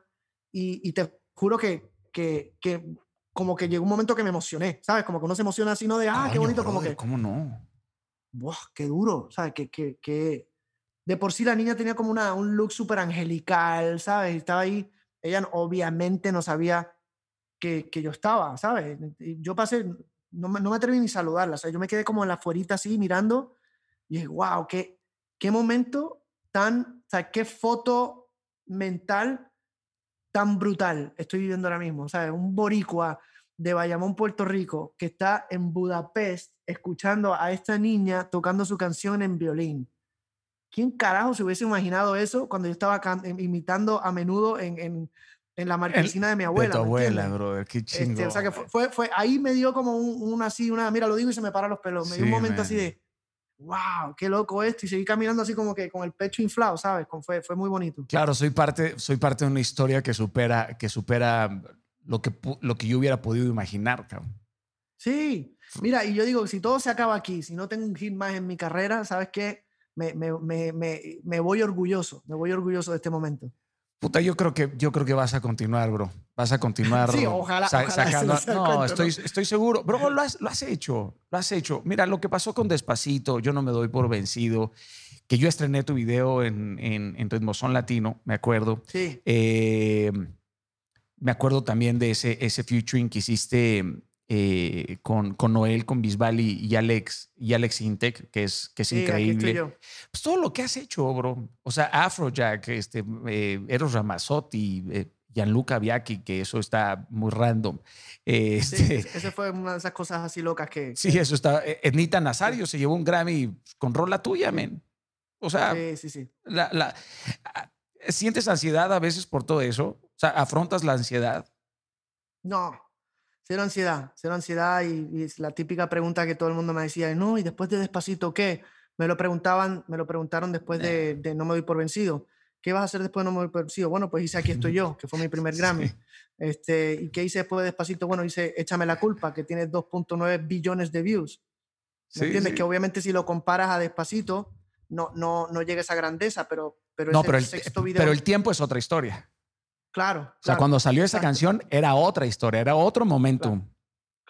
Y, y te juro que, que, que como que llegó un momento que me emocioné, ¿sabes? Como que uno se emociona así, no de, ah, qué Coño, bonito, como que, ¿Cómo no? ¡Buah, qué duro! ¿Sabes? Que, que, que de por sí la niña tenía como una, un look súper angelical, ¿sabes? Estaba ahí, ella obviamente no sabía que, que yo estaba, ¿sabes? Yo pasé, no no me atreví ni a saludarla, o sea, yo me quedé como en la fuerita así mirando y dije, wow, qué, qué momento tan, o sea, qué foto mental tan brutal estoy viviendo ahora mismo, ¿sabes? Un boricua de Bayamón, Puerto Rico, que está en Budapest escuchando a esta niña tocando su canción en violín. ¿Quién carajo se hubiese imaginado eso cuando yo estaba em- imitando a menudo en, en, en la marquesina de mi abuela? de tu ¿me abuela, brother, qué chingón. Este, o sea que fue, fue, fue- ahí me dio como un, un así, una, mira, lo digo y se me paran los pelos. Me dio un momento así de, wow, qué loco esto. Y seguí caminando así como que con el pecho inflado, ¿sabes? Fue, fue muy bonito. Claro, soy parte, soy parte de una historia que supera, que supera lo que, lo que yo hubiera podido imaginar, cabrón. Sí, mira, y yo digo, si todo se acaba aquí, si no tengo un hit más en mi carrera, ¿sabes qué? Me, me, me, me, voy orgulloso, me voy orgulloso de este momento. Puta, yo creo que yo creo que vas a continuar, bro. Vas a continuar. Sí, ojalá- sa- ojalá sacando- no, cuento, ¿no? estoy, estoy seguro. Bro, lo has, lo has hecho. Lo has hecho. Mira, lo que pasó con Despacito, yo no me doy por vencido. Que yo estrené tu video en, en, en Ritmozón Latino, me acuerdo. Sí, Eh, me acuerdo también de ese, ese featuring que hiciste eh, con, con Noel, con Bisbal y, y Alex, y Alex Intec, que es, que es sí, increíble. Pues todo lo que has hecho, bro. O sea, Afrojack, este, eh, Eros Ramazzotti, eh, Gianluca Biacchi, que eso está muy random. Sí, este, esa fue una de esas cosas así locas que... sí, eso está. Ednita Nazario se llevó un Grammy con rola tuya, men. O sea, Sí, sí, sí. la- la- ¿Sientes ansiedad a veces por todo eso? O sea, ¿afrontas la ansiedad? No, cero ansiedad, cero ansiedad y, es la típica pregunta que todo el mundo me decía, no, ¿y después de Despacito qué? Me lo preguntaban, me lo preguntaron después de, de No me doy por vencido. ¿Qué vas a hacer después de No me doy por vencido? Bueno, pues hice Aquí estoy yo, que fue mi primer Grammy. Este, ¿Y qué hice después de Despacito? Bueno, hice Échame la culpa, que tiene 2.9 billones de views. ¿Me entiendes? Que obviamente si lo comparas a Despacito, no, no, no llega a esa grandeza, pero, pero, no, pero el, sexto video. Pero el tiempo es otra historia. Claro. O sea, cuando salió esa canción era otra historia, era otro momentum.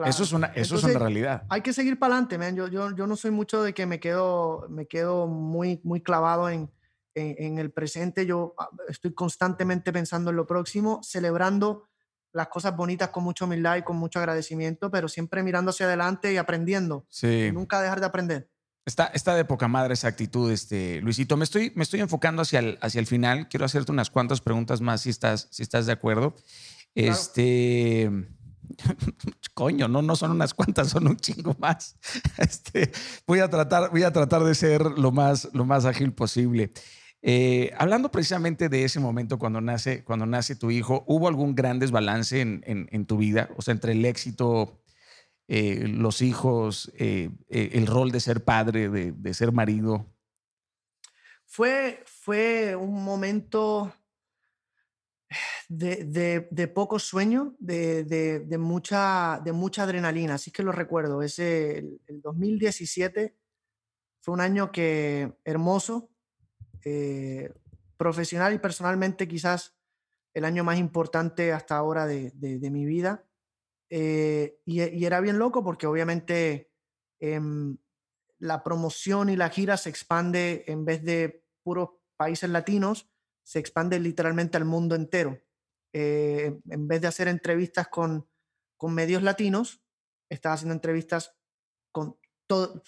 Eso es una, eso es una realidad. Hay que seguir para adelante, man. Yo, yo, yo no soy mucho de que me quedo, me quedo muy, muy clavado en, en, en, el presente. Yo ah, estoy constantemente pensando en lo próximo, celebrando las cosas bonitas con mucha humildad y con mucho agradecimiento, pero siempre mirando hacia adelante y aprendiendo. Sí. Nunca dejar de aprender. Está, está de poca madre esa actitud, este, Luisito. Me estoy, me estoy enfocando hacia el, hacia el final. Quiero hacerte unas cuantas preguntas más si estás, si estás de acuerdo. Este. Coño, no, no son unas cuantas, son un chingo más. Este, voy, a tratar, voy a tratar de ser lo más, lo más ágil posible. Eh, hablando precisamente de ese momento cuando nace, cuando nace tu hijo, ¿hubo algún gran desbalance en, en tu vida? O sea, entre el éxito eh, los hijos, eh, eh, el rol de ser padre, de, ser marido? Fue, fue un momento de, poco sueño, de, mucha, de mucha adrenalina, así que lo recuerdo. Ese, el, 2017 fue un año que hermoso, profesional y personalmente quizás el año más importante hasta ahora de, mi vida. Eh, y, era bien loco porque obviamente em, la promoción y la gira se expande en vez de puros países latinos, se expande literalmente al mundo entero. Eh, en vez de hacer entrevistas con, con medios latinos, estaba haciendo entrevistas con todo,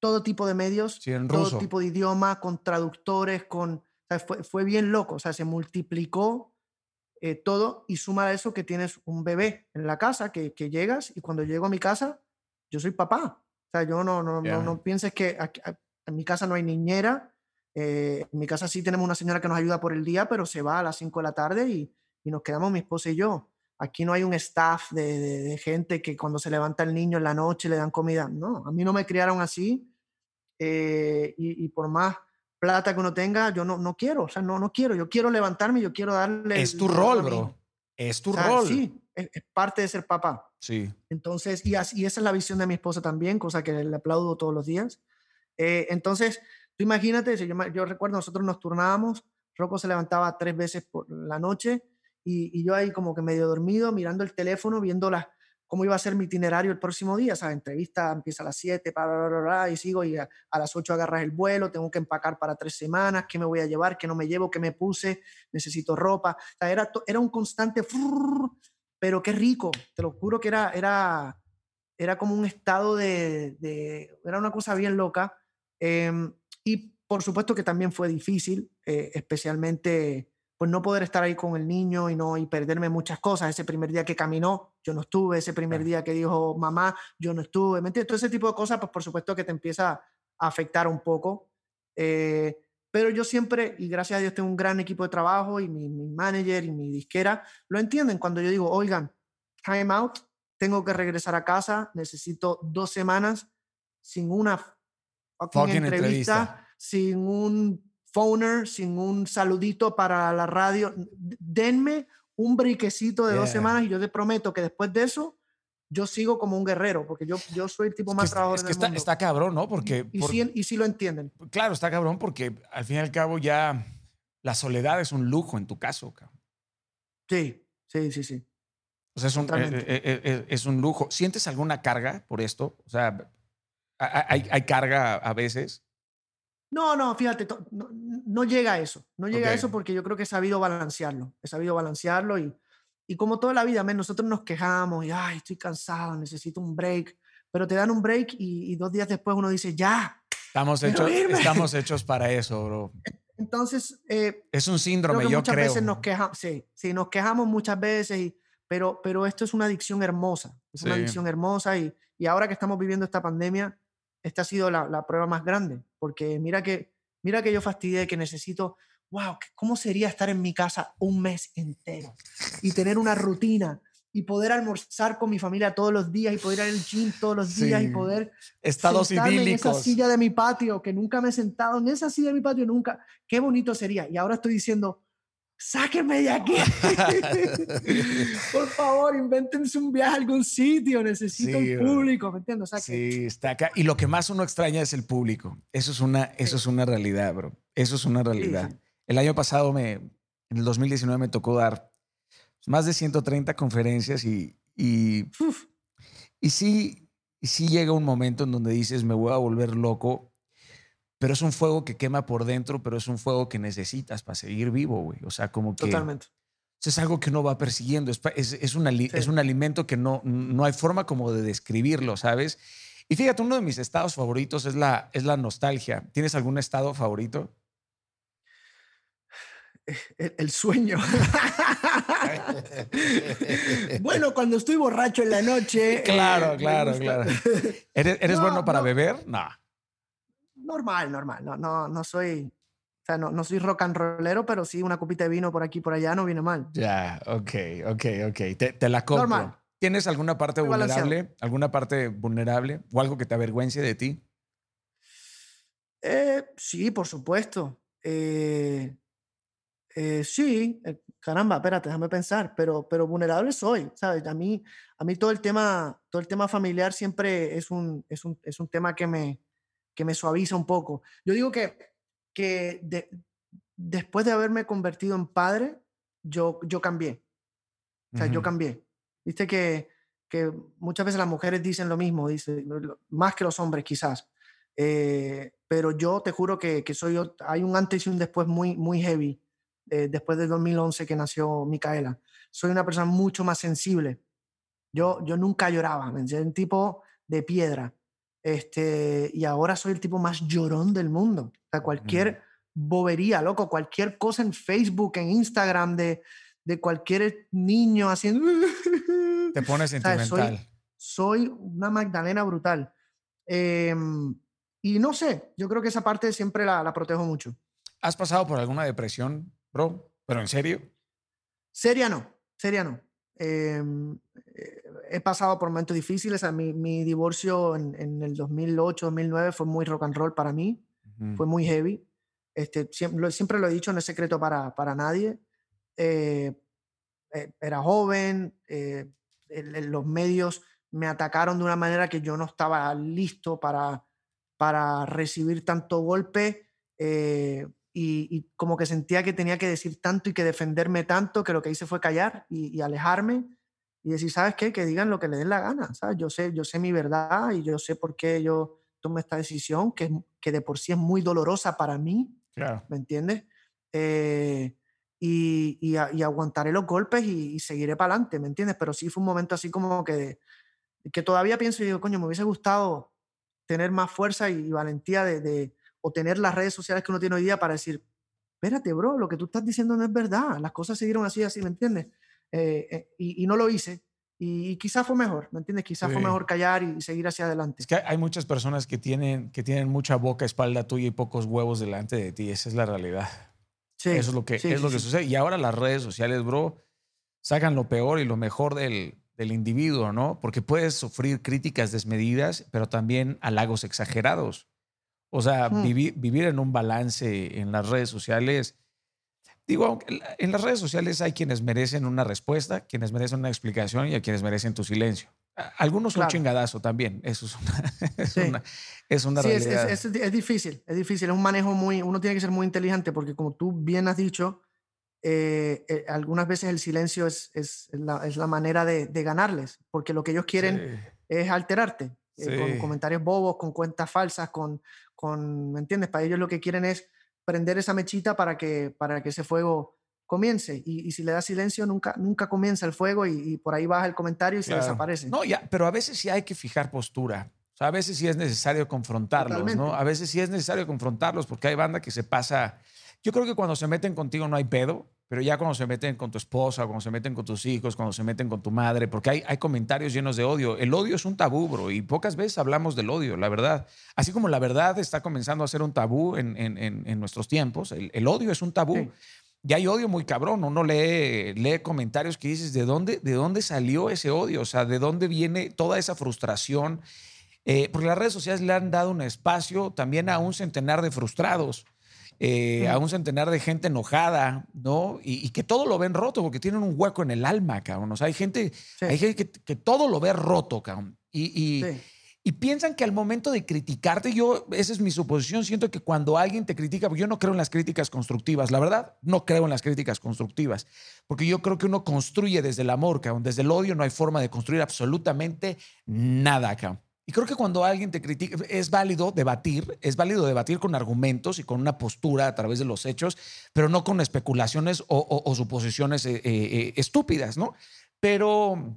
todo tipo de medios, todo tipo de idioma, con traductores, con... fue, fue, bien loco, o sea, se multiplicó eh, todo y suma a eso que tienes un bebé en la casa, que, que, llegas y cuando llego a mi casa, yo soy papá. O sea, yo no, no, no, no, pienses que en mi casa no hay niñera. Eh, en mi casa sí tenemos una señora que nos ayuda por el día, pero se va a las 5 de la tarde y, y, nos quedamos mi esposa y yo. Aquí no hay un staff de, de, gente que cuando se levanta el niño en la noche le dan comida. No, a mí no me criaron así. Eh, y, y, por más plata que uno tenga, yo no, no quiero, o sea, no, no quiero, yo quiero levantarme, yo quiero darle... Es tu rol, bro. Es tu rol. Sí, es, parte de ser papá. Sí. Entonces, y, así, y esa es la visión de mi esposa también, cosa que le aplaudo todos los días. Eh, entonces, tú imagínate, yo, yo recuerdo, nosotros nos turnábamos, Rocco se levantaba tres veces por la noche y, y, yo ahí como que medio dormido, mirando el teléfono, viendo las, cómo iba a ser mi itinerario el próximo día. O sea, entrevista empieza a las 7, para, y sigo y a, las 8 agarras el vuelo, tengo que empacar para tres semanas, qué me voy a llevar, qué no me llevo, qué me puse, necesito ropa. O sea, era, era un constante, pero qué rico, te lo juro que era, era, era como un estado de, de era una cosa bien loca. Em, y por supuesto que también fue difícil, eh, especialmente pues no poder estar ahí con el niño y no y perderme muchas cosas. Ese primer día que caminó, yo no estuve. Ese primer día que dijo mamá, yo no estuve. ¿Me entiendes? Todo ese tipo de cosas, pues por supuesto que te empieza a afectar un poco. Eh, pero yo siempre, y gracias a Dios tengo un gran equipo de trabajo y mi, mi, manager y mi disquera, lo entienden cuando yo digo, oigan, time out, tengo que regresar a casa, necesito dos semanas sin una fucking entrevista, entrevista, sin un phoner, sin un saludito para la radio. Denme un briquecito de dos semanas y yo te prometo que después de eso yo sigo como un guerrero, porque yo, yo soy el tipo más trabajador. Es que está, está, cabrón, ¿no? Porque, y, sí, y sí lo entienden. Claro, está cabrón porque al fin y al cabo ya la soledad es un lujo en tu caso. Cabrón. Sí, sí, sí, sí. O sea, es un, eh, eh, eh, es un lujo. ¿Sientes alguna carga por esto? O sea, ¿hay, hay carga a veces? No, no, fíjate, no, llega a eso. No llega a eso porque yo creo que he sabido balancearlo. He sabido balancearlo y, y como toda la vida, nosotros nos quejamos y, ay, estoy cansado, necesito un break. Pero te dan un break y, dos días después uno dice, ya. Estamos hechos, estamos hechos para eso, bro. Entonces. Eh, es un síndrome, yo muchas creo. Veces nos quejamos, sí, sí, nos quejamos muchas veces, y, pero, pero esto es una adicción hermosa. Es una adicción hermosa y, y ahora que estamos viviendo esta pandemia, esta ha sido la, prueba más grande, porque mira que, mira que yo fastidié, que necesito wow, ¿cómo sería estar en mi casa un mes entero y tener una rutina y poder almorzar con mi familia todos los días y poder ir al gym todos los días y poder estados idílicos en esa silla de mi patio que nunca me he sentado en esa silla de mi patio nunca. Qué bonito sería. Y ahora estoy diciendo sáquenme de aquí por favor invéntense un viaje a algún sitio necesito el público ¿me entiendes? sí está acá. Y lo que más uno extraña es el público. Eso es una eso es una realidad bro. Eso es una realidad. el año pasado me en el 2019 me tocó dar más de 130 conferencias y, y, y, sí, y sí llega un momento en donde dices, me voy a volver loco, pero es un fuego que quema por dentro, pero es un fuego que necesitas para seguir vivo, güey. O sea, como que... Totalmente. Es algo que uno va persiguiendo, es, es, es, un, es un alimento que no, no hay forma como de describirlo, ¿sabes? Y fíjate, uno de mis estados favoritos es la, es la nostalgia. ¿Tienes algún estado favorito? el, sueño. bueno, cuando estoy borracho en la noche. Claro, eh, claro, claro. ¿Eres, bueno para beber? No. Normal, normal. No, no, no soy. O sea, no, no soy rock and rollero, pero sí una copita de vino por aquí por allá no viene mal. Ya, ok, ok, ok. Te, la compro. Normal. ¿Tienes alguna parte vulnerable? ¿Alguna parte vulnerable? ¿O algo que te avergüence de ti? Eh, sí, por supuesto. Eh, eh, sí, eh, caramba, espérate, déjame pensar, pero, pero vulnerable soy, ¿sabes? A mí, a mí todo el tema, todo el tema familiar siempre es un, es un, es un tema que me, que me suaviza un poco. Yo digo que, que después de haberme convertido en padre, yo, yo cambié. O sea, yo cambié. Viste que, que muchas veces las mujeres dicen lo mismo, dicen, más que los hombres quizás. Eh, pero yo te juro que, que soy, hay un antes y un después muy, muy heavy eh, después del 2011 que nació Micaela. Soy una persona mucho más sensible. Yo, yo nunca lloraba, me un tipo de piedra. Este, y ahora soy el tipo más llorón del mundo. O sea, cualquier bobería, loco, cualquier cosa en Facebook, en Instagram, de, de cualquier niño haciendo... Te pones sentimental. Soy, una Magdalena brutal. Em, y no sé, yo creo que esa parte siempre la, la protejo mucho. ¿Has pasado por alguna depresión Bro, ¿pero en serio? Seria no, seria no. Em, eh, he pasado por momentos difíciles. A mi, mi divorcio en, en, el 2008, 2009 fue muy rock and roll para mí. Fue muy heavy. Este, siempre, siempre, lo he dicho, no es secreto para, para nadie. Eh, eh, era joven, los medios me atacaron de una manera que yo no estaba listo para, para recibir tanto golpe y, como que sentía que tenía que decir tanto y que defenderme tanto que lo que hice fue callar y, alejarme y decir, ¿sabes qué? Que digan lo que le den la gana, ¿sabes? Yo sé, yo sé mi verdad y yo sé por qué yo tomé esta decisión, que, que de por sí es muy dolorosa para mí, claro. ¿me entiendes? Eh, y, y, aguantaré los golpes y, seguiré para adelante, ¿me entiendes? Pero sí fue un momento así como que, que todavía pienso y digo, coño, me hubiese gustado tener más fuerza y, valentía de o tener las redes sociales que uno tiene hoy día para decir, espérate, bro, lo que tú estás diciendo no es verdad, las cosas siguieron así, así, ¿me entiendes? Eh, eh, y, no lo hice. Y, quizás fue mejor, ¿me entiendes? Quizás fue mejor callar y seguir hacia adelante. Es que hay muchas personas que tienen, que tienen mucha boca, espalda tuya y pocos huevos delante de ti. Esa es la realidad. Sí, Eso es lo que, es lo que sucede. Y ahora las redes sociales, bro, sacan lo peor y lo mejor del, del individuo, ¿no? Porque puedes sufrir críticas desmedidas, pero también halagos exagerados. O sea, vivir, vivir en un balance en las redes sociales. Digo, en las redes sociales hay quienes merecen una respuesta, quienes merecen una explicación y a quienes merecen tu silencio. Algunos son chingadazo también, eso es una, es una, es una sí, realidad. Es, es, difícil, es difícil, es un manejo muy, uno tiene que ser muy inteligente porque como tú bien has dicho, eh, eh, algunas veces el silencio es, es, la, es la manera de, de, ganarles, porque lo que ellos quieren es alterarte, eh, con comentarios bobos, con cuentas falsas, con, con, ¿me entiendes? Para ellos lo que quieren es prender esa mechita para que, para que ese fuego comience. Y, si le das silencio, nunca, nunca comienza el fuego y, por ahí baja el comentario y se desaparece. No, ya, pero a veces sí hay que fijar postura. O sea, a veces sí es necesario confrontarlos, ¿no? A veces sí es necesario confrontarlos porque hay banda que se pasa. Yo creo que cuando se meten contigo no hay pedo. Pero ya cuando se meten con tu esposa, cuando se meten con tus hijos, cuando se meten con tu madre, porque hay, hay comentarios llenos de odio. El odio es un tabú, bro, y pocas veces hablamos del odio, la verdad. Así como la verdad está comenzando a ser un tabú en, en, en, nuestros tiempos, el, odio es un tabú. Y hay odio muy cabrón. Uno lee, lee comentarios que dices, ¿de dónde, ¿de dónde salió ese odio? O sea, ¿de dónde viene toda esa frustración? Eh, porque las redes sociales le han dado un espacio también a un centenar de frustrados eh, a un centenar de gente enojada, ¿no? Y, que todo lo ven roto porque tienen un hueco en el alma, cabrón. O sea, hay gente, hay gente que, todo lo ve roto, cabrón. Y, y, piensan que al momento de criticarte, yo, esa es mi suposición, siento que cuando alguien te critica, porque yo no creo en las críticas constructivas, la verdad, no creo en las críticas constructivas, porque yo creo que uno construye desde el amor, cabrón. Desde el odio no hay forma de construir absolutamente nada, cabrón. Y creo que cuando alguien te critica, es válido debatir, es válido debatir con argumentos y con una postura a través de los hechos, pero no con especulaciones o, suposiciones eh, eh, estúpidas, ¿no? Pero,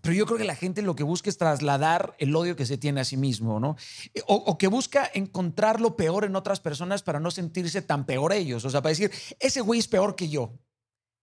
pero yo creo que la gente lo que busca es trasladar el odio que se tiene a sí mismo, ¿no? O, o, que busca encontrar lo peor en otras personas para no sentirse tan peor ellos. O sea, para decir, ese güey es peor que yo.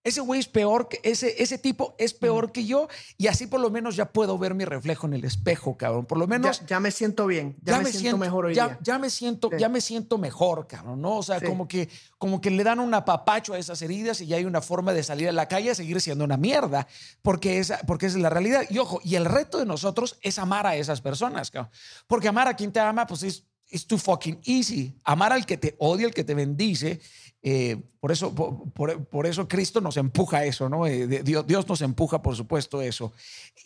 Ese güey es peor, que, ese, ese tipo es peor que yo y así por lo menos ya puedo ver mi reflejo en el espejo, cabrón. Por lo menos... Ya, me siento bien, ya, me, siento, mejor hoy ya, día. Ya me siento, ya me siento mejor, cabrón, ¿no? O sea, como, que, como que le dan un apapacho a esas heridas y ya hay una forma de salir a la calle a seguir siendo una mierda, porque, esa, porque es la realidad. Y ojo, y el reto de nosotros es amar a esas personas, cabrón. Porque amar a quien te ama, pues es, es too fucking easy. Amar al que te odia, al que te bendice, eh, por, eso, por, eso Cristo nos empuja a eso, ¿no? Eh, Dios, Dios, nos empuja, por supuesto, eso.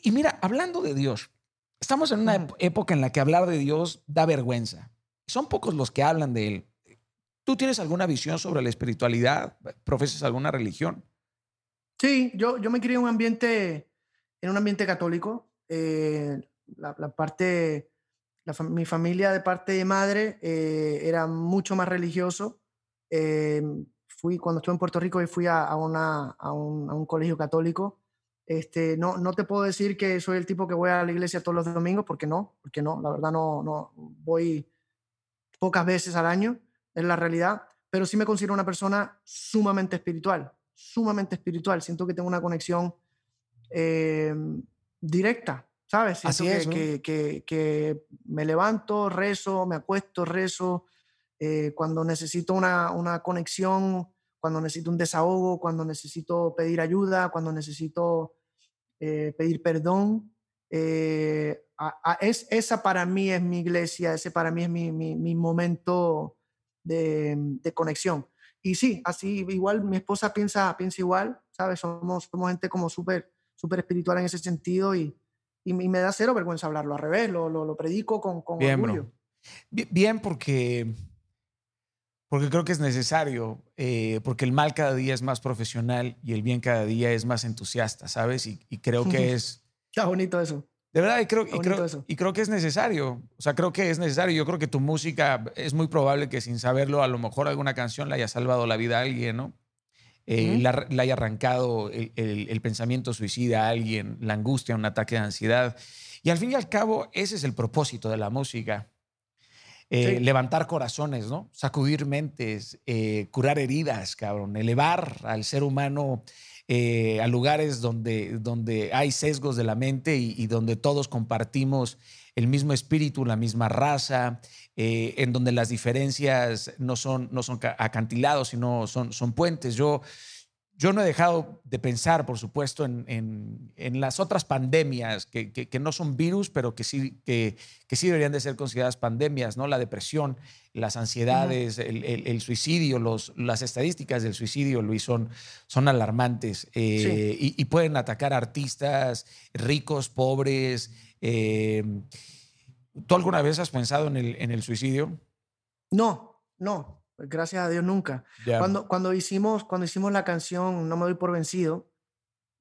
Y mira, hablando de Dios, estamos en una época en la que hablar de Dios da vergüenza. Son pocos los que hablan de Él. ¿Tú tienes alguna visión sobre la espiritualidad? ¿Profesas alguna religión? Sí, yo, yo me crié en un ambiente, en un ambiente católico. Eh, la, parte, mi familia de parte de madre era mucho más religioso. Em, fui, cuando estuve en Puerto Rico y fui a, una, a, un, a, un, colegio católico. Este, no, no te puedo decir que soy el tipo que voy a la iglesia todos los domingos, porque no, porque no, la verdad no, no voy pocas veces al año, es la realidad, pero sí me considero una persona sumamente espiritual, sumamente espiritual. Siento que tengo una conexión em, directa, ¿sabes? Siento Así es, que, que, que, me levanto, rezo, me acuesto, rezo, eh, cuando necesito una, una, conexión, cuando necesito un desahogo, cuando necesito pedir ayuda, cuando necesito eh, pedir perdón. Eh, es, esa para mí es mi iglesia, ese para mí es mi, mi, momento de, de, conexión. Y sí, así igual mi esposa piensa, piensa igual, ¿sabes? Somos, somos gente como súper súper espiritual en ese sentido y, y, me da cero vergüenza hablarlo, al revés, lo, lo, lo predico con, con Bien, orgullo. Bien, porque porque creo que es necesario, eh, porque el mal cada día es más profesional y el bien cada día es más entusiasta, ¿sabes? Y, creo que es... Qué bonito eso. De verdad, y creo, y creo, y, creo, que es necesario. O sea, creo que es necesario. Yo creo que tu música es muy probable que sin saberlo, a lo mejor alguna canción le haya salvado la vida a alguien, ¿no? Eh, le, haya arrancado el, el, pensamiento suicida a alguien, la angustia, un ataque de ansiedad. Y al fin y al cabo, ese es el propósito de la música. Eh, levantar corazones, ¿no? Sacudir mentes, eh, curar heridas, cabrón, elevar al ser humano eh, a lugares donde, donde hay sesgos de la mente y, donde todos compartimos el mismo espíritu, la misma raza, en donde las diferencias no son, no son acantilados, sino son, son puentes. Yo yo no he dejado de pensar, por supuesto, en, las otras pandemias que, no son virus, pero que sí, que, sí deberían de ser consideradas pandemias, ¿no? La depresión, las ansiedades, el, suicidio, los, las estadísticas del suicidio, Luis, son, son alarmantes eh, y, pueden atacar a artistas ricos, pobres. Eh, ¿Tú alguna vez has pensado en el, en el suicidio? No, no, gracias a Dios nunca. Cuando, cuando, hicimos, cuando hicimos la canción No me doy por vencido,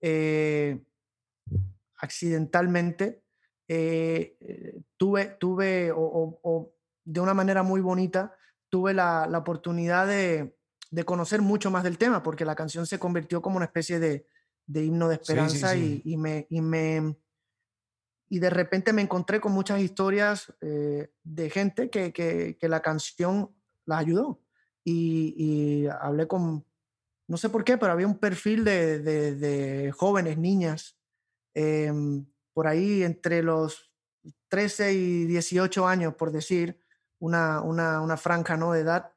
eh, accidentalmente eh, eh, tuve, tuve o, de una manera muy bonita, tuve la, la oportunidad de, de, conocer mucho más del tema, porque la canción se convirtió como una especie de, de himno de esperanza Y, y, me, y, me, y de repente me encontré con muchas historias de gente que, que, que, la canción las ayudó y, hablé con no sé por qué, pero había un perfil de, de, jóvenes, niñas, em, por ahí entre los 13 y 18 años, por decir, una, una, una franja ¿no? de edad,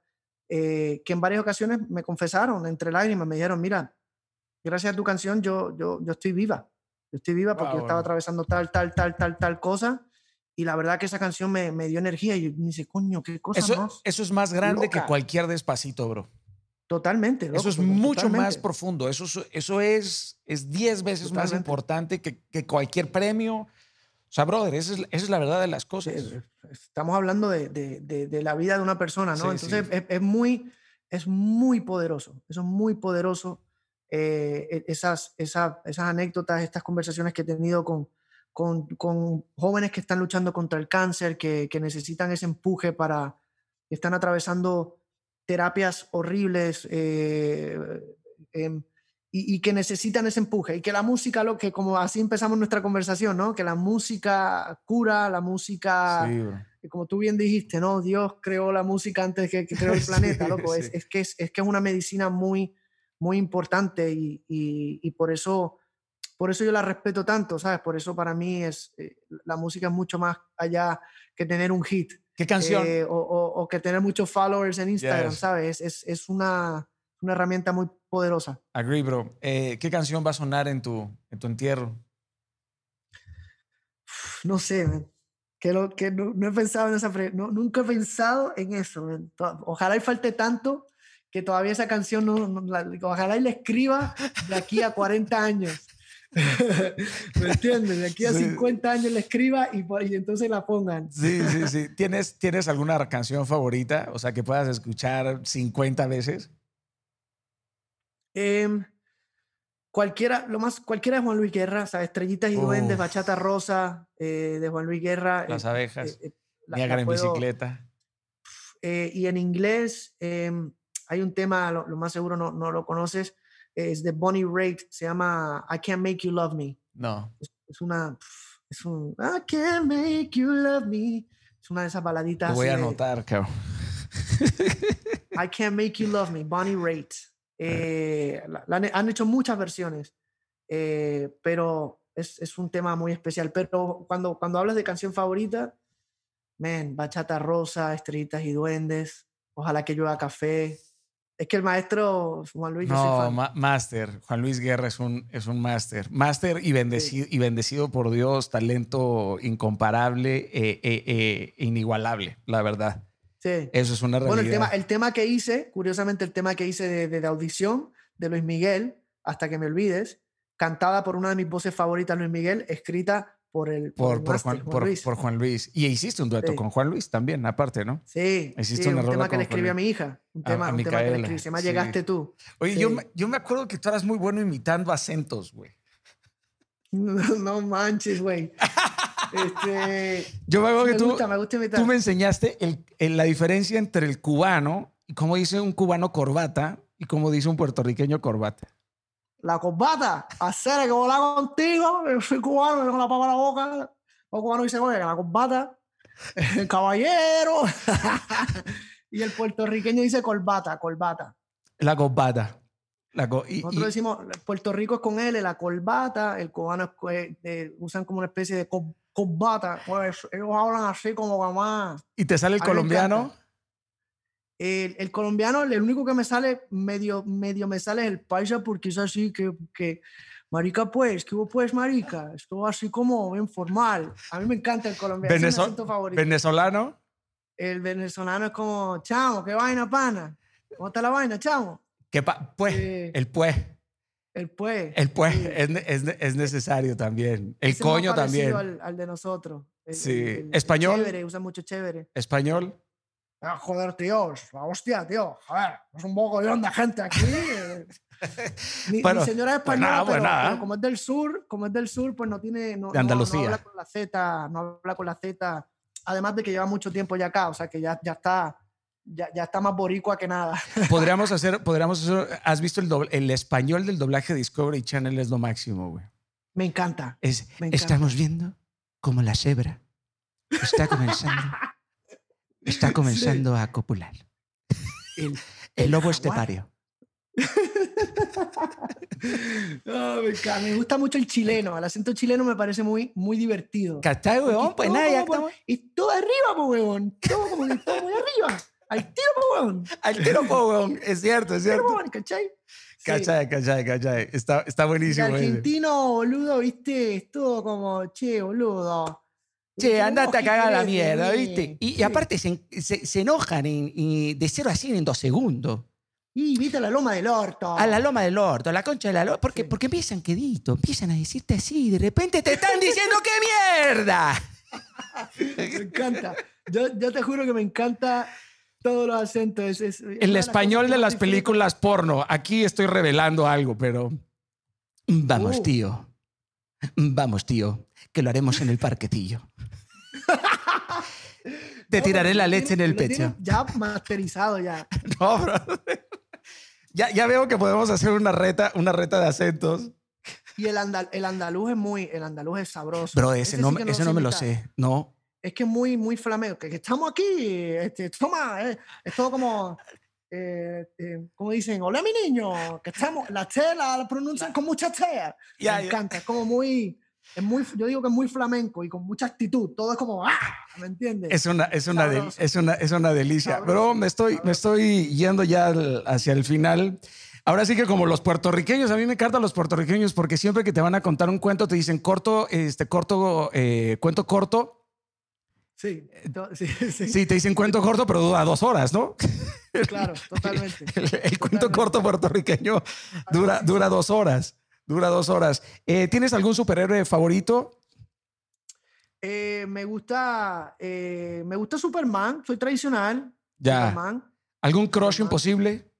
eh, que en varias ocasiones me confesaron entre lágrimas, me dijeron, mira, gracias a tu canción yo, yo, yo estoy viva, yo estoy viva porque yo estaba atravesando tal, tal, tal, tal, tal cosa. Y la verdad que esa canción me, me dio energía y yo me dice, coño, qué cosa eso, Eso es más grande que cualquier despacito, bro. Totalmente. eso es mucho más profundo. Eso, eso es 10 veces más importante que, que, cualquier premio. O sea, brother, esa es, esa es, la verdad de las cosas. Estamos hablando de, de, de, la vida de una persona, ¿no? Entonces Es, es, muy, es muy poderoso. Eso es muy poderoso. Eh, e, esas, esas, esas anécdotas, estas conversaciones que he tenido con, con, con jóvenes que están luchando contra el cáncer, que, que necesitan ese empuje para, que están atravesando terapias horribles eh, em, y, que necesitan ese empuje y que la música, lo que como así empezamos nuestra conversación, ¿no? Que la música cura, la música, como tú bien dijiste, ¿no? Dios creó la música antes que, que creó el planeta, loco. Es, es, que es, es, que es una medicina muy, muy importante y, y, por eso por eso yo la respeto tanto, ¿sabes? Por eso para mí es eh, la música es mucho más allá que tener un hit. ¿Qué canción? Eh, o, que tener muchos followers en Instagram, ¿sabes? Es, es una, una, herramienta muy poderosa. Agree, bro. Eh, ¿Qué canción va a sonar en tu, en tu entierro? No sé, que, lo, que no, he pensado en esa... No, nunca he pensado en eso. Ojalá y falte tanto que todavía esa canción no, ojalá y la escriba de aquí a 40 años. ¿Me entiendes? De aquí a 50 años la escriba y, y, entonces la pongan. Sí, sí, sí. ¿Tienes, ¿Tienes alguna canción favorita? O sea, que puedas escuchar 50 veces. Em, cualquiera, lo más, cualquiera de Juan Luis Guerra, o sea, Estrellitas y Duendes, Bachata Rosa eh, de Juan Luis Guerra. Las eh, abejas. Eh, Niagara en bicicleta. y en inglés em, hay un tema, lo, lo más seguro no, no lo conoces, es de Bonnie Raitt, se llama I Can't Make You Love Me. No. Es, una, es un I Can't Make You Love Me. Es una de esas baladitas. Lo voy a anotar, cabrón. I Can't Make You Love Me, Bonnie Raitt. Eh, han hecho muchas versiones, eh, pero es, es, un tema muy especial. Pero cuando, cuando hablas de canción favorita, man, Bachata Rosa, Estrellitas y Duendes, Ojalá que llueva café, es que el maestro Juan Luis. No, máster. Juan Luis Guerra es un, es un máster. Máster y bendecido, y bendecido por Dios, talento incomparable e, e, e, inigualable, la verdad. Sí. Eso es una realidad. Bueno, el tema, el tema que hice, curiosamente, el tema que hice de, de, audición de Luis Miguel, Hasta que me olvides, cantada por una de mis voces favoritas, Luis Miguel, escrita por el por, Juan, Luis. Y hiciste un dueto con Juan Luis también, aparte, ¿no? Sí, hiciste un tema que le escribí a mi hija. Un tema, un tema que le escribí. Se llama Llegaste tú. Oye, yo, me, yo me acuerdo que tú eras muy bueno imitando acentos, güey. No, manches, güey. Este, yo me acuerdo que tú, gusta, me gusta imitar. tú me enseñaste el, la diferencia entre el cubano y cómo dice un cubano corbata y cómo dice un puertorriqueño corbata la corbata, hacer que volar contigo, soy cubano, con la papa a la boca, o cubano dice, oye, la corbata, el caballero, y el puertorriqueño dice corbata, corbata. La corbata. La Nosotros decimos, Puerto Rico es con L, la corbata, el cubano es, eh, usan como una especie de corbata, pues ellos hablan así como más. ¿Y te sale el colombiano? El, colombiano, el único que me sale, medio, medio me sale el paisa porque es así que, que marica pues, que vos pues marica, esto así como informal. A mí me encanta el colombiano, es mi favorito. ¿Venezolano? El venezolano es como, chamo, qué vaina pana, ¿cómo está la vaina, chamo? ¿Qué pues, eh, el pues. El pues. El pues es, es, es, necesario también. El coño también. Al, al, de nosotros. sí. ¿Español? Chévere, usa mucho chévere. ¿Español? Ah, joder, tío, la hostia, tío. A ver, es un poco de gente aquí. mi, señora es pues española, pues pero, como es del sur, como es del sur, pues no tiene. No, de Andalucía. No, habla con la Z, no habla con la Z. Además de que lleva mucho tiempo ya acá, o sea que ya, ya está. Ya, ya, está más boricua que nada. Podríamos hacer, podríamos hacer, has visto el, doble, el español del doblaje Discovery Channel es lo máximo, güey. Me encanta. Es, Estamos viendo como la cebra está comenzando Está comenzando a copular. El, el lobo estepario. me, gusta mucho el chileno. El acento chileno me parece muy, muy divertido. ¿Cachai, huevón? Pues nada, ya estamos. Y todo arriba, pues, huevón. Todo como que todo muy arriba. Al tiro, pues, huevón. Al tiro, pues, huevón. Es cierto, es cierto. Tiro, ¿cachai? Cachai, cachai, cachai. Está, está buenísimo. El argentino, boludo, viste, es todo como, che, boludo. Che, andate a cagar la mierda, ¿viste? Y, aparte se, se, enojan en, de 0 a 100 en dos segundos. Y viste a la loma del orto. A la loma del orto, a la concha de la loma. Porque, porque empiezan quedito, empiezan a decirte así y de repente te están diciendo ¡qué mierda! me encanta. Yo, yo, te juro que me encanta todos los acentos. el español de las películas porno. Aquí estoy revelando algo, pero. Vamos, uh. tío. Vamos, tío, que lo haremos en el parquetillo. Te tiraré la leche en el pecho. Ya masterizado, ya. No, bro. Ya, ya veo que podemos hacer una reta, una reta de acentos. Y el, el andaluz es muy, el andaluz es sabroso. Bro, ese, no, ese no me lo sé, no. Es que es muy, muy flamenco, que, estamos aquí, este, toma, eh, es todo como, eh, eh, como dicen, hola mi niño, que estamos, la T la, pronuncian con mucha T. me encanta, es como muy, es muy, yo digo que es muy flamenco y con mucha actitud. Todo es como, ¡ah! ¿Me entiendes? Es una, es una, es una, es una delicia. Bro, me estoy, me estoy yendo ya hacia el final. Ahora sí que como los puertorriqueños, a mí me encantan los puertorriqueños porque siempre que te van a contar un cuento te dicen corto, este corto, eh, cuento corto. Sí, sí, sí. Sí, te dicen cuento corto, pero dura dos horas, ¿no? Claro, totalmente. El, cuento corto puertorriqueño dura, dura dos horas. Dura dos horas. Eh, ¿Tienes algún superhéroe favorito? Eh, me gusta, eh, me gusta Superman. Soy tradicional. Ya. Superman. ¿Algún crush imposible?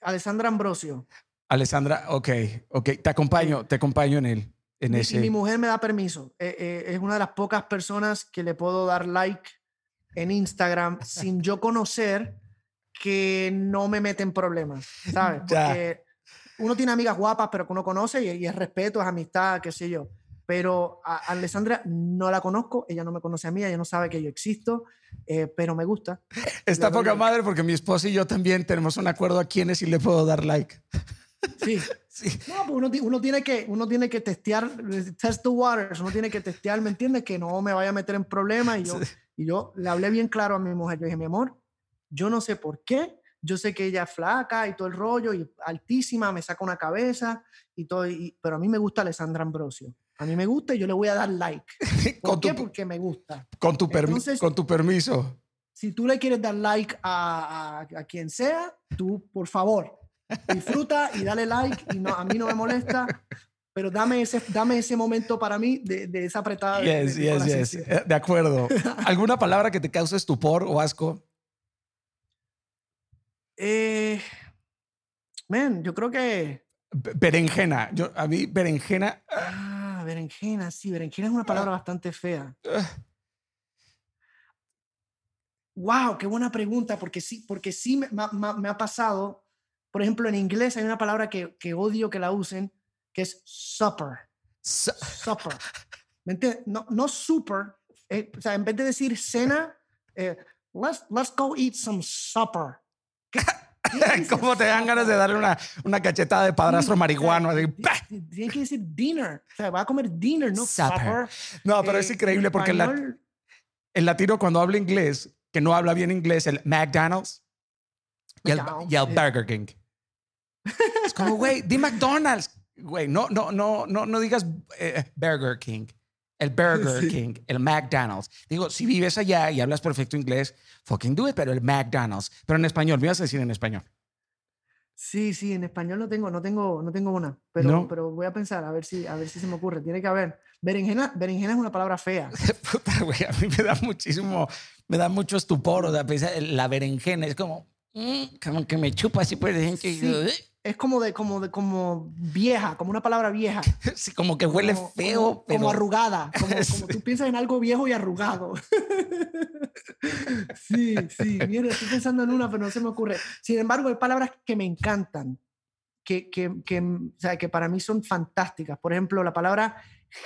Alessandra Ambrosio. Alessandra, ok, ok. Te acompaño, te acompaño en él. En ese. Y mi mujer me da permiso. es una de las pocas personas que le puedo dar like en Instagram sin yo conocer que no me meten problemas, ¿sabes? Porque uno tiene amigas guapas, pero que uno conoce y, es respeto, es amistad, qué sé yo. Pero a, Alessandra no la conozco, ella no me conoce a mí, ella no sabe que yo existo, eh, pero me gusta. Está poca madre porque mi esposa y yo también tenemos un acuerdo a quiénes y le puedo dar like. Sí. sí. No, pues uno, uno, tiene que, uno tiene que testear, test the waters, uno tiene que testear, ¿me entiendes? Que no me vaya a meter en problemas. Y yo, y yo le hablé bien claro a mi mujer, yo dije, mi amor, yo no sé por qué, yo sé que ella es flaca y todo el rollo y altísima, me saca una cabeza y todo, pero a mí me gusta Alessandra Ambrosio. A mí me gusta y yo le voy a dar like. ¿Por qué? Porque me gusta. Con tu, con tu permiso. Si tú le quieres dar like a, a, quien sea, tú, por favor, disfruta y dale like y no, a mí no me molesta. Pero dame ese, dame ese momento para mí de, de esa apretada. Yes, de, yes, yes. Eh, de acuerdo. ¿Alguna palabra que te cause estupor o asco? Eh, man, yo creo que... Berenjena. Yo, a mí, berenjena... Ah, ah berenjena, sí, berenjena es una palabra ah. bastante fea. Wow, qué buena pregunta, porque sí, porque sí me, me, ha pasado. Por ejemplo, en inglés hay una palabra que, que odio que la usen, que es supper. supper. ¿Me entiendes? No, no super. Eh, o sea, en vez de decir cena, eh, let's, let's go eat some supper. ¿Cómo te dan ganas de darle una, una cachetada de padrastro marihuano? Tiene que decir dinner. O sea, va a comer dinner, no supper. No, pero es eh, increíble porque el, latino cuando habla inglés, que no habla bien inglés, el McDonald's y el, Burger King. Es como, güey, di McDonald's. Güey, no, no, no, no, no digas eh, Burger King el Burger King, el McDonald's. Digo, si vives allá y hablas perfecto inglés, fucking do it, pero el McDonald's. Pero en español, me vas a decir en español. Sí, sí, en español no tengo, no tengo, no tengo una, pero, pero voy a pensar a ver si, a ver si se me ocurre. Tiene que haber. Berenjena, berenjena es una palabra fea. Puta, güey, a mí me da muchísimo, me da mucho estupor, o sea, la berenjena es como, mm, como que me chupa así por dentro. Sí es como de, como de, como vieja, como una palabra vieja. Sí, como que huele feo. Como, arrugada, como, tú piensas en algo viejo y arrugado. sí, sí, mira, estoy pensando en una, pero no se me ocurre. Sin embargo, hay palabras que me encantan, que, que, que, o sea, que para mí son fantásticas. Por ejemplo, la palabra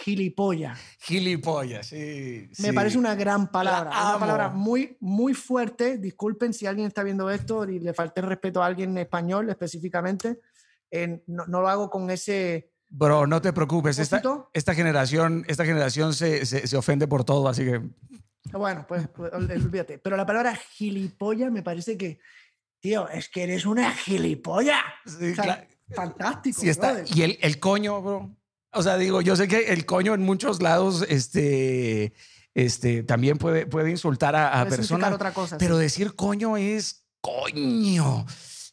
gilipollas. Gilipollas, sí. Me sí. parece una gran palabra. La Una palabra muy, muy fuerte. Disculpen si alguien está viendo esto y le falta el respeto a alguien en español específicamente. Eh, no, no lo hago con ese Bro, no te preocupes. Esta, esta generación, esta generación se, se, se ofende por todo, así que. Bueno, pues pues, ol- olvídate. Pero la palabra gilipollas me parece que, tío, es que eres una gilipollas. Sí, O sea, claro. Fantástico. Sí está. Y el, el coño, bro. O sea, digo, yo sé que el coño en muchos lados, este, este, también puede, puede insultar a, a personas. otra cosa. Pero sí. decir coño es coño.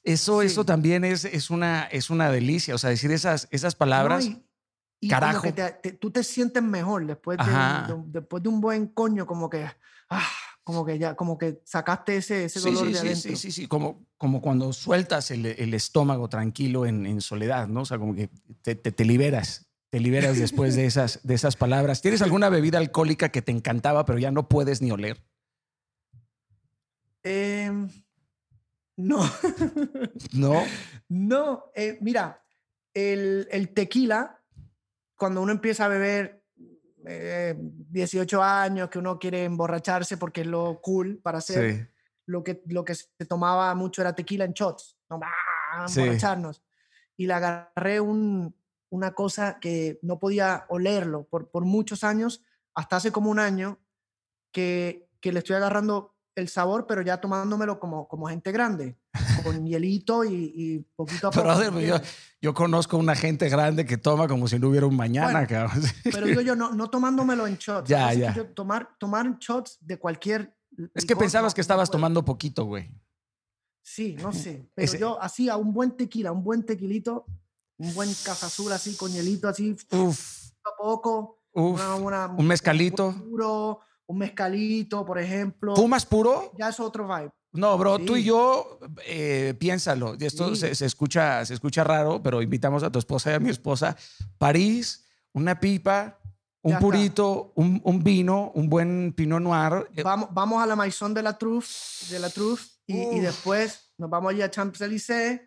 Eso, Sí. eso también es, es, una, es una delicia. O sea, decir esas, esas No, palabras. y- y como carajo. que te- te- tú te sientes mejor después de, de después de un buen coño, como que, ah, como que ya, como que sacaste ese, ese dolor sí, de sí, adentro. sí, sí, sí, como, como cuando sueltas el, el estómago tranquilo en, en soledad, ¿no? O sea, como que te, te- te liberas, te liberas después de esas, de esas palabras. ¿Tienes alguna bebida alcohólica que te encantaba, pero ya no puedes ni oler? Em, no, ¿No? no, eh, mira, el, el tequila, cuando uno empieza a beber eh, 18 años, que uno quiere emborracharse porque es lo cool para hacer, Sí. lo que, lo que se tomaba mucho era tequila en shots, ¿no? ¡Ah! Sí. emborracharnos. Y le agarré un, una cosa que no podía olerlo por, por muchos años, hasta hace como un año, que, que le estoy agarrando el sabor, pero ya tomándomelo como, como gente grande, con hielito y, y poquito a poco. Brother, ¿me yo, yo conozco una gente grande que toma como si no hubiera un mañana, Bueno, cabrón. Pero digo yo, no, no tomándomelo en shots. Ya, Así ya. yo tomar, tomar shots de cualquier... Es que pensabas que estabas tomando poquito, güey. Sí, no sé. Pero Ese- yo hacía un buen tequila, un buen tequilito, un buen caja azul así, con hielito así, Uf, poco a poco. uf. una- una- un mezcalito. buen puro, un mezcalito, por ejemplo. ¿Fumas puro? Ya es otro vibe. No, bro, tú y yo, eh, piénsalo. y Esto Sí. se, se escucha, se escucha raro, pero invitamos a tu esposa y a mi esposa. París, una pipa, un Ya purito, un, un vino, un buen pinot noir. Vamos, vamos a la Maison de la Truffe, de la Truffe y, después nos vamos allí a Champs-Élysées.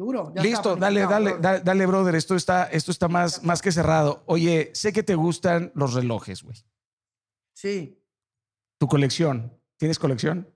Duro. ya está, Listo, dale, planificado, dale, brother. dale, dale, brother. Esto está, esto está más, más que cerrado. Oye, sé que te gustan los relojes, güey. Sí. Tu colección. ¿Tienes colección?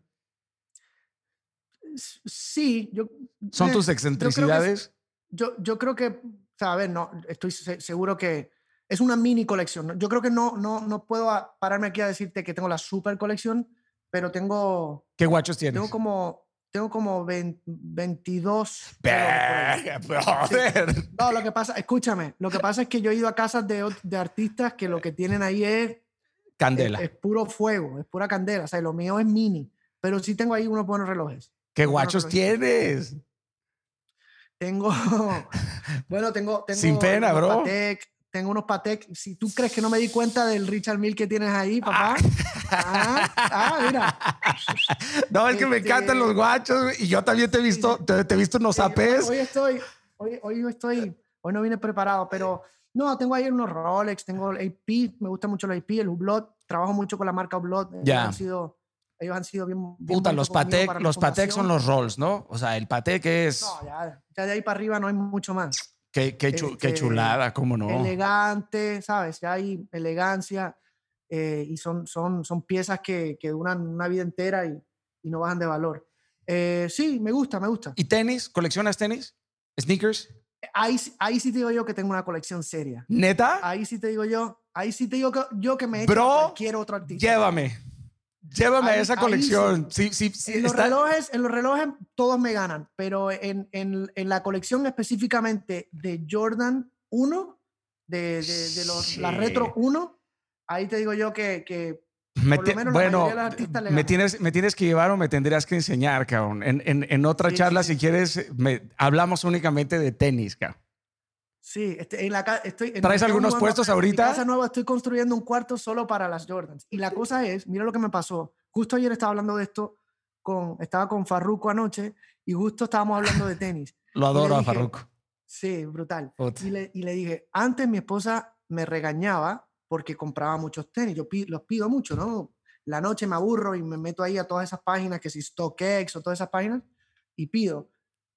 Sí, yo... ¿Son eh, tus yo creo que- excentricidades? Yo, yo creo que, o sea, a ver, no, estoy se- seguro que es una mini colección. Yo creo que no, no, no puedo pararme aquí a decirte que tengo la super colección, pero tengo, ¿Qué guachos tienes? tengo como, tengo como 20 22. relojes por ahí. Verga, brother. No, lo que pasa, escúchame, lo que pasa es que yo he ido a casas de, de artistas que lo que tienen ahí es, Candela. es puro fuego, es pura candela. O sea, lo mío es mini, pero sí tengo ahí unos buenos relojes. ¿Qué guachos tienes? Tengo, bueno, tengo, tengo Sin pena, bro. Patek, tengo unos Patek. Si tú crees que no me di cuenta del Richard Mille que tienes ahí, papá. Ah, ah, mira. No, es que me encantan Este- los guachos güey, y yo también te he visto, te, te he visto unos apes. Hoy estoy, hoy, hoy no estoy, hoy no vine preparado, pero no, tengo ahí unos Rolex, tengo el AP, me gusta mucho el AP, el Hublot, trabajo mucho con la marca Hublot. Ya. Han sido, ellos han sido bien. bien Puta, los Patek, los Patek son los Rolls, ¿no? O sea, el Patek es. No, ya, ya de ahí para arriba no hay mucho más. Qué, qué chu- qué este, chulada, cómo no. elegante, ¿sabes? Ya hay elegancia eh, y son, son, son piezas que, que duran una vida entera y, y no bajan de valor. Eh, sí, me gusta, me gusta. ¿Y tenis? ¿Coleccionas tenis? ¿Sneakers? Ahí, ahí sí te digo yo que tengo una colección seria. ¿Neta? Ahí sí te digo yo, ahí sí te digo que, yo que me he hecho Bro, cualquier otro artista. Llévame. Llévame a esa colección. Sí, sí, sí, en, los está- relojes, en los relojes todos me ganan, pero en, en, en la colección específicamente de Jordan 1, de, de, de los, la. Retro 1, ahí te digo yo que, que Me por lo ti- menos la bueno, mayoría de los artistas le me tienes, me tienes que llevar o me tendrías que enseñar, cabrón. En, en, en otra Sí, charla, sí. si quieres, me, hablamos únicamente de tenis, cabrón. Sí, este, en la estoy. en- ¿Traes algunos mudando puestos a ahorita? casa nueva estoy construyendo un cuarto solo para las Jordans. Y la cosa es, mira lo que me pasó. Justo ayer estaba hablando de esto con, estaba con Farruko anoche y justo estábamos hablando de tenis. Lo adoro a dije, Farruko. Sí, brutal. Y le, y le dije, antes mi esposa me regañaba porque compraba muchos tenis. Yo los pido mucho, ¿no? La noche me aburro y me meto ahí a todas esas páginas, que si StockX o todas esas páginas, y pido.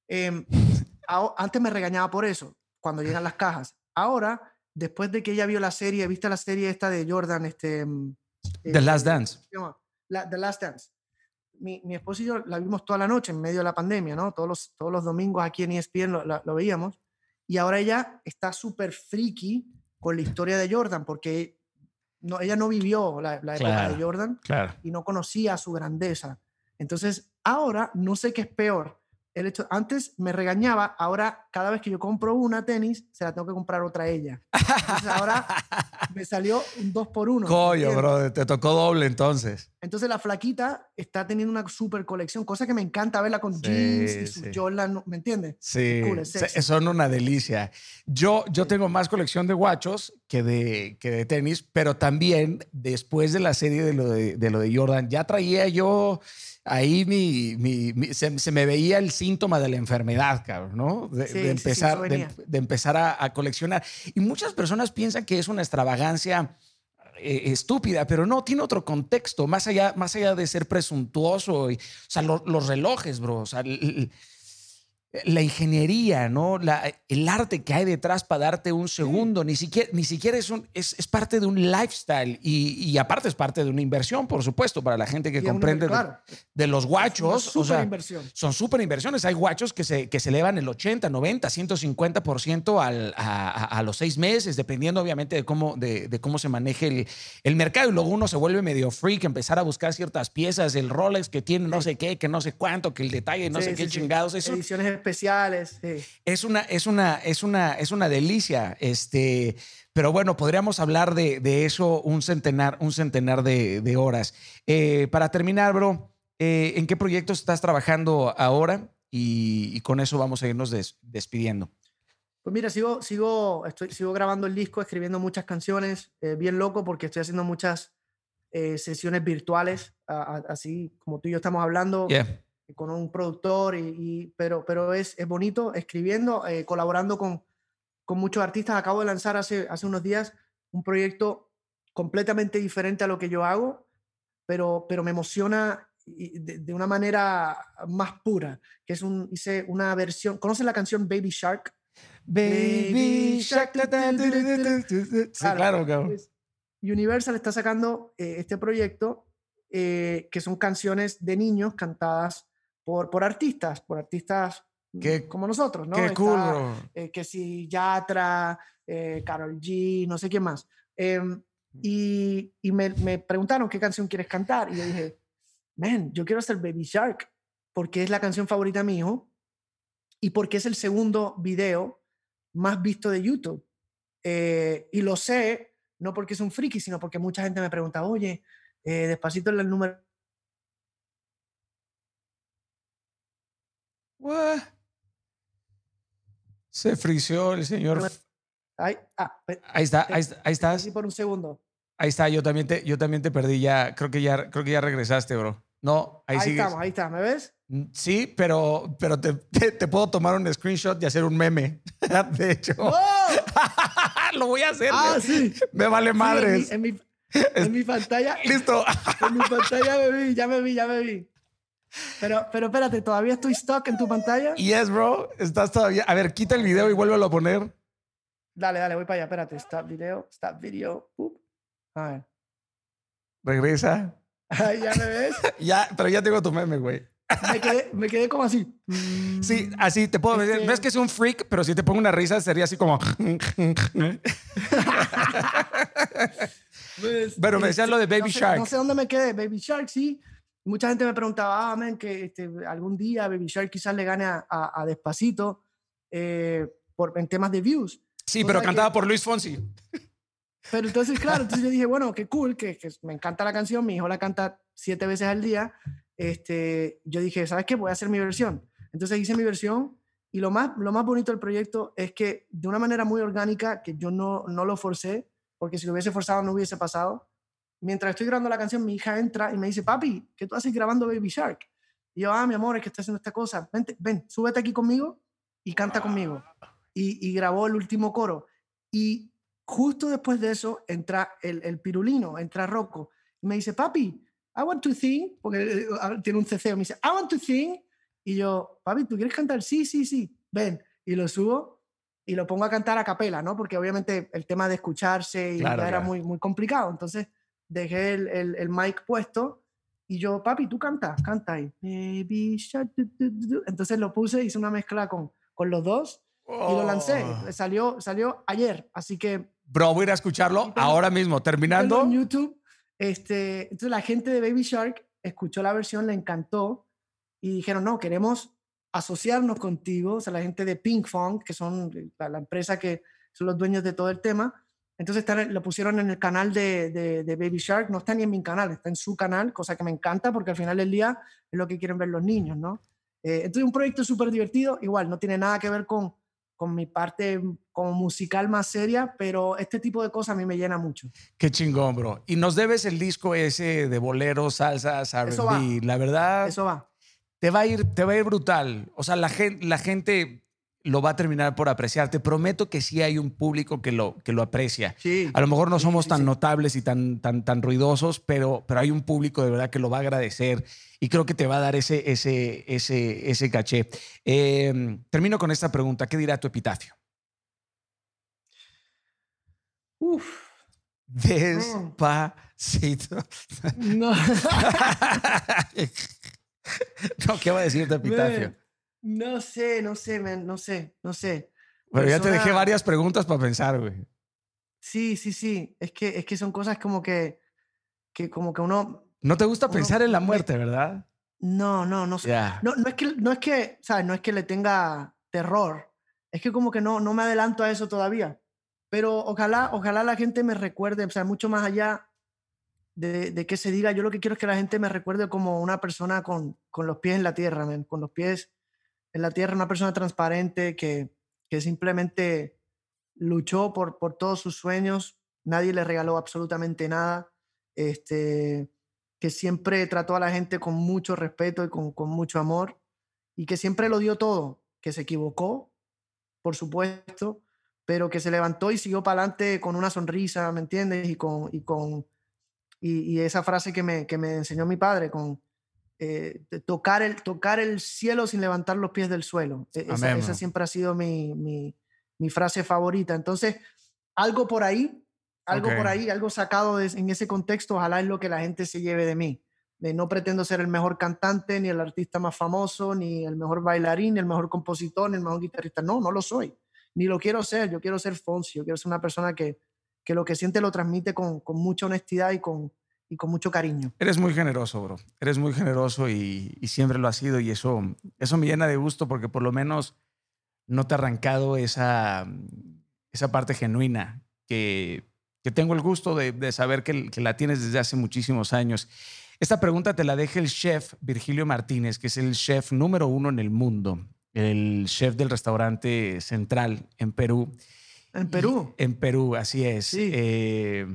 Em, antes me regañaba por eso, cuando llegan las cajas. Ahora después de que ella vio la serie, ¿viste la serie esta de Jordan? Este, mm, The Last eh, Dance. se llama? La- The Last Dance. Mi, mi esposo y yo la vimos toda la noche en medio de la pandemia, ¿no? Todos los, todos los domingos aquí en ESPN lo, la- lo veíamos. Y ahora ella está súper friki con la historia de Jordan, porque no, ella no vivió la, la época Claro. de Jordan Claro. y no conocía su grandeza. Entonces, ahora no sé qué es peor. El hecho, antes me regañaba, ahora cada vez que yo compro una tenis, se la tengo que comprar otra a ella. Entonces, ahora me salió un dos por uno. Coño, bro, te tocó doble entonces. Entonces la flaquita está teniendo una super colección, cosa que me encanta verla con Sí, jeans y sus sí. Jordan, ¿me entiendes? Sí, Cool, son una delicia. Yo, yo tengo más colección de guachos que de, que de tenis, pero también después de la serie de lo de, de lo de Jordan, ya traía yo ahí mi, mi- mi- se, se me veía el síntoma de la enfermedad, cabrón, ¿no? De, Sí, de sí, sí, empezar, de, empezar a, a coleccionar. Y muchas personas piensan que es una extravagancia eh, estúpida, pero no, tiene otro contexto, más allá, más allá de ser presuntuoso. Y, o sea, lo- los relojes, bro, o sea, el- el- la ingeniería, ¿no? La- el arte que hay detrás para darte un segundo, ni siquiera, ni siquiera es, un, es, es parte de un lifestyle y, y aparte es parte de una inversión, por supuesto, para la gente que Y es una- comprende de- los guachos. o sea, superinversión. son súper inversiones. Hay guachos que se, que se elevan el 80, 90, 150% al, a, a- a los seis meses, dependiendo obviamente de cómo, de, de cómo se maneje el, el mercado. Y luego uno se vuelve medio freak, empezar a buscar ciertas piezas, el Rolex que tiene no sé qué, que no sé cuánto, que el detalle, no Sí, sé qué sí, chingados. Eso Ediciones especiales. sí. es una, es una, es una, es una delicia. Este, pero bueno, podríamos hablar de, de eso un centenar, un centenar de, de horas. Eh, para terminar, bro, eh, ¿en qué proyectos estás trabajando ahora? Y, y con eso vamos a irnos des- despidiendo. Pues mira, sigo, sigo, estoy, sigo grabando el disco, escribiendo muchas canciones, eh, bien loco porque estoy haciendo muchas eh, sesiones virtuales, a- a- así como tú y yo estamos hablando, Yeah. Con un productor, y, y- pero, pero es, es bonito escribiendo, eh, colaborando con, con muchos artistas. Acabo de lanzar hace, hace unos días un proyecto completamente diferente a lo que yo hago, pero, pero me emociona de, de una manera más pura, que es un, hice una versión, ¿conoces la canción Baby Shark? Baby Shark. Sí, claro, pues, Universal está sacando eh, este proyecto eh, que son canciones de niños cantadas por, por artistas, por artistas Qué- como nosotros, ¿no? Qué cool, Está, eh, que si Yatra, eh, Carol G, no sé quién más. Em, y y me, me preguntaron qué canción quieres cantar. Y yo dije, man, yo quiero hacer Baby Shark porque es la canción favorita de mi hijo y porque es el segundo video más visto de YouTube. Eh, y lo sé, no porque es un friki, sino porque mucha gente me pregunta, oye, eh, despacito el número. What? Se frició el señor. Ay, ah, Ahí está, ahí, está- ahí estás. así por un segundo. Ahí está, yo también te, yo también te perdí ya. Creo que ya, creo que ya regresaste, bro. No, ahí, Ahí, sigues. estamos, ahí está, ¿me ves? Mm, Sí, pero, pero te, te- te puedo tomar un screenshot y hacer un meme. De hecho, ¡Oh! lo voy a hacer. Ah, me- sí. Me vale Sí, en mi- madres. en, mi, en mi pantalla, Listo. en mi pantalla me vi, ya me vi, ya me vi. Pero, pero espérate, ¿todavía estoy stuck en tu pantalla? Yes, bro. Estás todavía. A ver, quita el video y vuélvelo a poner. Dale, dale, voy para allá, espérate. Stop video, stop video. Up. A ver. Regresa. Ya me ves. Ya, pero ya tengo tu meme, güey. Me quedé, me quedé como así. Sí, así te puedo decir. No es que sea un freak, pero si te pongo una risa sería así como. Pues, Pero me decías lo de Baby no sé, Shark. No sé dónde me quedé. Baby Shark, sí. Mucha gente me preguntaba, ah, man, que este, algún día Baby Shark quizás le gane a, a- a Despacito eh, por, en temas de views. Sí, pero sea que- por Luis Fonsi. Pero entonces, claro, entonces yo dije, bueno, qué cool, que, que me encanta la canción, mi hijo la canta siete veces al día. Este, yo dije, ¿sabes qué? Voy a hacer mi versión. Entonces hice mi versión y lo más, lo más bonito del proyecto es que de una manera muy orgánica, que yo no, no lo forcé, porque si lo hubiese forzado no hubiese pasado. Mientras estoy grabando la canción, mi hija entra y me dice, papi, ¿qué tú haces grabando Baby Shark? Y yo, ah, mi amor, es que estoy haciendo esta cosa. Vente, ven, súbete aquí conmigo y canta conmigo. Y, y grabó el último coro. Y justo después de eso entra el, el pirulino, entra Rocco. Y me dice, papi, I want to sing, porque eh, ah, tiene un ceceo. Me dice, I want to sing. Y yo, papi, ¿tú quieres cantar? Sí, sí, sí. Ven. Y lo subo. y lo pongo a cantar a capela, ¿no? Porque obviamente el tema de escucharse y era muy, muy complicado. Entonces dejé el, el, el, mic puesto y yo, papi, tú cantas, canta ahí. Entonces lo puse, hice una mezcla con, con los dos y lo lancé. Oh. Salió, salió ayer, así que... Bro, voy a ir a escucharlo ahora mismo, terminando. En YouTube, este, entonces la gente de Baby Shark escuchó la versión, le encantó y dijeron, no, queremos asociarnos contigo, o sea, la gente de Pink Funk, que son la, empresa que son los dueños de todo el tema. Entonces lo pusieron en el canal de, de, Baby Shark, no está ni en mi canal, está en su canal, cosa que me encanta porque al final del día es lo que quieren ver los niños, ¿no? Eh, entonces un proyecto súper divertido, igual, no tiene nada que ver con, con mi parte como musical más seria, pero este tipo de cosas a mí me llena mucho. Qué chingón, bro. Y nos debes el disco ese de boleros, salsas, R&B. La verdad. Eso va te va a ir, te va a ir brutal. O sea, la gente, la gente lo va a terminar por apreciar. Te prometo que sí hay un público que lo, que lo aprecia. Sí, a lo mejor no somos tan notables y tan, tan, tan ruidosos, pero, pero hay un público de verdad que lo va a agradecer y creo que te va a dar ese, ese, ese, ese caché. Em, termino con esta pregunta. ¿Qué dirá tu epitafio? Uf. Despacito. No. no, ¿qué va a decir de epitafio? No sé, no sé, no sé, no sé. Pero ya te dejé varias preguntas para pensar, güey. Sí, sí, sí. Es que, es que son cosas como que, que como que uno... No te gusta pensar en la muerte, ¿verdad? No, no, no. No, no es que, no es que, ¿sabes? No es que le tenga terror. Es que como que no, no me adelanto a eso todavía. Pero ojalá, ojalá la gente me recuerde, o sea, mucho más allá de, que se diga, yo lo que quiero es que la gente me recuerde como una persona con, con los pies en la tierra, con los pies en la tierra, una persona transparente que, que simplemente luchó por, por todos sus sueños, nadie le regaló absolutamente nada, este, que siempre trató a la gente con mucho respeto y con, mucho amor y que siempre lo dio todo, que se equivocó, por supuesto, pero que se levantó y siguió para adelante con una sonrisa, ¿me entiendes? Y con, y con, y, esa frase que me, que me, enseñó mi padre con eh, tocar, el, tocar el cielo sin levantar los pies del suelo. E, esa, siempre ha sido mi, mi, mi, frase favorita. Entonces, algo por ahí, algo por ahí, algo sacado en ese contexto, ojalá es lo que la gente se lleve de mí. De no pretendo ser el mejor cantante, ni el artista más famoso, ni el mejor bailarín, ni el mejor compositor, ni el mejor guitarrista. No, no lo soy. Ni lo quiero ser. Yo quiero ser Fonsi. Yo quiero ser una persona que, que lo que siente lo transmite con, con mucha honestidad y con, y con mucho cariño. Eres muy generoso, bro. Eres muy generoso y, y, siempre lo has sido y eso, eso me llena de gusto porque por lo menos no te ha arrancado esa, esa parte genuina que, que tengo el gusto de, de saber que, que, la tienes desde hace muchísimos años. Esta pregunta te la deja el chef Virgilio Martínez, que es el chef número uno en el mundo, el chef del restaurante Central en Perú. En Perú. en Perú, así es. Eh,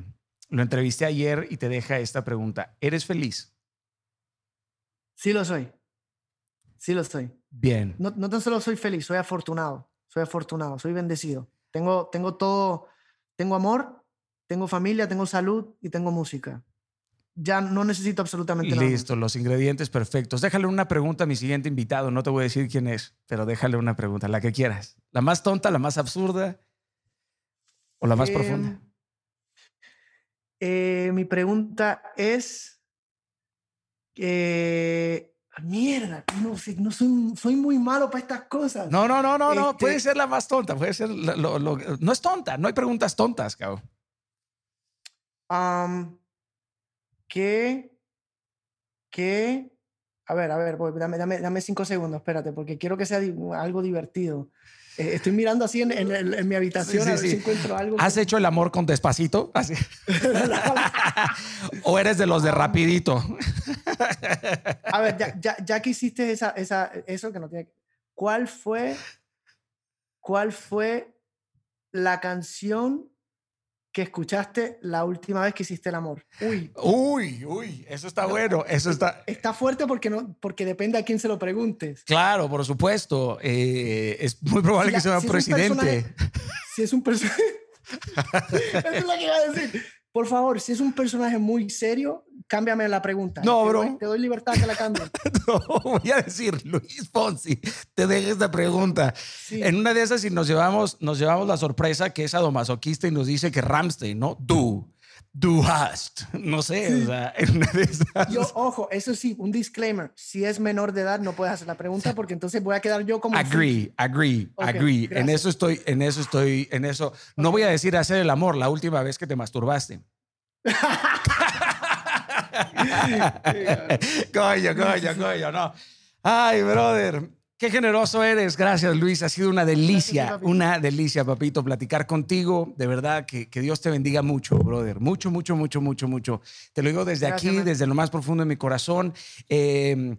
lo entrevisté ayer y te deja esta pregunta. ¿Eres feliz? Sí lo soy. Sí lo soy. Bien. No, no tan solo soy feliz, soy afortunado. Soy afortunado, soy bendecido. Tengo, tengo todo, tengo amor, tengo familia, tengo salud y tengo música. Ya no necesito absolutamente nada. Listo, los ingredientes perfectos. Déjale una pregunta a mi siguiente invitado. No te voy a decir quién es, pero déjale una pregunta, la que quieras. La más tonta, la más absurda. ¿O la más em, profunda? Eh, mi pregunta es. Eh, mierda, no, no soy, soy, muy malo para estas cosas. No, no, no, no, no. Puede este ser la más tonta. Puede ser. no es tonta. No hay preguntas tontas, cabrón. ¿Qué? ¿Qué? A ver, a ver, dame, dame, dame cinco segundos, espérate, porque quiero que sea algo divertido. Eh, estoy mirando así en, mi habitación a ver si encuentro algo. ¿Has hecho el amor con despacito? ¿O eres de los de rapidito? a ver, ya, ya, que hiciste esa, esa, eso que no tiene... ¿Cuál fue, ¿Cuál fue la canción que escuchaste la última vez que hiciste el amor? Uy. Uy, uy, eso está bueno. Eso está. Está fuerte porque, no, porque depende a quién se lo preguntes. Claro, por supuesto. Eh, es muy probable que sea un presidente. si es un personaje. Eso es lo que iba a decir. Por favor, si es un personaje muy serio, cámbiame la pregunta. No, te bro. Doy, te doy libertad que la cambie. no, voy a decir, Luis Fonsi, te deje esta pregunta. Sí. En una de esas, si nos llevamos, nos llevamos la sorpresa que es adomasoquista y nos dice que Ramstein, ¿no? Du, du hast. No sé, Sí. o sea, en una de esas. Yo, ojo, eso sí, un disclaimer. Si es menor de edad, no puedes hacer la pregunta porque entonces voy a quedar yo como. Agree, agree, agree. En eso estoy, en eso estoy, en eso. No voy a decir hacer el amor la última vez que te masturbaste. coño, coño, coño, no. Ay, brother, qué generoso eres. Gracias, Luis. Ha sido una delicia, una delicia, papito, platicar contigo. De verdad, que, que Dios te bendiga mucho, brother. Mucho, mucho, mucho, mucho, mucho. Te lo digo desde Gracias, aquí, man. desde lo más profundo de mi corazón. Eh,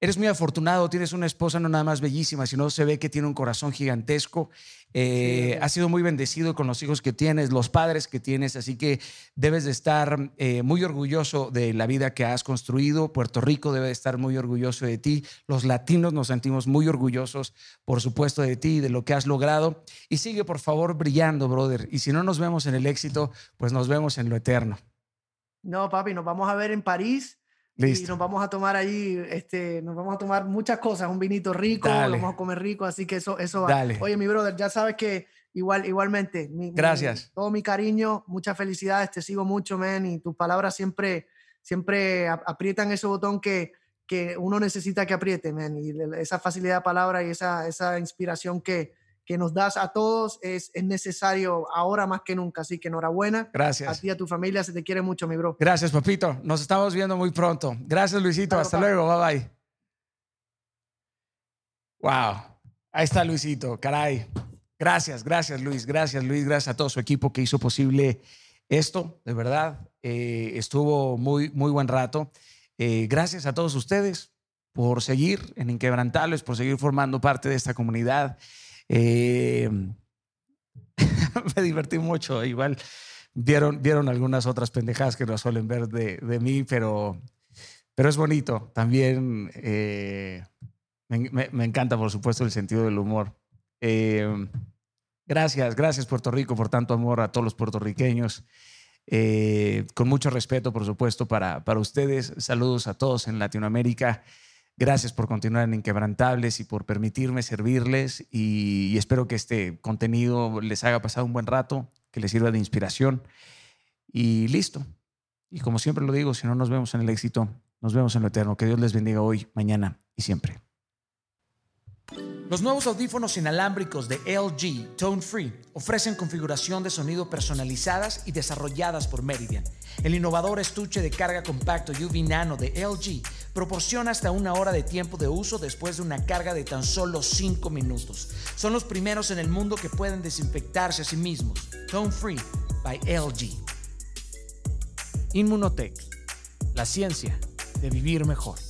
Eres muy afortunado, tienes una esposa no nada más bellísima, sino se ve que tiene un corazón gigantesco. Eh, has sido muy bendecido con los hijos que tienes, los padres que tienes, así que debes de estar eh, muy orgulloso de la vida que has construido. Puerto Rico debe de estar muy orgulloso de ti. Los latinos nos sentimos muy orgullosos, por supuesto, de ti y de lo que has logrado. Y sigue, por favor, brillando, brother. Y si no nos vemos en el éxito, pues nos vemos en lo eterno. No, papi, nos vamos a ver en París. Y Listo. nos vamos a tomar allí, este, nos vamos a tomar muchas cosas, un vinito rico, Dale. vamos a comer rico, así que eso, eso va. Dale. Oye, mi brother, ya sabes que igual, igualmente, mi- mi- Gracias. todo mi cariño, muchas felicidades, te sigo mucho, man, y tus palabras siempre, siempre ap- aprietan ese botón que, que uno necesita que apriete, man, y esa facilidad de palabra y esa, esa inspiración que, que nos das a todos es, es necesario ahora más que nunca, así que enhorabuena. A Gracias. ti y a tu familia se te quiere mucho, mi bro. Gracias, papito. Nos estamos viendo muy pronto. Gracias, Luisito. Claro, Hasta papá. luego. Bye bye. Wow. Ahí está Luisito. Caray. Gracias, gracias, Luis. Gracias, Luis. Gracias a todo su equipo que hizo posible esto. De verdad, eh, estuvo muy, muy buen rato. Eh, gracias a todos ustedes por seguir en Inquebrantables, por seguir formando parte de esta comunidad. Eh, me divertí mucho. Igual vieron, algunas otras pendejadas que no suelen ver de, de mí, pero, pero es bonito. También eh, me, me- encanta, por supuesto, el sentido del humor. Eh, gracias, gracias Puerto Rico por tanto amor a todos los puertorriqueños. Eh, con mucho respeto, por supuesto, para, para ustedes. Saludos a todos en Latinoamérica. Gracias por continuar en Inquebrantables y por permitirme servirles y, espero que este contenido les haga pasar un buen rato, que les sirva de inspiración y listo. Y como siempre lo digo, si no nos vemos en el éxito, nos vemos en lo eterno. Que Dios les bendiga hoy, mañana y siempre. Los nuevos audífonos inalámbricos de LG Tone Free ofrecen configuración de sonido personalizadas y desarrolladas por Meridian. El innovador estuche de carga compacto UV Nano de LG proporciona hasta una hora de tiempo de uso después de una carga de tan solo 5 minutos. Son los primeros en el mundo que pueden desinfectarse a sí mismos. Tone Free by LG. Inmunotech, la ciencia de vivir mejor.